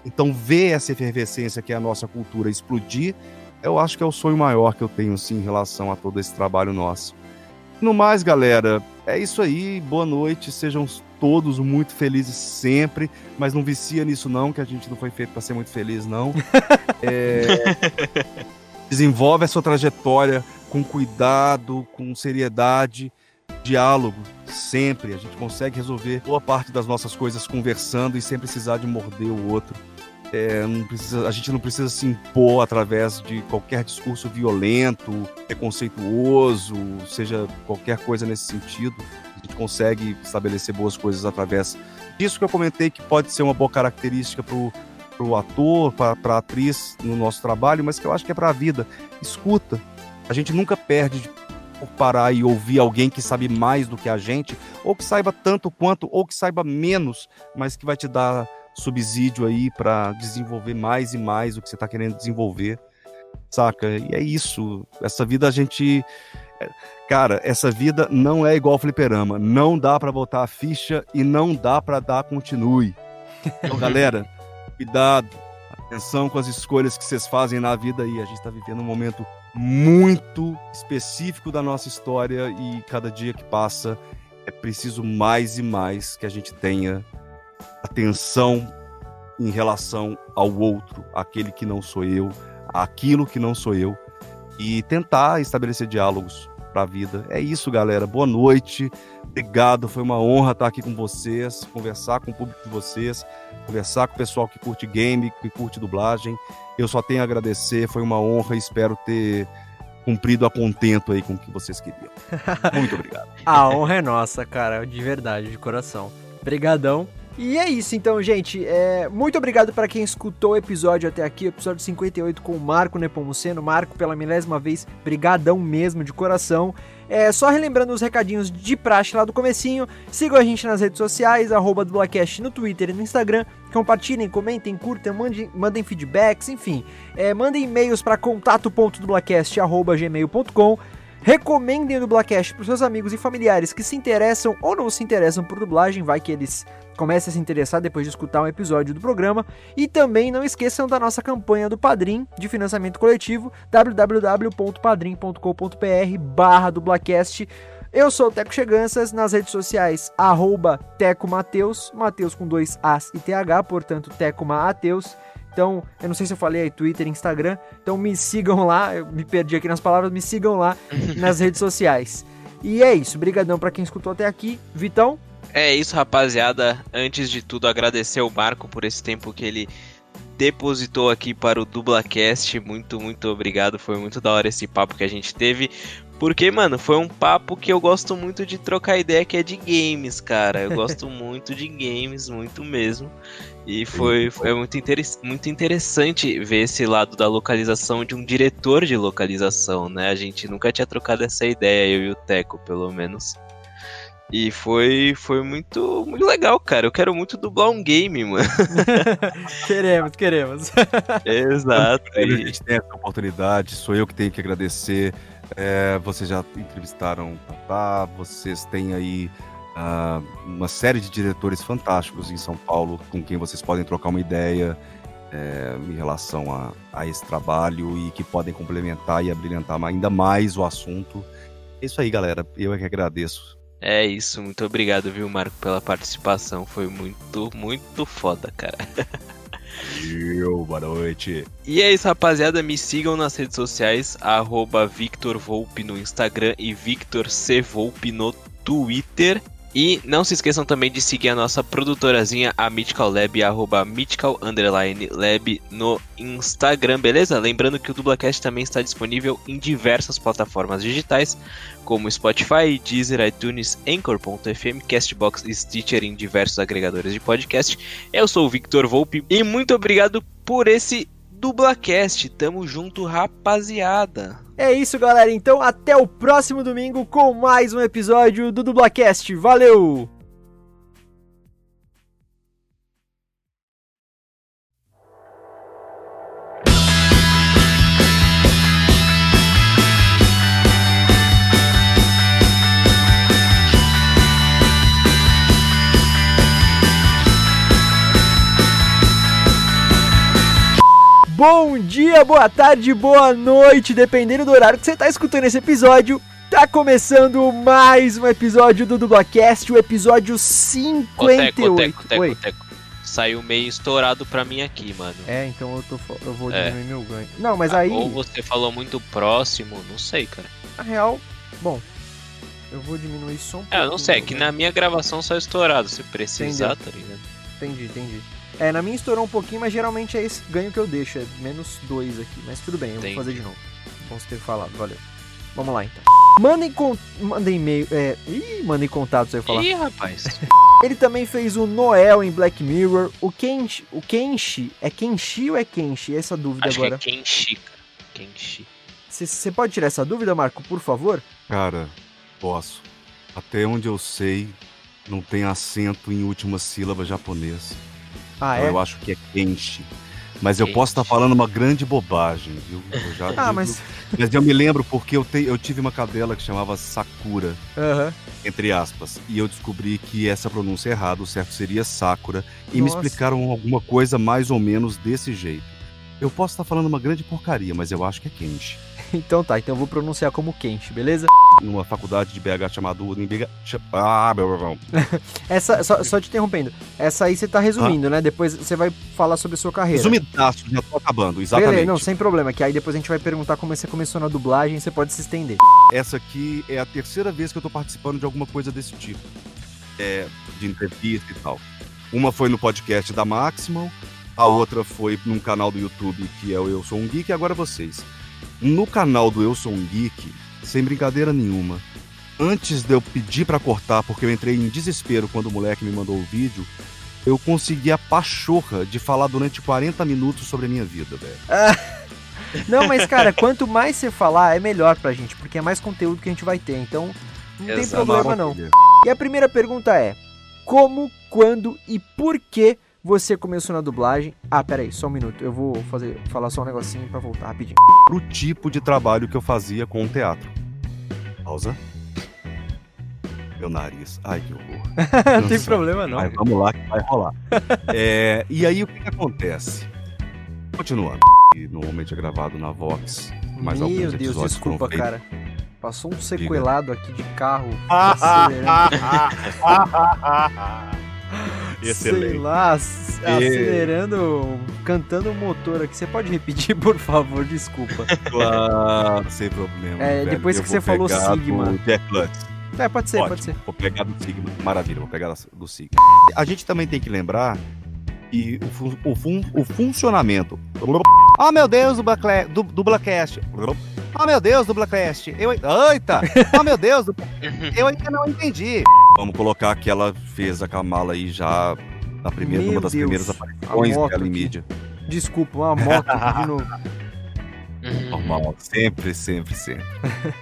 Então, ver essa efervescência que é a nossa cultura explodir, eu acho que é o sonho maior que eu tenho, sim, em relação a todo esse trabalho nosso. No mais, galera, é isso aí. Boa noite. Sejam todos muito felizes sempre. Mas não vicia nisso, não, que a gente não foi feito para ser muito feliz, não. É... Desenvolve a sua trajetória com cuidado, com seriedade, diálogo, sempre. A gente consegue resolver boa parte das nossas coisas conversando e sem precisar de morder o outro. É, precisa, a gente não precisa se impor através de qualquer discurso violento, preconceituoso, seja qualquer coisa nesse sentido. A gente consegue estabelecer boas coisas através disso que eu comentei, que pode ser uma boa característica pro, pro ator, pra, pra atriz no nosso trabalho, mas que eu acho que é pra vida. Escuta. A gente nunca perde de por parar e ouvir alguém que sabe mais do que a gente, ou que saiba tanto quanto, ou que saiba menos, mas que vai te dar subsídio aí para desenvolver mais e mais o que você está querendo desenvolver, saca? E é isso. Essa vida a gente. Cara, essa vida não é igual fliperama. Não dá para botar a ficha e não dá para dar continue. Então, galera, cuidado. Atenção com as escolhas que vocês fazem na vida aí. A gente está vivendo um momento muito específico da nossa história e cada dia que passa é preciso mais e mais que a gente tenha atenção em relação ao outro, aquele que não sou eu, aquilo que não sou eu e tentar estabelecer diálogos para a vida. É isso, galera. Boa noite. Obrigado. Foi uma honra estar aqui com vocês, conversar com o público de vocês, conversar com o pessoal que curte game, que curte dublagem. Eu só tenho a agradecer. Foi uma honra e espero ter cumprido a contento aí com o que vocês queriam. Muito obrigado. a honra é nossa, cara, de verdade, de coração. Obrigadão. E é isso então, gente. É, muito obrigado para quem escutou o episódio até aqui, episódio 58 com o Marco Nepomuceno. Marco, pela milésima vez, brigadão mesmo, de coração. É, só relembrando os recadinhos de praxe lá do comecinho, sigam a gente nas redes sociais, arroba no Twitter e no Instagram, compartilhem, comentem, curtam, mandem, mandem feedbacks, enfim, é, mandem e-mails para contato.dublacast.gmail.com Recomendem o Dublacast para seus amigos e familiares que se interessam ou não se interessam por dublagem, vai que eles comecem a se interessar depois de escutar um episódio do programa. E também não esqueçam da nossa campanha do Padrim de financiamento coletivo, www.padrim.com.br barra dublacast. Eu sou o Teco Cheganças, nas redes sociais, arroba Teco Mateus, Mateus com dois As e TH, portanto Teco Mateus. Então, eu não sei se eu falei aí, Twitter, Instagram. Então me sigam lá, eu me perdi aqui nas palavras, me sigam lá nas redes sociais. E é isso, brigadão para quem escutou até aqui. Vitão? É isso, rapaziada. Antes de tudo, agradecer o Marco por esse tempo que ele depositou aqui para o Dublacast. Muito, muito obrigado. Foi muito da hora esse papo que a gente teve. Porque, mano, foi um papo que eu gosto muito de trocar ideia, que é de games, cara. Eu gosto muito de games, muito mesmo. E foi, foi muito, interess muito interessante ver esse lado da localização de um diretor de localização, né? A gente nunca tinha trocado essa ideia, eu e o Teco, pelo menos. E foi, foi muito, muito legal, cara. Eu quero muito dublar um game, mano. queremos, queremos. Exato. A gente tem essa oportunidade, sou eu que tenho que agradecer. É, vocês já entrevistaram o Tatá, vocês têm aí uh, uma série de diretores fantásticos em São Paulo com quem vocês podem trocar uma ideia é, em relação a, a, esse trabalho e que podem complementar e abrilhantar ainda mais o assunto. É isso aí, galera. Eu é que agradeço. É isso, muito obrigado, viu, Marco, pela participação. Foi muito, muito foda, cara. Eu, boa noite. E é isso, rapaziada. Me sigam nas redes sociais, arroba Victor Volpe no Instagram e Victor C. Volpe no Twitter. E não se esqueçam também de seguir a nossa produtorazinha, a Mythical Lab, arroba Mythical Lab no Instagram, beleza? Lembrando que o Dublacast também está disponível em diversas plataformas digitais, como Spotify, Deezer, iTunes, Anchor.fm, Castbox e Stitcher em diversos agregadores de podcast. Eu sou o Victor Volpe e muito obrigado por esse Dublacast. Tamo junto, rapaziada. É isso, galera. Então, até o próximo domingo com mais um episódio do Dublacast. Valeu! Bom dia, boa tarde, boa noite, dependendo do horário que você está escutando esse episódio. Tá começando mais um episódio do Dublacast, o episódio 58. Ô, teco, teco, teco, teco. Saiu meio estourado pra mim aqui, mano. É, então eu, tô, eu vou é. diminuir meu ganho. Não, mas ah, aí. Ou você falou muito próximo, não sei, cara. Na real, bom, eu vou diminuir só um pouco. É, eu não sei, é que na minha gravação só estourado, se precisar, Entendeu? tá ligado? Entendi, entendi. É, na minha estourou um pouquinho, mas geralmente é esse ganho que eu deixo, é menos dois aqui. Mas tudo bem, eu Entendi. vou fazer de novo. Bom você ter falado, valeu. Vamos lá então. Mandem, con... Mandem e-mail. É... Ih, mandem contatos, eu ia falar. Ih, rapaz. Ele também fez o Noel em Black Mirror. O Kenshi. O Kenshi. É Kenshi ou é Kenshi? Essa dúvida Acho agora. que é Kenshi, cara. Kenshi. Você pode tirar essa dúvida, Marco, por favor? Cara, posso. Até onde eu sei, não tem acento em última sílaba japonês. Ah, Então é? Eu acho que é Kenshi. Mas eu Kenshi. posso estar falando uma grande bobagem, viu? Eu já Ah, digo- mas. Mas eu me lembro porque eu, te- eu tive uma cadela que chamava Sakura, entre aspas, e eu descobri que essa pronúncia é errada, o certo seria Sakura, e Nossa. me explicaram alguma coisa mais ou menos desse jeito. Eu posso estar falando uma grande porcaria, mas eu acho que é Kenshi. Então tá, então eu vou pronunciar como Kenshi, beleza? Numa faculdade de BH chamada Unibh... Ah, meu irmão. Essa, só, só te interrompendo. Essa aí você tá resumindo, né? Depois você vai falar sobre a sua carreira. Resumidaço, já tô acabando, exatamente. Beleza, não, sem problema, que aí depois a gente vai perguntar como você começou na dublagem, você pode se estender. Essa aqui é a terceira vez que eu tô participando de alguma coisa desse tipo. É, de entrevista e tal. Uma foi no podcast da Maximal, a outra foi num canal do YouTube que é o Eu Sou um Geek, e agora vocês. No canal do Eu Sou um Geek, sem brincadeira nenhuma, antes de eu pedir pra cortar, porque eu entrei em desespero quando o moleque me mandou o vídeo, eu consegui a pachorra de falar durante 40 minutos sobre a minha vida, velho. Não, mas cara, quanto mais você falar, é melhor pra gente, porque é mais conteúdo que a gente vai ter, então não tem Exato. problema não. E a primeira pergunta é: como, quando e por que você começou na dublagem? Ah, pera aí, só um minuto, eu vou fazer, falar só um negocinho pra voltar rapidinho. pro tipo de trabalho que eu fazia com o teatro. Pausa. Meu nariz. Ai, que horror. não tem problema não. Vai, vamos lá que vai rolar. É, e aí, o que, que acontece? Continuando. Normalmente é gravado na Vox. Mas Meu Deus, desculpa, cara. Passou um sequelado aqui de carro. Ah, acelerando. Sei lá, ac- acelerando, cantando o motor aqui. Você pode repetir, por favor? Desculpa. Claro, sem problema. É, velho. depois que você falou Sigma. do Jack Lutz. É, pode ser, Ótimo, pode ser. Vou pegar do Sigma. Maravilha, vou pegar do Sigma. A gente também tem que lembrar que o, fun- o, fun- o funcionamento. Ah, meu Deus, do, Blackla- do, do Blackcast. Ah, meu Deus, do Blackcast. Eu, eita! Ah, meu Deus, eu ainda não entendi. Vamos colocar que ela fez a Kamala aí já na primeira, Meu numa das Deus, primeiras aparições dela em mídia. Desculpa, uma moto aqui de novo. Normal, sempre, sempre, sempre.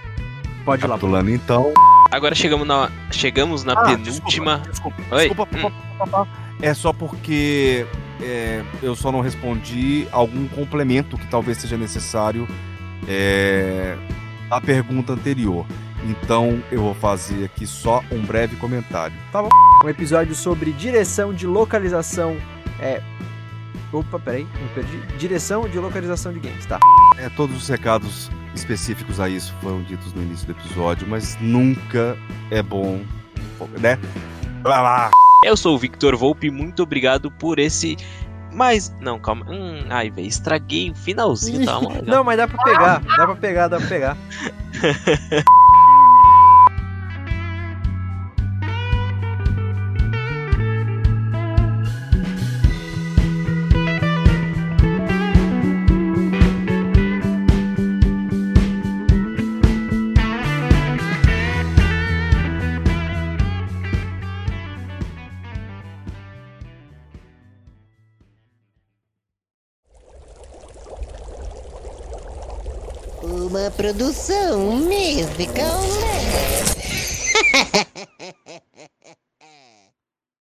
Pode ir lá. Então. Agora chegamos na, chegamos na Ah, penúltima. Desculpa, desculpa, Oi? desculpa, pá. É só porque é, eu só não respondi algum complemento que talvez seja necessário é, à pergunta anterior. Então eu vou fazer aqui só um breve comentário. Um episódio sobre direção de localização. É. Opa, peraí, me perdi. Direção de localização de games, tá? É, todos os recados específicos a isso foram ditos no início do episódio, mas nunca é bom, né? Lá, lá. Eu sou o Victor Volpe, muito obrigado por esse. Mas. Não, calma. Hum, ai, velho, estraguei o finalzinho, tá? Não, mas dá pra pegar, dá pra pegar, dá pra pegar. produção musical.